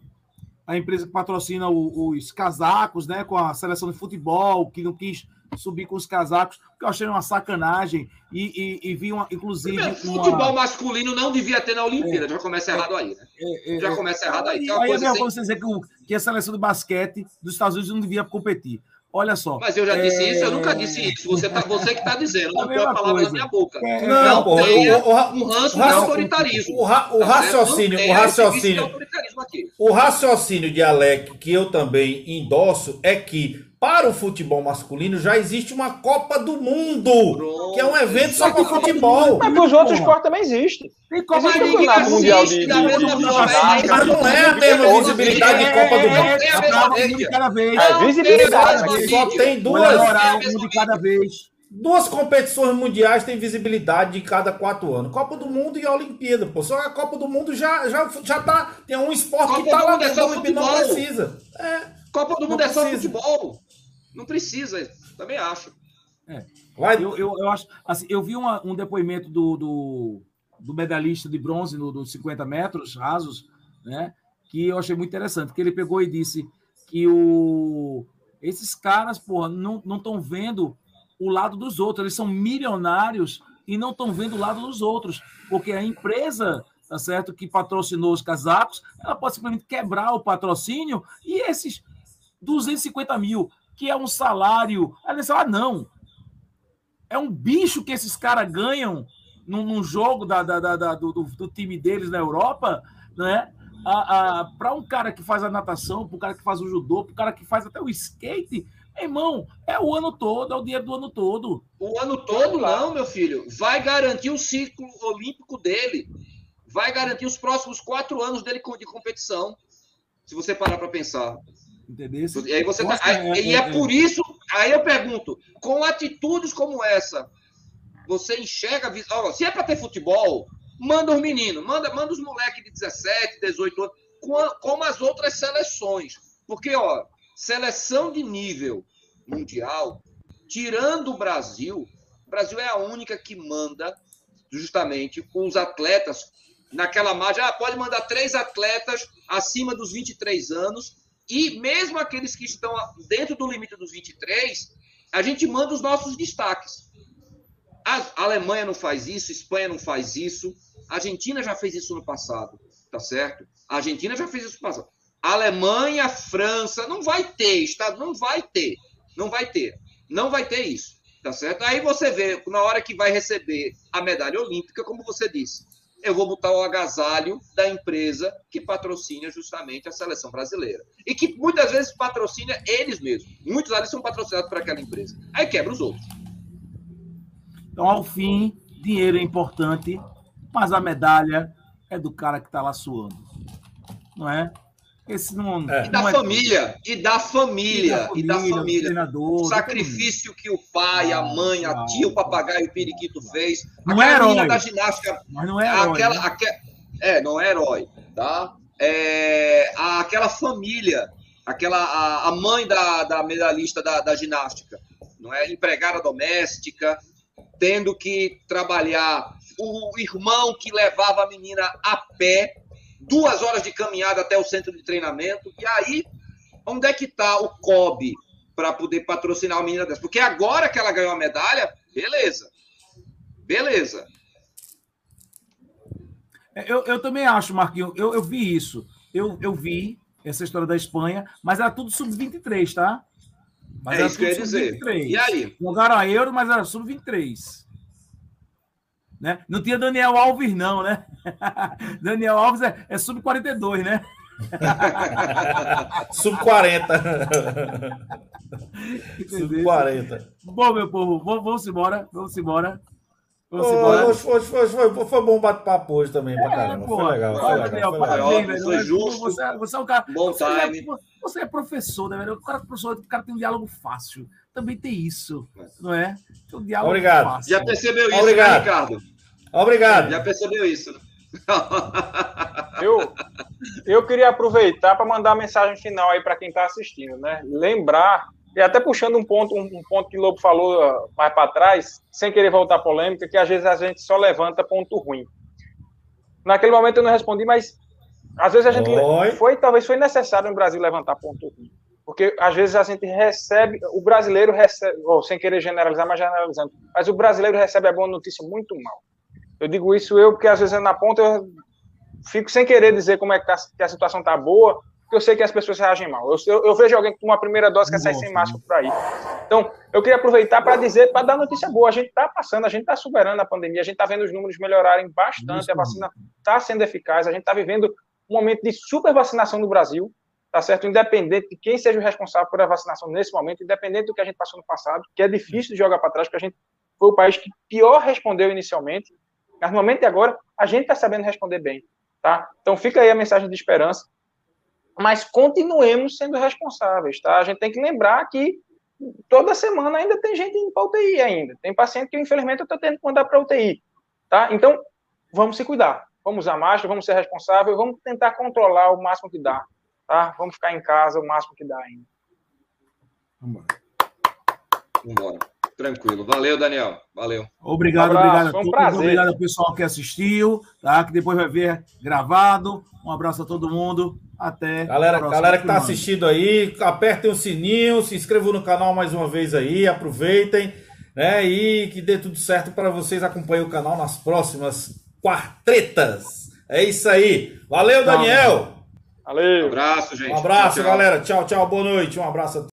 a empresa que patrocina o- os casacos, né? Com a seleção de futebol, que não quis subir com os casacos, que eu achei uma sacanagem. E, e, e vi, uma, inclusive, Primeiro, uma... Futebol masculino não devia ter na Olimpíada, já começa errado aí, né? é, é, Já começa errado aí. E é uma aí é coisa mesmo sem- pra você dizer que, o- que a seleção de basquete dos Estados Unidos não devia competir. Olha só. Mas eu já disse É. isso, eu nunca disse isso. Você, tá, você que está dizendo, não põe a palavra coisa. na minha boca. É, Não, Não tenha o, o, um ranço o de autoritarismo. o ra- o Tá raciocínio, o raciocínio, o raciocínio de Alec, que eu também endosso, é que para o futebol masculino já existe uma Copa do Mundo, Pronto. que é um evento só para futebol. Mas para os outros esportes também existe. Tem Copa Existe do o ninguém campeonato mundial de, de, de, de ginástica. Mas não é a mesma visibilidade de Copa do Mundo. É É um de cada vez. É visibilidade, Só tem duas, um de cada vez. duas competições mundiais têm visibilidade de cada quatro anos. Copa do Mundo e a Olimpíada, pô. Só a Copa do Mundo já, já, já tá. Tem um esporte Copa que tá lá Mundo é dentro da Olimpíada, não precisa. É, Copa do Mundo é só precisa. futebol. Não precisa, também acho. vai. Eu, eu, eu acho. Assim, eu vi uma- um depoimento do, do, do medalhista de bronze no, dos 50 metros rasos, né? Que eu achei muito interessante, que ele pegou e disse que o, esses caras, porra, não estão vendo o lado dos outros, eles são milionários e não estão vendo o lado dos outros, porque a empresa tá certo? Que patrocinou os casacos, ela pode simplesmente quebrar o patrocínio e esses 250 mil, que é um salário. Ela diz, ah, não. É um bicho que esses caras ganham num, num, jogo da, da, da do, do, time deles na Europa, né? Para um cara que faz a natação, para um cara que faz o judô, para um cara que faz até o skate, irmão, é o ano todo, é o dinheiro do ano todo. O ano todo não, meu filho. Vai garantir o ciclo olímpico dele. Vai garantir os próximos quatro anos dele de competição. Se você parar para pensar. Entendeu? E aí você tá, aí, e é, por isso, aí eu pergunto, com atitudes como essa, você enxerga, ó, se é para ter futebol, manda os meninos, manda, manda os moleques de 17, 18 anos, como as outras seleções. Porque, ó, seleção de nível mundial, tirando o Brasil, o Brasil é a única que manda justamente com os atletas naquela margem. Ah, pode mandar três atletas acima dos 23 anos e mesmo aqueles que estão dentro do limite dos 23, a gente manda os nossos destaques. A Alemanha não faz isso, a Espanha não faz isso, a Argentina já fez isso no passado, tá certo? A Argentina já fez isso no passado. A Alemanha, França, não vai ter, Estado não vai ter, não vai ter, não vai ter isso, tá certo? Aí você vê, na hora que vai receber a medalha olímpica, como você disse, eu vou botar o agasalho da empresa que patrocina justamente a seleção brasileira. E que muitas vezes patrocina eles mesmos. Muitos ali são patrocinados por aquela empresa. Aí quebra os outros. Então, ao fim, dinheiro é importante, mas a medalha é do cara que está lá suando. Não é? Esse não, é. e, da não família, é... e da família, e da família, e da família. O sacrifício que o pai, a mãe, a tia, o papagaio, o periquito fez. Não é herói. da ginástica. Mas não é herói. Aquela, né? é, não é herói, tá? É, aquela família, aquela, a, a mãe da, da medalhista da, da ginástica, não é? Empregada doméstica, tendo que trabalhar. O irmão que levava a menina a pé duas horas de caminhada até o centro de treinamento. E aí, onde é que está o COB para poder patrocinar a menina dessa? Porque agora que ela ganhou a medalha, beleza. Beleza. É, eu, eu também acho, Marquinhos, eu, eu vi isso. Eu, eu vi essa história da Espanha, mas era tudo sub-23, tá? Mas é isso que eu ia dizer. E aí? Jogaram a Euro, mas era sub-23. Né? Não tinha Daniel Alves, não, né? Daniel Alves é, é sub-42, né? Sub-40. Sub-40. Bom, meu povo, vamos embora. Vamos embora. Vamos oh, embora. Hoje foi, foi, foi, foi bom bate-papo hoje também, é, pra caramba. Pô, foi legal. Foi legal, foi legal. Foi, foi justo. Você, você, é um cara. Bom você time. É, você é professor, né, velho? O cara, professor, o cara tem um diálogo fácil também tem isso, não é? Um diálogo Obrigado. Fácil. Já percebeu isso, Obrigado. Né, Ricardo? Obrigado. Já percebeu isso. eu, eu queria aproveitar para mandar a mensagem final aí para quem está assistindo, né? Lembrar, e até puxando um ponto, um, um ponto que o Lobo falou uh, mais para trás, sem querer voltar à polêmica, que às vezes a gente só levanta ponto ruim. Naquele momento eu não respondi, mas às vezes a gente Oi. foi, talvez foi necessário no Brasil levantar ponto ruim. Porque às vezes a gente recebe, o brasileiro recebe, ou sem querer generalizar, mas generalizando, mas o brasileiro recebe a boa notícia muito mal. Eu digo isso eu, porque às vezes na ponta eu fico sem querer dizer como é que, a, que a situação está boa, porque eu sei que as pessoas reagem mal. Eu, eu, eu vejo alguém com uma primeira dose que sair sem máscara por aí. Então, eu queria aproveitar para dizer, para dar notícia boa. A gente está passando, a gente está superando a pandemia, a gente está vendo os números melhorarem bastante, a vacina está sendo eficaz, a gente está vivendo um momento de super vacinação no Brasil tá certo? Independente de quem seja o responsável por a vacinação nesse momento, independente do que a gente passou no passado, que é difícil de jogar para trás, porque a gente foi o país que pior respondeu inicialmente, mas no momento de agora, a gente está sabendo responder bem, tá? Então fica aí a mensagem de esperança, mas continuemos sendo responsáveis, tá? A gente tem que lembrar que toda semana ainda tem gente indo para UTI ainda, tem paciente que infelizmente eu estou tendo que mandar para UTI, tá? Então, vamos se cuidar, vamos usar máscara, vamos ser responsáveis, vamos tentar controlar o máximo que dá, tá? Vamos ficar em casa o máximo que dá ainda. Vamos embora. Tranquilo. Valeu, Daniel. Valeu. Obrigado, um obrigado a todos. Um prazer. Obrigado ao pessoal que assistiu, tá? Que depois vai ver gravado. Um abraço a todo mundo. Até. Galera, galera que está assistindo aí, apertem o sininho, se inscrevam no canal mais uma vez aí, aproveitem, né? E que dê tudo certo para vocês. Acompanhem o canal nas próximas quartetas. É isso aí. Valeu, Daniel. Valeu. Um abraço, gente. Um abraço, tchau, galera. Tchau, tchau. Boa noite. Um abraço.